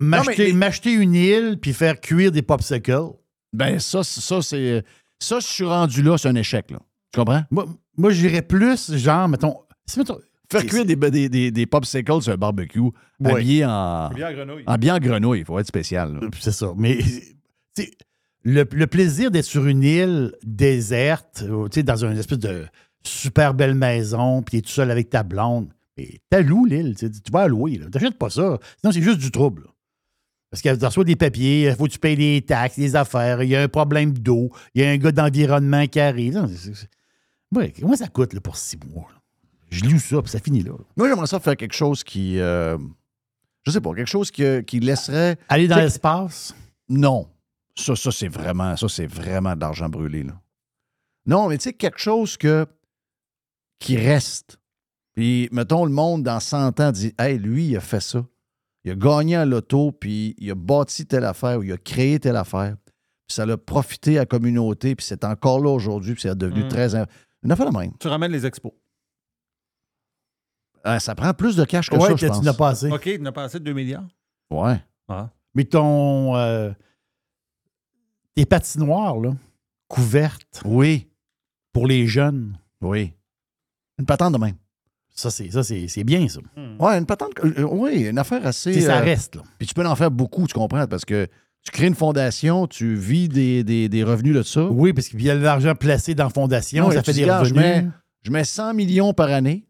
m'acheter mais- m'acheter une île puis faire cuire des popsicles, Ben, ça, ça c'est. Ça, je suis rendu là, c'est un échec, là. Tu comprends? moi, moi j'irais plus, genre, mettons. Faire c'est- cuire des, des, des, des popsicles sur un barbecue, Ouais. habillé en. Bien grenouille. Habillé en grenouille, il faut être spécial. là. C'est ça. Mais tu sais, le, le plaisir d'être sur une île déserte, euh, tu sais, dans une espèce de super belle maison, puis tu es tout seul avec ta blonde, et t'as loué l'île. Tu vas louer. T'achètes pas ça. Sinon, c'est juste du trouble. là. Parce que tu reçois des papiers, il faut que tu payes des taxes, des affaires, il y a un problème d'eau, il y a un gars d'environnement qui arrive. Ouais, comment ça coûte là, pour six mois? là? Je loue ça, puis ça finit là. Moi, j'aimerais ça faire quelque chose qui. euh, je sais pas, quelque chose qui, qui laisserait. Aller dans l'espace? Non. Ça, ça c'est vraiment, ça, c'est vraiment de l'argent brûlé, là. Non, mais tu sais, quelque chose que, qui reste. Puis, mettons, le monde, dans 100 ans, dit Hey, lui, il a fait ça. Il a gagné à l'auto, puis il a bâti telle affaire, ou il a créé telle affaire. Puis ça a profité à la communauté, puis c'est encore là aujourd'hui, puis c'est devenu Mm. très. Une affaire de même. Tu ramènes les expos. Ah, ça prend plus de cash que Ouais, ça, que je tu n'as pas assez. OK, tu n'as pas assez de 2 milliards? Ouais. Ah. Mais ton. euh, tes patinoires, là, couvertes Oui. pour les jeunes, Oui. Une patente de même. ça, c'est, ça, c'est, c'est bien, ça. Ouais, une patente. euh, oui, une affaire assez. Ça euh, reste, là. Puis tu peux en faire beaucoup, tu comprends? Parce que tu crées une fondation, tu vis des, des- des revenus de ça. Oui, parce qu'il y a de l'argent placé dans la fondation, Non, ça fait des dis, regarde, je revenus. mets, je mets 100 millions par année.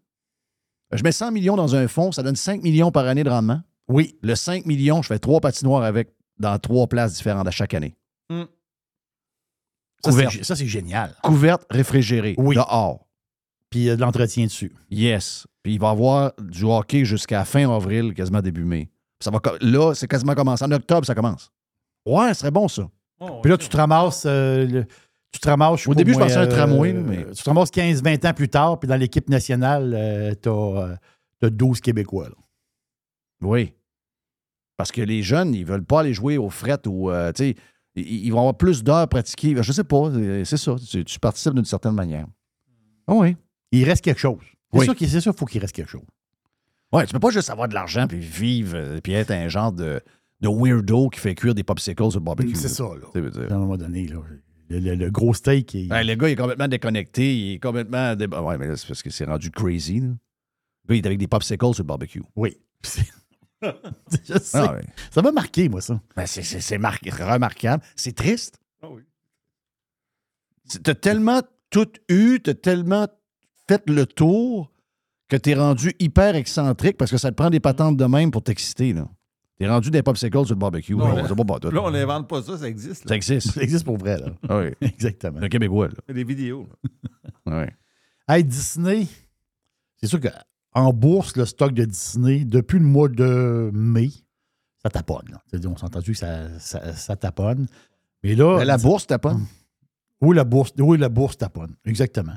Je mets 100 millions dans un fonds, ça donne 5 millions par année de rendement. Oui. Le 5 millions, je fais trois patinoires avec dans trois places différentes à chaque année. Ça, c'est, ça, c'est génial. Couverte, réfrigérée, Oui. dehors. Puis il y a de l'entretien dessus. Yes. Puis il va y avoir du hockey jusqu'à fin avril, quasiment début mai. Ça va, là, c'est quasiment commencé. En octobre, ça commence. Ouais, ce serait bon, ça. Puis là, tu te ramasses. euh, le- tu te ramasses. Au début, je pensais à un euh, tramway, là, mais- Tu te ramasses 15-20 ans plus tard, puis dans l'équipe nationale, euh, t'as, euh, t'as 12 Québécois. là. Oui. Parce que les jeunes, ils veulent pas aller jouer aux frettes ou, euh, tu sais, ils, ils vont avoir plus d'heures pratiquées. Je sais pas, euh, c'est ça. Tu, tu participes d'une certaine manière. Ah oui. Il reste quelque chose. C'est Oui. sûr qu'il c'est sûr, faut qu'il reste quelque chose. Ouais, tu peux pas juste avoir de l'argent puis vivre euh, puis être un genre de, de weirdo qui fait cuire des popsicles sur le barbecue. C'est ça, là. Dire. À un moment donné, là, le, le- le gros steak. il- Ouais, le gars, il est complètement déconnecté. Il est complètement. dé- Ouais, mais là, c'est parce que c'est rendu crazy. là. Le gars, il est avec des popsicles sur le barbecue. Oui. Je sais. Ah ouais. Ça m'a marqué, moi, ça. Ben, c'est- c'est c'est mar- remarquable. C'est triste. Ah oui. T'as tellement tout eu, t'as tellement fait le tour que t'es rendu hyper excentrique parce que ça te prend des patentes de même pour t'exciter. là. T'es rendu des popsicles sur le barbecue. Non, là. C'est pas pas tout. Là, on n'invente pas ça, ça existe. là. Ça existe. Ça existe pour vrai, là. Ah oui. Exactement. Le Québécois, là. Il y a des vidéos. là. Oui. Hey, Disney, c'est sûr qu'en bourse, le stock de Disney, depuis le mois de mai, ça taponne. là. C'est-à-dire, on s'est entendu que ça, ça, ça taponne. Mais là. La bourse, pas. Oui, la bourse, oui, la bourse taponne. Exactement.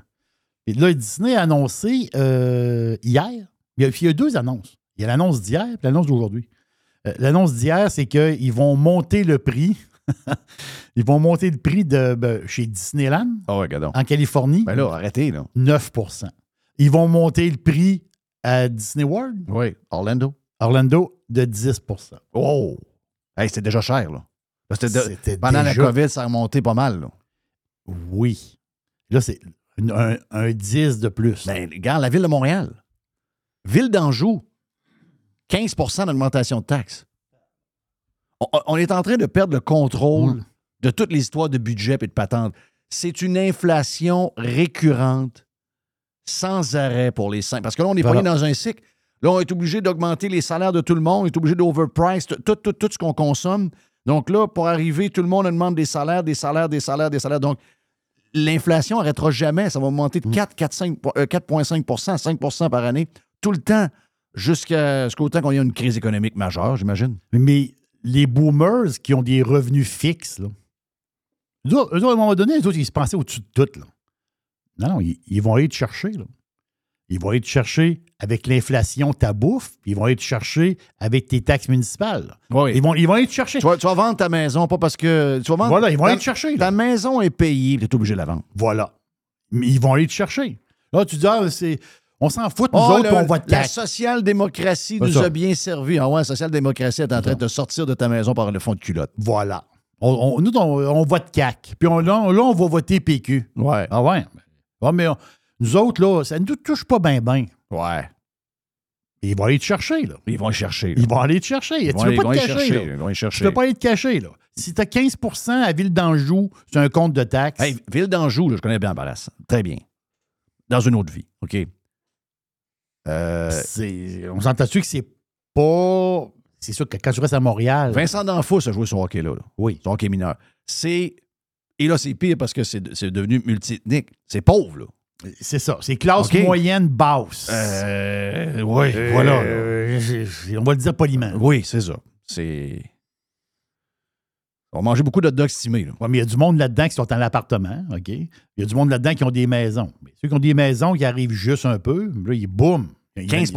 Et là, Disney a annoncé euh, hier. Il y, a, il y a deux annonces. Il y a l'annonce d'hier et l'annonce d'aujourd'hui. Euh, l'annonce d'hier, c'est qu'ils vont monter le prix. Ils vont monter le prix de ben, chez Disneyland gadon. en Californie. Ben là, arrêtez, là. 9% Ils vont monter le prix à Disney World, Oui. Orlando. Orlando, de 10% Oh! Hey, c'était déjà cher, là. Là, c'était de- C'était Pendant déjà- la COVID, ça a remonté pas mal, là. Oui. Là, c'est une- un, un 10 de plus. Ben, regarde, la ville de Montréal. Ville d'Anjou. 15% d'augmentation de taxes. On, on est en train de perdre le contrôle Mm. de toutes les histoires de budget et de patentes. C'est une inflation récurrente, sans arrêt pour les cinq. Parce que là, on est Voilà. dans un cycle. Là, on est obligé d'augmenter les salaires de tout le monde, on est obligé d'overprice tout, tout ce qu'on consomme. Donc là, pour arriver, tout le monde demande des salaires, des salaires, des salaires, des salaires. Donc, l'inflation n'arrêtera jamais. Ça va augmenter de 4, 4, 5, euh, 4,5 5 par année, tout le temps, jusqu'à jusqu'au temps qu'on ait une crise économique majeure, j'imagine. Mais les boomers qui ont des revenus fixes, là, eux autres, eux autres, à un moment donné, eux autres, ils se pensaient au-dessus de tout. Là. Non, non, ils, ils vont aller te chercher. Là. Ils vont aller te chercher avec l'inflation ta bouffe, ils vont aller te chercher avec tes taxes municipales. Oui. Ils, vont, ils vont aller te chercher. Tu vas, tu vas vendre ta maison, pas parce que. Tu vas vendre, Voilà, ils vont ta, aller te chercher. là. Ta maison est payée, tu es obligé de la vendre. Voilà. Mais ils vont aller te chercher. Là, tu dis, ah, c'est. On s'en fout, nous Oh, autres, le- puis on vote La CAQ. social-démocratie nous ça. a bien servi. Ah ouais, la social-démocratie est en train de sortir de ta maison par le fond de culotte. Voilà. On, on- nous, on, on vote CAQ. Puis on- là, on, là, on va voter PQ. Ouais. Ah ouais? Ah, mais on- nous autres, là, ça ne nous touche pas bien, bien. Ouais. Ils vont aller te chercher, là. Ils vont chercher. là. Ils vont aller te chercher. Ils tu vont pas ils vont te cacher, chercher. là. Ils vont aller Tu chercher. peux pas aller te cacher, là. Si tu as 15% à Ville d'Anjou sur un compte de taxes, Hey, Ville d'Anjou, je connais bien Barras. Très bien. Dans une autre vie. OK? Euh, c'est- on s'entend-tu que c'est pas. C'est sûr que quand tu restes à Montréal. Vincent D'Anfos a joué son hockey là. Oui. Son hockey mineur. C'est. Et là, c'est pire parce que c'est c'est devenu multiethnique. C'est pauvre, là. C'est ça. C'est classe moyenne basse. Euh, oui, Euh, voilà. euh, j'ai- on va le dire poliment. Oui, c'est ça. C'est. On mangeait beaucoup de dogs stimés, là. Ouais, mais il y a du monde là-dedans qui sont en appartement, OK? Il y a du monde là-dedans qui ont des maisons. Mais ceux qui ont des maisons, qui arrivent juste un peu, là, ils boum. 15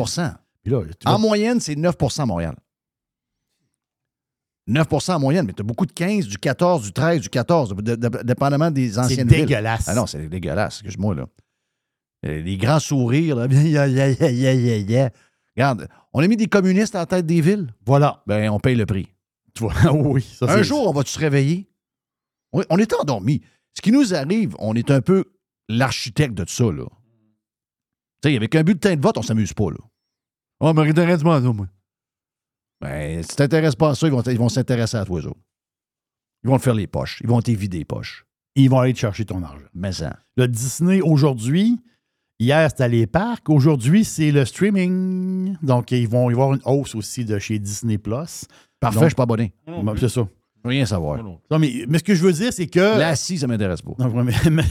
Puis là, En moyenne, c'est 9 à Montréal. 9% en moyenne, mais tu as beaucoup de 15, du 14, du 13, du 14, de- de- dépendamment des anciennes villes. dégueulasse. Ah non, c'est dégueulasse, excuse-moi, là. Euh, Les grands sourires, là. Ya, ya. Regarde, on a mis des communistes à la tête des villes. Voilà. Ben, on paye le prix. Tu vois, oui. ça, Un jour, on va se réveiller? On, on est endormi. Ce qui nous arrive, on est un peu l'architecte de tout ça, là. Tu sais, avec un bulletin de vote, on s'amuse pas, là. Oh, mais intéresse-moi, ça, moi. Ben, si tu t'intéresses pas à ça, ils vont, ils vont s'intéresser à toi, eux autres. Ils vont te faire les poches. Ils vont t'évider les poches. Ils vont aller te chercher ton argent. Mais ça. Le Disney, aujourd'hui, hier, c'était les parcs. Aujourd'hui, c'est le streaming. Donc, ils vont y avoir une hausse aussi de chez Disney+. Plus. Parfait, Donc- je suis pas abonné. C'est ça. Rien savoir. Non, mais, mais ce que je veux dire, c'est que. L'assis, ça m'intéresse pas. Non, mais, mais-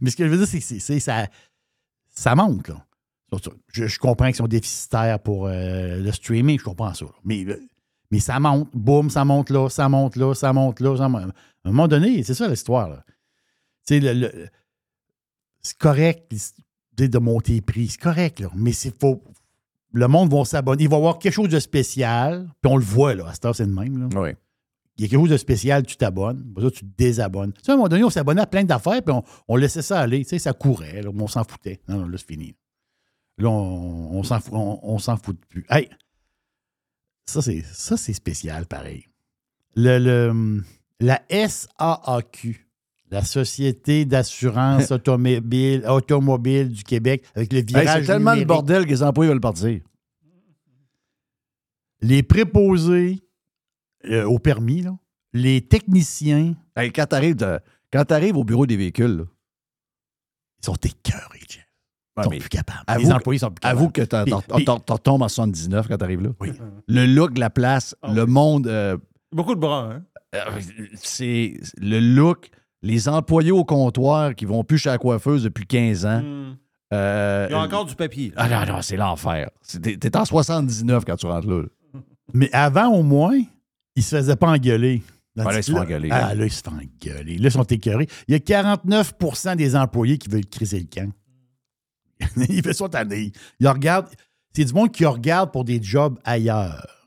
mais ce que je veux dire, c'est que ça, ça monte. Là. Je, je comprends qu'ils sont déficitaires pour euh, le streaming, je comprends ça. là. Mais, euh, mais ça monte, boum, ça monte là, ça monte là, ça monte là. ça monte- À un moment donné, c'est ça l'histoire. là. Tu sais, le- le- c'est correct de de monter les prix, c'est correct, là, mais c'est faut. Le monde va s'abonner. Il va y avoir quelque chose de spécial, puis on le voit, là, à cette heure, c'est le même. Là. Oui. Il y a quelque chose de spécial, tu t'abonnes. Après ça, tu te désabonnes. Tu sais, à un moment donné, on s'abonnait à plein d'affaires, puis on, on laissait ça aller. Tu sais, ça courait, là, mais on s'en foutait. Non, non, là, c'est fini. Là, on, on s'en fout, on, on s'en fout plus. Hey! Ça, c'est, ça, c'est spécial, pareil. Le, le- la SAAQ, la Société d'assurance automobile, automobile du Québec, avec le Hey, virage c'est tellement le numérique. bordel que les employés veulent partir. Les préposés euh, au permis, là, les techniciens, Hey, quand quand t'arrives au bureau des véhicules, là, ils sont écœurés, Jeff. Ouais, Ils sont plus capables. avoue les que- employés sont plus capables. avoue que t'en- retombes en 79 quand t'arrives là. Oui. Le look la place, le monde, euh, Beaucoup de bras, hein? euh, c'est le look, les employés au comptoir qui vont plus chez la coiffeuse depuis 15 ans. Euh, Il y a encore du papier. Ah non, non, c'est l'enfer. T'es en 79 quand tu rentres là. là. Mais avant, au moins, ils se faisaient pas engueuler. Ah, là, ils se font engueuler, Ah, là. là, ils se font engueuler. Là, ils sont écœurés. Il y a 49% des employés qui veulent criser le camp. ils fait ça année. Ils regardent. C'est du monde qui regarde pour des jobs ailleurs.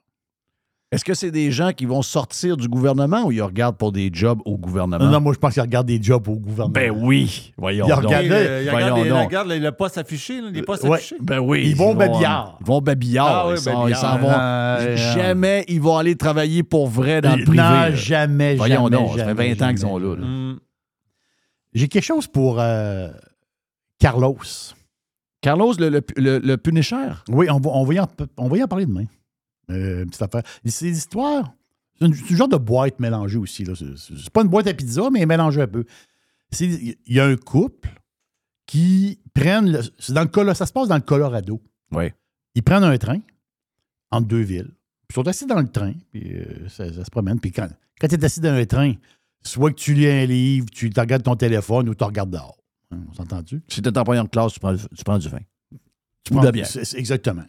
Est-ce que c'est des gens qui vont sortir du gouvernement ou ils regardent pour des jobs au gouvernement? Non, non, moi, je pense qu'ils regardent des jobs au gouvernement. Ben oui. Voyons Ils donc. regardent- Il, euh, il Voyons regarde, les, donc. regarde les- le poste affiché, les postes Ouais. affichés. Ben oui. Ils vont vont- babillard. Ils vont babillard. Ah oui, ils, s'en- ils vont. Euh, jamais ils vont aller travailler pour vrai dans le non, privé. là. jamais, Voyons jamais, donc, ça fait jamais, 20 ans qu'ils sont là. là. Hmm. J'ai quelque chose pour euh, Carlos. Carlos, le, le, le, le Punisher? Oui, on va, on va, y, en, on va y en parler demain. Euh, petite affaire. C'est l'histoire. C'est un genre de boîte mélangée aussi. là. C'est pas une boîte à pizza, mais mélangée un peu. Il y a un couple qui prennent. le- c'est dans le ça se passe dans le Colorado. Oui. Ils prennent un train entre deux villes. Puis ils sont assis dans le train, puis euh, ça, ça se promène. Puis quand, quand tu es assis dans un train, soit que tu lis un livre, tu regardes ton téléphone ou tu regardes dehors. Hein, on s'entend-tu? Si t'es en première classe, tu prends, tu prends du vin. Tu Ou de la bière. Exactement.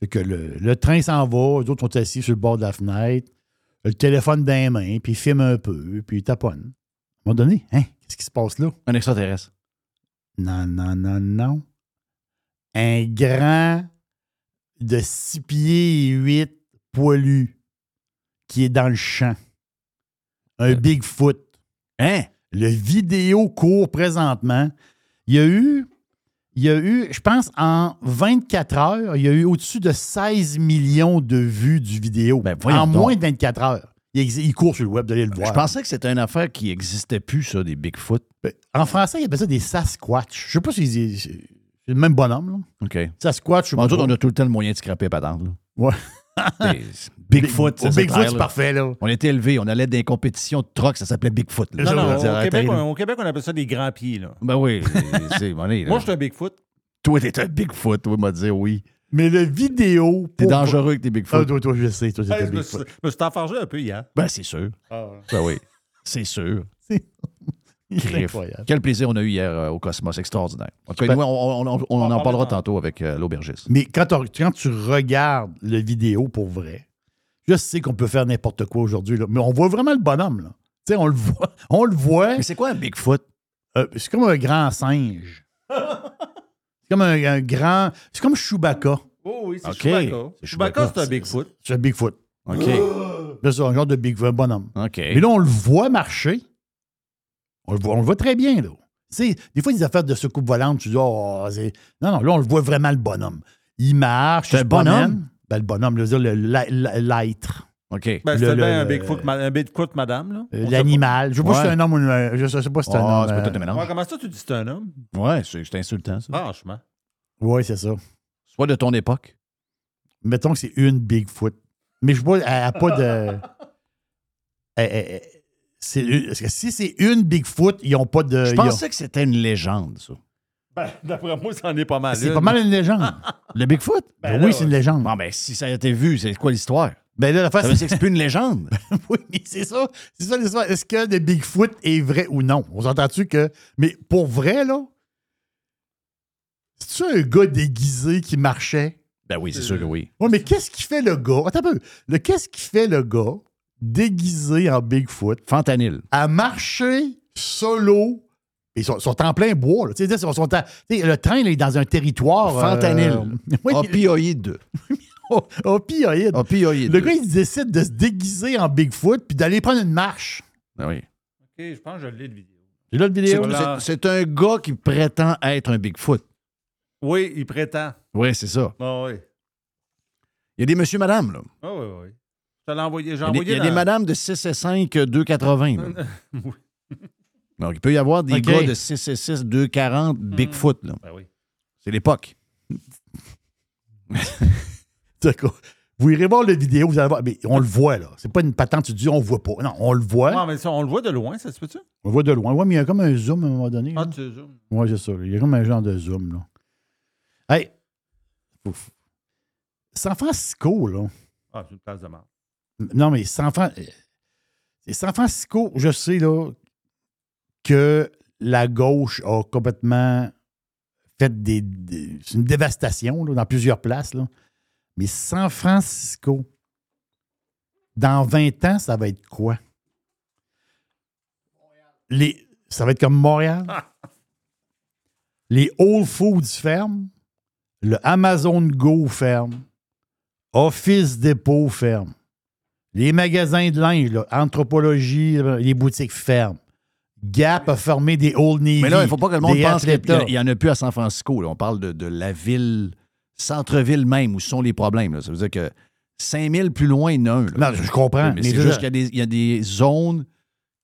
Fait que le, le train s'en va, les autres sont assis sur le bord de la fenêtre, le téléphone dans les mains, puis ils filment un peu, puis ils taponnent. À un moment donné, hein, qu'est-ce qui se passe là? Un extraterrestre. Non, non, non, non. Un grand de 6 pieds et 8 poilu qui est dans le champ. Un Bigfoot. Hein? Le vidéo court présentement. Il y a eu, Il y a eu, je pense, en 24 heures, il y a eu au-dessus de 16 millions de vues du vidéo. Ben, en donc. moins de 24 heures. Il, court sur le web, d'aller le voir. Je pensais que c'était une affaire qui n'existait plus, ça, des Bigfoot. Ben, En français, il appelle ça des Sasquatch. Je sais pas si c'est le même bonhomme. Là. OK. Sasquatch, trop. on a tout le temps le moyen de scraper patente. Là. Ouais. Bigfoot, Big- Bigfoot, c'est parfait, là. On était élevés, on allait dans des compétitions de troc, ça s'appelait Bigfoot. là. Non, je non, au, Québec, on, au Québec, on appelle ça des grands pieds. Là. Ben oui, c'est. Moi, je suis un Bigfoot. Toi, t'es un Bigfoot, toi, m'a dit oui. Mais le vidéo. T'es dangereux avec tes Ah, Bigfoot. toi, toi, je sais. Toi, Hey, je me Bigfoot. je me suis enfargé un peu hier. Ben, c'est sûr. Ah, ouais. Ben oui, c'est sûr. Incroyable. Quel plaisir on a eu hier euh, au Cosmos, extraordinaire. En tout cas, Ben- nous, on, on- on- on en parler parlera tantôt. tantôt avec euh, l'aubergiste. Mais quand, on- quand tu regardes le vidéo pour vrai, je sais qu'on peut faire n'importe quoi aujourd'hui, là, mais on voit vraiment le bonhomme. Là. Tu sais, on le voit. On le voit. Mais c'est quoi un Bigfoot? Euh, c'est comme un grand singe. c'est comme un, un grand. C'est comme Chewbacca. Oh oui, c'est Ok. Chewbacca. C'est Chewbacca, c'est un Bigfoot. C'est un Bigfoot. OK. C'est ça, un genre de Big un bonhomme. OK. Mais là, on le voit marcher. On le voit, on le voit très bien, là. Tu sais, des fois, des affaires de soucoupe volante, tu dis, oh, c'est. Non, non, là, on le voit vraiment, le bonhomme. Il marche. C'est un bonhomme? Ben, le bonhomme, je veux dire, le- l'être. OK. Ben, c'était le- bien un le- Bigfoot, ma- un Bigfoot madame. Là. Euh, On sait L'animal. Je sais pas si c'est un homme ou une. Je sais sais pas si c'est un Ah, homme. c'est pas tout un euh, pas. mélange. Ouais, comment ça, tu dis que c'est un homme? Ouais, c'est c'est insultant, ça. Franchement. Oui, c'est ça. Soit de ton époque. Mettons que c'est une Bigfoot. Mais je vois, elle n'a pas de. Elle- elle- elle- c'est une- parce que si c'est une Bigfoot, ils n'ont pas de. Je ils ont- pensais que c'était une légende, ça. Ben, d'après moi, c'en est pas mal. C'est pas mal une légende. Le Bigfoot? Ben là, oui, c'est une légende. Bon, ben, si ça a été vu, c'est quoi l'histoire? Ben là, la face, dire que c'est plus une légende. oui, mais c'est ça. C'est ça l'histoire. Est-ce que le Bigfoot est vrai ou non? On s'entend-tu que. Mais pour vrai, là, c'est-tu un gars déguisé qui marchait? Ben oui, c'est sûr que oui. Oui, mais qu'est-ce qui fait le gars? Attends un peu. Le, qu'est-ce qui fait le gars déguisé en Bigfoot? Fentanyl. à marcher solo? Ils sont, sont en plein bois. là. Sont le train là, est dans un territoire. euh, Fentanyl. oui, Opioïde. oh, opioïde. Opioïde. Le gars, il décide de se déguiser en Bigfoot puis d'aller prendre une marche. Ben oui. OK, je pense que je l'ai, de vidéo. J'ai C'est, vidéo. Voilà. c'est- un gars qui prétend être un Bigfoot. Oui, il prétend. Oui, c'est ça. Ah oui. Il y a des monsieur, madame, là. Ah oui, oui. L'ai envoyé. J'ai Il y a des, il y a des madames de 6 et 5, 2,80. là. Oui. Donc, il peut y avoir des OK. gars de 6 et 6, 2,40 Bigfoot, là. Ben oui. C'est l'époque. D'accord. Vous irez voir la vidéo, vous allez voir. Mais on le voit, là. C'est pas une patente, tu dis on le voit pas. Non, on le voit. Ouais, mais ça, on le voit de loin, ça se peut-tu? On le voit de loin. Ouais, mais il y a comme un zoom à un moment donné. Ah, là. tu zoomes. Ouais, c'est ça. Il y a comme un genre de zoom, là. Hey! Ouf. San Francisco, là. Ah, c'est une place de mort. Non, mais San, Fran- c'est San Francisco, je sais, là, que la gauche a complètement fait des. des- c'est une dévastation, là, dans plusieurs places, là. Mais San Francisco, dans 20 ans, ça va être quoi? Les, ça va être comme Montréal? Les Whole Foods ferment. Le Amazon Go ferme. Office Depot ferme. Les magasins de linge, là, anthropologie, les boutiques ferment. Gap a fermé des Old Navy. Mais là, il ne faut pas que le monde pense qu'il n'y en a plus à San Francisco. là. On parle de, de la ville, centre-ville même, où sont les problèmes. là. Ça veut dire que 5000 plus loin, il y en a un. là. Non, je comprends. Mais, mais c'est juste qu'il y a, des, il y a des zones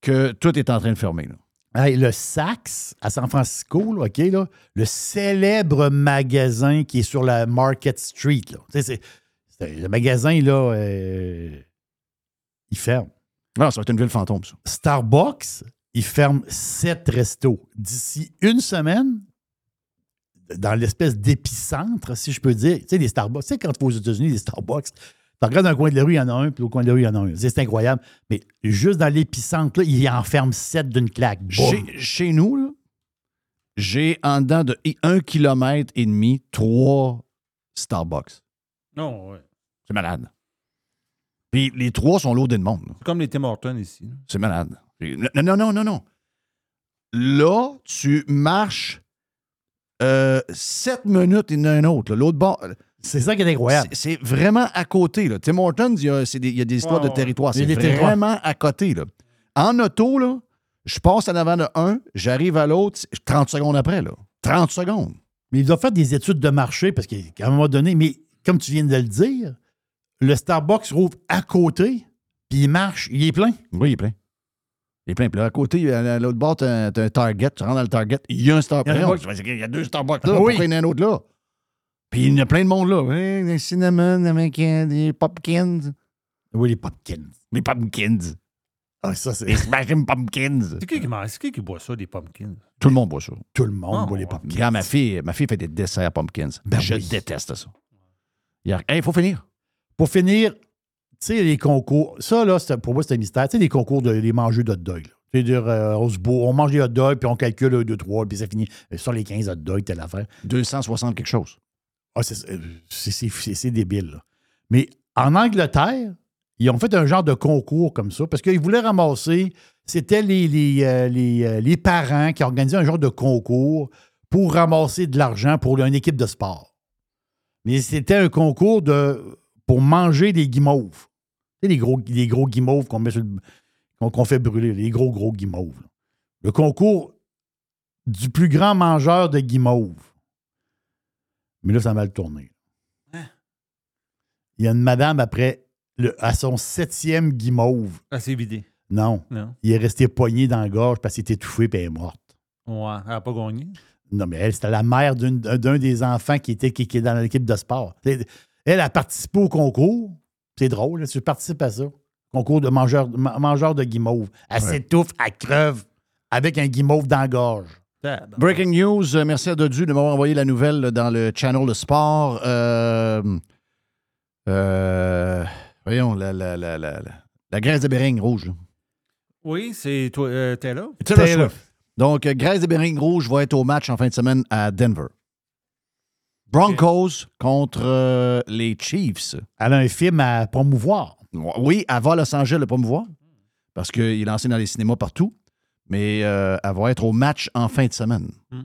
que tout est en train de fermer. Hey, le Saks à San Francisco, là, OK, là, le célèbre magasin qui est sur la Market Street. Là. Le magasin, là, euh, il ferme. Non, ça va être une ville fantôme, ça. Starbucks, il ferme sept restos. D'ici une semaine, dans l'espèce d'épicentre, si je peux dire, tu sais, les Starbucks, tu sais, quand tu vas aux États-Unis, les Starbucks, tu regardes un coin de la rue, il y en a un, puis au coin de la rue, il y en a un. C'est incroyable. Mais juste dans l'épicentre, là, il en ferme sept d'une claque. Chez, chez nous, là, j'ai en dedans de 1 km et demi, trois Starbucks. Non, ouais. C'est malade. Puis les trois sont loadés de monde. C'est comme les Tim Hortons ici. C'est malade. Non, non, non, non, non. Là, tu marches euh, sept minutes et un autre. L'autre bord. C'est ça qui est incroyable. C'est vraiment à côté. Là. Tim Hortons, il y a, des, il y a des histoires de territoire. C'est vraiment à côté. Là. En auto, là, je passe en avant de un, j'arrive à l'autre, c'est 30 secondes après. Là. 30 secondes. Mais il doit faire des études de marché parce qu'à un moment donné, mais comme tu viens de le dire, le Starbucks rouvre à côté, puis il marche, il est plein. Oui, il est plein. Il est plein. Puis là, à côté, à l'autre bord, tu as, un Target. Tu rentres dans le Target, il y a un Starbucks. Il y a Voyons, Il y a deux Starbucks là. Oui. Pourquoi il y en a un autre là? Puis il y en a plein de monde là. Oui, des cinnamon, euh, des pumpkins. Oui, les pumpkins. Les pumpkins. Ah, ça, c'est. Les smashing pumpkins. C'est qui qui? C'est qui qui boit ça, des pumpkins? Tout le monde boit ça. Tout le monde Ah, boit les pumpkins. Regarde, ma fille, ma fille fait des desserts pumpkins. Ben Je oui. déteste ça. Il faut finir. Pour finir, tu sais, les concours, ça, là, pour moi, c'est un mystère. Tu sais, les concours de les mangeux d'hot dog. C'est-à-dire, euh, on, se bourre, on mange des hot dogs, puis on calcule 1, 2, 3, puis ça finit euh, sur les 15 hot dogs, telle affaire. 260 quelque chose. Ah, c'est- euh, débile. là. Mais en Angleterre, ils ont fait un genre de concours comme ça parce qu'ils voulaient ramasser. C'était les, les, euh, les, euh, les parents qui organisaient un genre de concours pour ramasser de l'argent pour une équipe de sport. Mais c'était un concours de, pour manger des guimauves. Sais, les gros, les gros guimauves qu'on met sur le- qu'on fait brûler, les gros, gros guimauves. là. Le concours du plus grand mangeur de guimauves. Mais là, ça a mal tourné. Il y a une madame après, le- à son septième guimauve. Ah, c'est vidé. Non. Non. Il est resté poigné dans la gorge parce qu'il était étouffé et elle est morte. Ouais, elle n'a pas gagné? Non, mais elle, c'était la mère d'un des enfants qui était qui, qui est dans l'équipe de sport. Elle a participé au concours. C'est drôle, là, tu participes à ça. Concours de mangeur, ma- mangeur de guimauve. Elle Ouais. s'étouffe, elle creve avec un guimauve dans la gorge. Breaking news, euh, merci à Dodu de m'avoir envoyé la nouvelle dans le channel de sport. Euh, euh, voyons, la, la, la, la, la- la graisse de Bering rouge. Oui, c'est toi, euh, t'es là? Taylor Swift. Donc, graisse de Bering rouge va être au match en fin de semaine à Denver. Broncos contre euh, les Chiefs. Elle a un film à promouvoir. Oui, elle va à Los Angeles le promouvoir parce qu'il est lancé dans les cinémas partout. Mais euh, elle va être au match en fin de semaine. Hmm.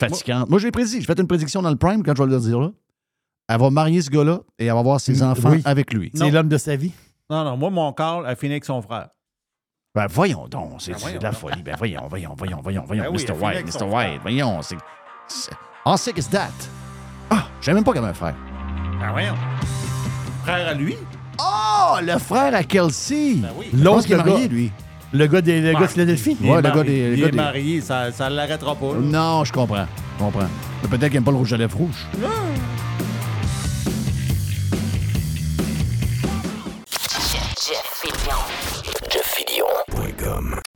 Fatigante. Moi, je l'ai prédit. J'ai fait une prédiction dans le Prime quand je vais le dire là. Elle va marier ce gars-là et elle va avoir ses enfants Oui. avec lui. C'est l'homme de sa vie? Non, non, moi, mon Carl a fini avec son frère. Ben, voyons donc, c'est Ben, c'est de la folie. Ben, voyons, voyons, voyons, voyons, voyons. Ben oui, Mr. elle finit White, avec Mr. son White, voyons. c'est- c'est- How sick is that? Ah, je savais même pas qu'il avait un frère. Ben voyons. Frère à lui? Oh, le frère à Kelsey! Ben oui. Je pense L'autre qu'il est le marié, gars- lui. Le gars, des, le gars de Philadelphie? Il est Ouais, le marié. gars des- le Il gars est des- marié, ça ne l'arrêtera pas. là. Non, je comprends. Je comprends. Mais Peut-être qu'il n'aime pas le rouge à lèvres rouge.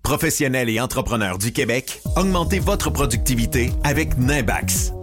Professionnels et entrepreneurs du Québec, augmentez votre productivité avec Nimbax.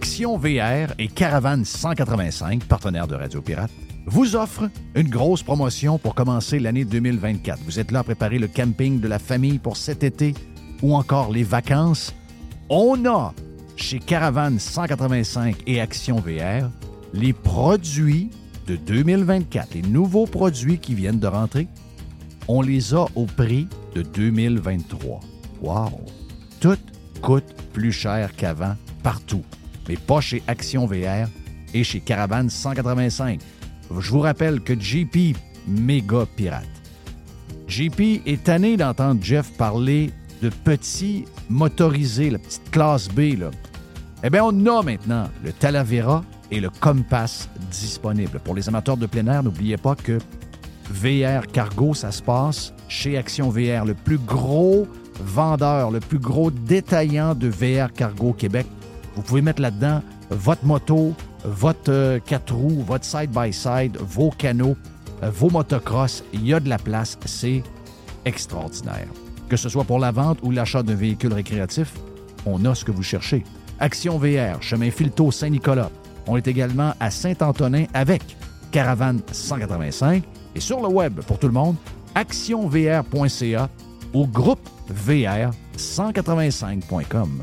Action VR et Caravane 185, partenaire de Radio Pirate, vous offrent une grosse promotion pour commencer l'année 2024. Vous êtes là à préparer le camping de la famille pour cet été ou encore les vacances. On a chez Caravane 185 et Action VR les produits de 2024, les nouveaux produits qui viennent de rentrer. On les a au prix de 2023. Wow! Tout coûte plus cher qu'avant partout, mais pas chez Action VR et chez Caravane 185. Je vous rappelle que JP, méga pirate. JP est tanné d'entendre Jeff parler de petits motorisés, la petite classe B. Eh bien, on a maintenant le Talavera et le Compass disponibles. Pour les amateurs de plein air, n'oubliez pas que VR Cargo, ça se passe chez Action VR, le plus gros vendeur, le plus gros détaillant de VR Cargo Québec. Vous pouvez mettre là-dedans votre moto, votre euh, quatre roues, votre side-by-side, vos canaux, euh, vos motocross. Il y a de la place. C'est extraordinaire. Que ce soit pour la vente ou l'achat d'un véhicule récréatif, on a ce que vous cherchez. Action VR, chemin Filto Saint-Nicolas. On est également à Saint-Antonin avec Caravane 185 et sur le web pour tout le monde, actionvr.ca ou groupe VR 185.com.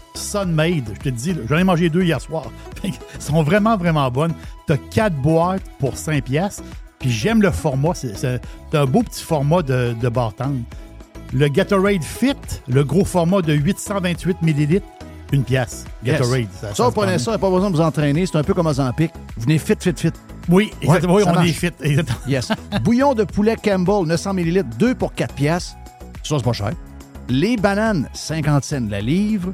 Sunmade, je te dis, j'en ai mangé deux hier soir. Elles sont vraiment, vraiment bonnes. Tu as 4 boîtes pour 5 piastres. Puis j'aime le format. C'est un beau petit format de, de. Le Gatorade Fit, le gros format de 828 ml, une pièce. Gatorade. Ça, se vous prenez ça, pas besoin de vous entraîner. C'est un peu comme Zampic. Vous venez fit, fit, fit. Oui, exactement. Oui, ça on marche. est fit. Exactement. Yes. Bouillon de poulet Campbell, 900 ml, 2 pour 4 piastres. Ça, c'est pas cher. Les bananes, 50 cents la livre.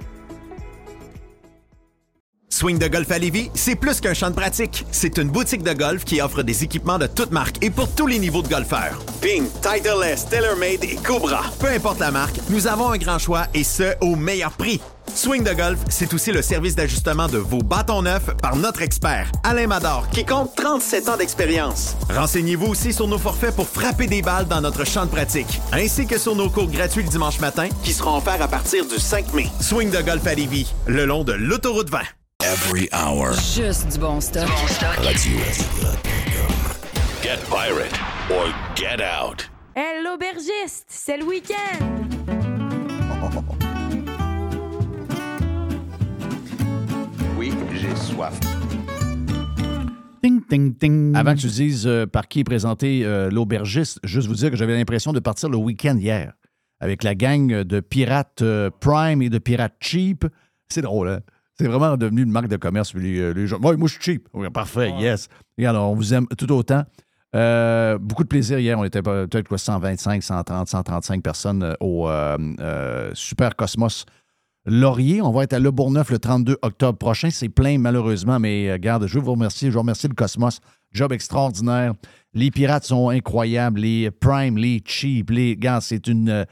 Swing de golf à Lévis, c'est plus qu'un champ de pratique. C'est une boutique de golf qui offre des équipements de toutes marques et pour tous les niveaux de golfeurs. Ping, Titleist, TaylorMade et Cobra. Peu importe la marque, nous avons un grand choix et ce, au meilleur prix. Swing de golf, c'est aussi le service d'ajustement de vos bâtons neufs par notre expert, Alain Mador, qui compte 37 ans d'expérience. Renseignez-vous aussi sur nos forfaits pour frapper des balles dans notre champ de pratique, ainsi que sur nos cours gratuits le dimanche matin, qui seront offerts à partir du 5 mai. Swing de golf à Lévis, le long de l'autoroute 20. Every hour. Juste du bon stock. Radio. Get pirate or get out. Hey, l'aubergiste, c'est le week-end! Oui, j'ai soif. Ting, ting, ting. Avant que tu dises euh, par qui est présenté euh, l'aubergiste, juste vous dire que j'avais l'impression de partir le week-end hier avec la gang de pirates euh, Prime et de pirates Cheap. C'est drôle, hein? C'est vraiment devenu une marque de commerce. Les, euh, les gens, Ouais, moi, je suis cheap. Oui, parfait, yes. Regarde, on vous aime tout autant. Euh, beaucoup de plaisir hier. On était peut-être quoi, 125, 130, 135 personnes euh, au euh, euh, Super Cosmos Laurier. On va être à Le Bourgneuf le 32 octobre prochain. C'est plein, malheureusement, mais garde, je veux vous remercier. Je veux remercier le Cosmos. Job extraordinaire. Les pirates sont incroyables. Les Prime, les Cheap, les gars, c'est une,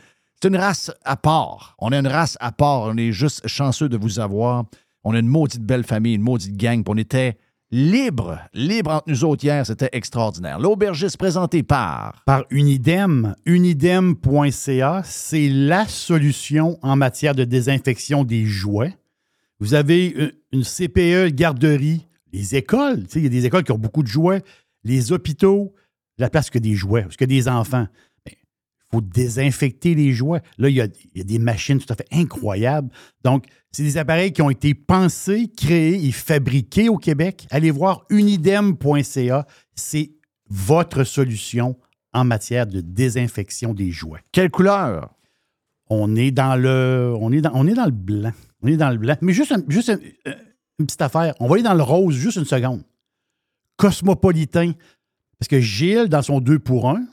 une race à part. On a une race à part. On est juste chanceux de vous avoir. On a une maudite belle famille, une maudite gang. puis on était libre, libre entre nous autres hier. C'était extraordinaire. L'aubergiste présenté par. Par Unidem. Unidem.ca, c'est la solution en matière de désinfection des jouets. Vous avez une- une CPE, garderie, les écoles. Il y a des écoles qui ont beaucoup de jouets. Les hôpitaux, la place que des jouets, parce que des enfants. Il faut désinfecter les jouets. Là, il il y a des machines tout à fait incroyables. Donc, c'est des appareils qui ont été pensés, créés et fabriqués au Québec. Allez voir unidem.ca. C'est votre solution en matière de désinfection des jouets. Quelle couleur? On est dans le. On est dans, on est dans le blanc. On est dans le blanc. Mais juste, un- juste un- euh, une petite affaire. On va aller dans le rose juste une seconde. Cosmopolitain. Parce que Gilles, dans son 2 pour 1,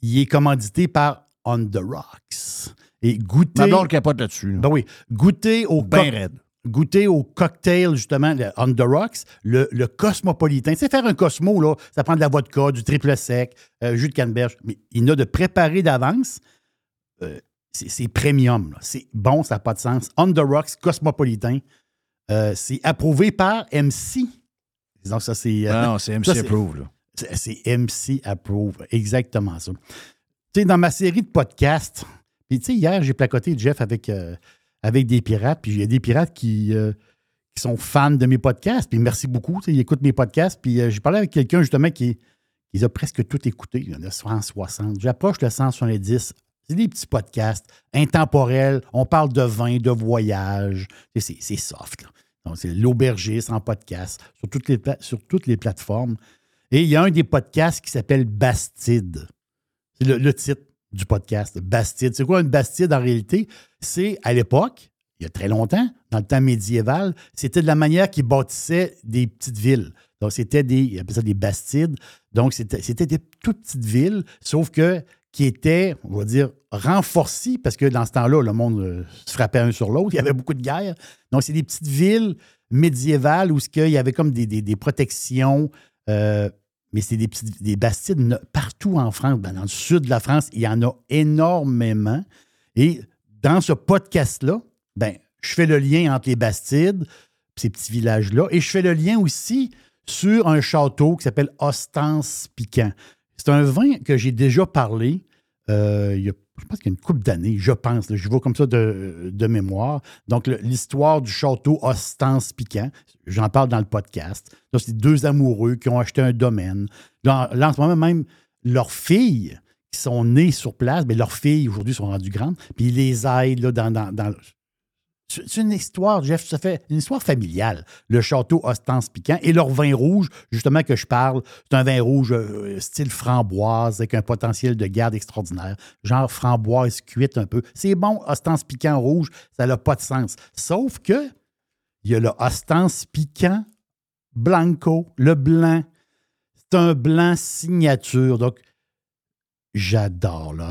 il est commandité par On the Rocks. Et goûter. Ma blonde capote là-dessus. là. Ben oui. Goûter au Ben raide. Goûter au cocktail, justement, le On the Rocks, le, le cosmopolitain. Tu sais, faire un Cosmo, là, ça prend de la vodka, du triple sec, euh, jus de canneberge. Mais il n'a de préparé d'avance. Euh, c'est premium. là. C'est bon, ça n'a pas de sens. On the Rocks, cosmopolitain. Euh, c'est approuvé par MC. Donc, ça, c'est. euh, Ah non, c'est MC ça, Approve, c'est MC Approve. Exactement ça. Tu sais, dans ma série de podcasts, tu sais, hier, j'ai placoté Jeff avec, euh, avec des pirates, puis il y a des pirates qui, euh, sont fans de mes podcasts, puis merci beaucoup. Ils écoutent mes podcasts, puis euh, j'ai parlé avec quelqu'un justement qui qu'ils ont presque tout écouté. Il y en a 160. J'approche le 170. C'est des petits podcasts intemporels. On parle de vin, de voyage. C'est soft. Donc, c'est l'aubergiste en podcast sur toutes, les, sur toutes les plateformes. Et il y a un des podcasts qui s'appelle Bastide. C'est le titre du podcast, Bastide. C'est quoi une Bastide en réalité? C'est à l'époque, il y a très longtemps, dans le temps médiéval, c'était de la manière qu'ils bâtissaient des petites villes. Donc, c'était des, ils ça des bastides. Donc, c'était des toutes petites villes, sauf que qui étaient, on va dire, renforcées, parce que dans ce temps-là, le monde euh, se frappait un sur l'autre. Il y avait beaucoup de guerres. Donc, c'est des petites villes médiévales où qu'il y avait comme des, des- des protections. euh, mais c'est des petites des bastides partout en France. Ben, dans le sud de la France, il y en a énormément. Et dans ce podcast-là, ben, je fais le lien entre les bastides, ces petits villages-là, et je fais le lien aussi sur un château qui s'appelle Ostens Piquant. C'est un vin que j'ai déjà parlé euh, il y a, je pense qu'il y a une couple d'années, je pense. je vois comme ça de, mémoire. Donc, l'histoire du château Ostens Piquant, j'en parle dans le podcast. Là, c'est deux amoureux qui ont acheté un domaine. Là, en- ce moment même, leurs filles qui sont nées sur place, mais leurs filles aujourd'hui sont rendues grandes, puis ils les aident là, dans, dans, dans- c'est une histoire, Jeff, ça fait une histoire familiale. Le château Ostens Piquant et leur vin rouge, justement, que je parle, c'est un vin rouge euh, style framboise avec un potentiel de garde extraordinaire. Genre framboise cuite un peu. C'est bon, Ostens Piquant rouge, ça n'a pas de sens. Sauf que il y a le Ostens Piquant Blanco, le blanc. C'est un blanc signature. Donc, j'adore le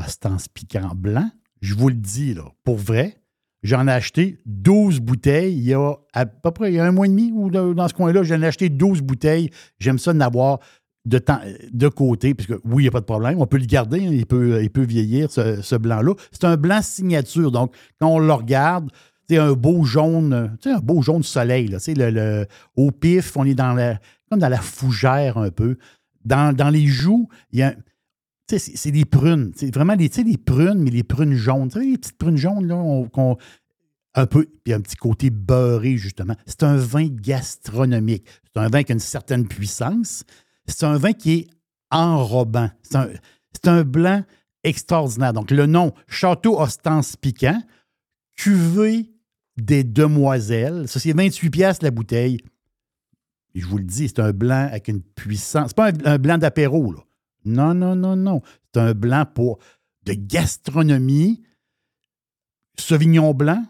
Piquant blanc. Je vous le dis, pour vrai. J'en ai acheté 12 bouteilles il y a à peu près il y a un mois et demi ou dans ce coin-là. J'en ai acheté 12 bouteilles. J'aime ça d'en avoir de, temps, de côté, parce que oui, il n'y a pas de problème. On peut le garder, hein, il, peut, il peut vieillir, ce, blanc-là. C'est un blanc signature. Donc, quand on le regarde, c'est un beau jaune, un beau jaune soleil. Là, le, le- au pif, on est dans la, comme dans la fougère un peu. Dans, dans les joues, il y a. C'est des prunes. C'est vraiment des, des prunes, mais les prunes jaunes. Tu sais, les petites prunes jaunes, là, un peu, puis un petit côté beurré, justement. C'est un vin gastronomique. C'est un vin qui a une certaine puissance. C'est un vin qui est enrobant. C'est un, blanc extraordinaire. Donc, le nom Château Ostens Piquant, cuvée des demoiselles. Ça, c'est 28 pièces la bouteille. Je vous le dis, c'est un blanc avec une puissance. C'est pas un blanc d'apéro, là. Non, non, non, non. C'est un blanc pour de gastronomie, Sauvignon blanc,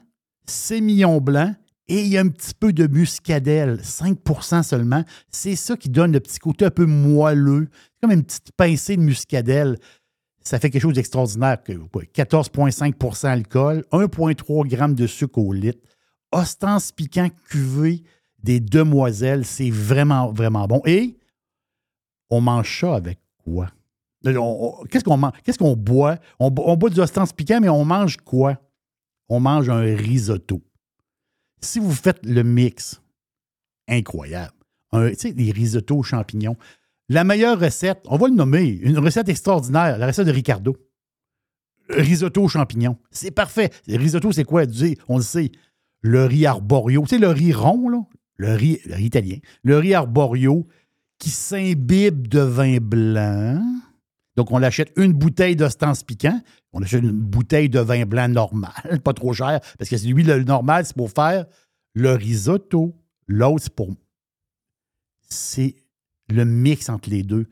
Sémillon blanc et y a un petit peu de muscadelle, 5% seulement. C'est ça qui donne le petit côté un peu moelleux. Comme une petite pincée de muscadelle. Ça fait quelque chose d'extraordinaire. que- quoi, 14,5% alcool, 1,3 g de sucre au litre. Ostens piquant cuvée des demoiselles, c'est vraiment, vraiment bon. Et on mange ça avec quoi? Qu'est-ce qu'on mange? Qu'est-ce qu'on boit? On, bo- on boit du ostens piquant, mais on mange quoi? On mange un risotto. Si vous faites le mix, incroyable. Tu sais, des risottos aux champignons. La meilleure recette, on va le nommer, une recette extraordinaire, la recette de Ricardo. Risotto aux champignons. C'est parfait. Risotto, c'est quoi? On le sait. Le riz arborio. Tu sais, le riz rond, là? Le riz, le riz italien. Le riz arborio qui s'imbibe de vin blanc. Donc, on achète une bouteille d'ostens piquant. On achète une bouteille de vin blanc normal, pas trop cher, parce que lui, le normal, c'est pour faire le risotto. L'autre, c'est pour. C'est le mix entre les deux.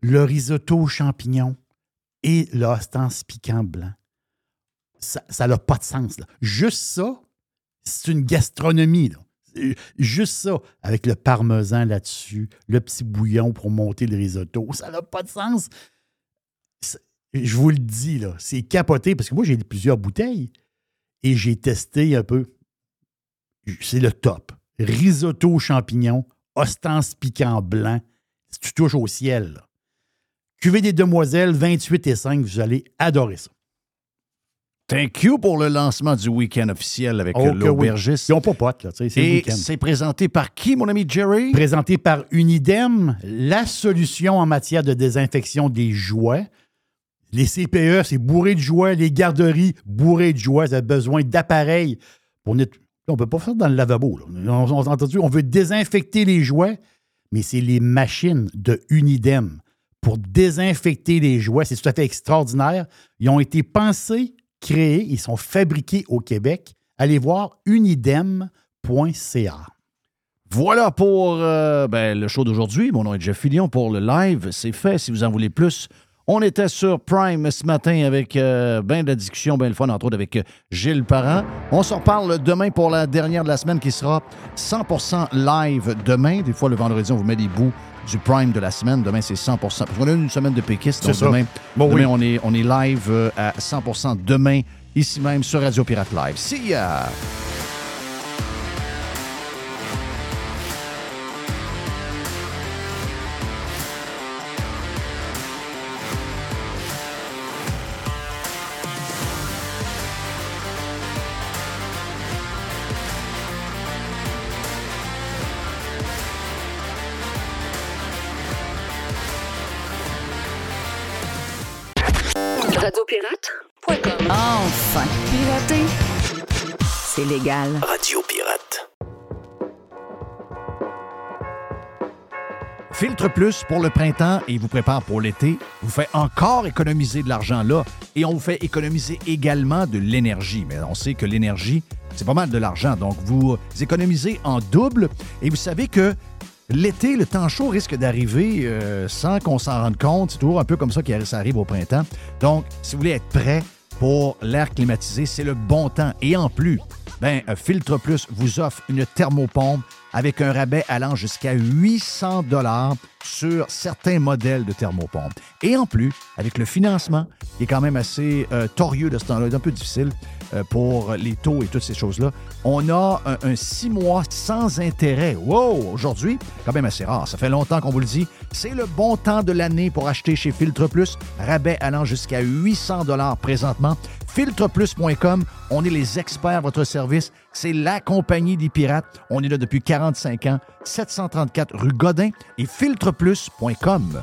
Le risotto aux champignons et l'ostens piquant blanc. Ça n'a pas de sens. Juste ça, c'est une gastronomie. Juste ça, avec le parmesan là-dessus, le petit bouillon pour monter le risotto, ça n'a pas de sens. Je vous le dis, là, c'est capoté parce que moi, j'ai plusieurs bouteilles et j'ai testé un peu. C'est le top. Risotto champignons, ostens piquant blanc. Tu touches au ciel. Cuvée des demoiselles, 28 et 5, vous allez adorer ça. Thank you pour le lancement du week-end officiel avec Oh, oui. l'aubergiste. Ils n'ont pas pote, là. Et c'est présenté par qui, mon ami Jerry? Présenté par Unidem, la solution en matière de désinfection des jouets. Les CPE, c'est bourré de jouets. Les garderies, bourré de jouets. Vous avez besoin d'appareils pour On ne peut pas faire ça dans le lavabo. là. On, on- entendu, on veut désinfecter les jouets, mais c'est les machines de Unidem pour désinfecter les jouets. C'est tout à fait extraordinaire. Ils ont été pensés, créés, ils sont fabriqués au Québec. Allez voir unidem.ca. Voilà pour euh, ben, le show d'aujourd'hui. Mon nom est Jeff Fillion pour le live. C'est fait. Si vous en voulez plus, on était sur Prime ce matin avec euh, ben de la discussion, ben le fun, entre autres avec euh, Gilles Parent. On s'en reparle demain pour la dernière de la semaine qui sera 100% live demain. Des fois, le vendredi, on vous met des bouts du Prime de la semaine. Demain, c'est 100%. Parce qu'on a une semaine de péquistes. Donc, demain, Bon, demain, oui. on, est, on est live euh, à 100% demain, ici même sur Radio Pirate Live. See ya! Pirater, c'est légal. Radio Pirate. Filtre Plus pour le printemps et vous prépare pour l'été, vous fait encore économiser de l'argent là et on vous fait économiser également de l'énergie. Mais on sait que l'énergie, c'est pas mal de l'argent. Donc, vous économisez en double et vous savez que l'été, le temps chaud risque d'arriver euh, sans qu'on s'en rende compte. C'est toujours un peu comme ça que ça arrive au printemps. Donc, si vous voulez être prêt pour l'air climatisé, c'est le bon temps. Et en plus, ben, euh, Filtre Plus vous offre une thermopompe avec un rabais allant jusqu'à 800 dollars sur certains modèles de thermopompe. Et en plus, avec le financement, qui est quand même assez euh, torieux de ce temps-là, un peu difficile pour les taux et toutes ces choses-là, on a un, six mois sans intérêt. Wow! Aujourd'hui, quand même assez rare. Ça fait longtemps qu'on vous le dit. C'est le bon temps de l'année pour acheter chez Filtre Plus. Rabais allant jusqu'à 800 dollars présentement. Filtreplus.com, on est les experts à votre service. C'est la compagnie des pirates. On est là depuis 45 ans. 734 rue Godin et filtreplus.com.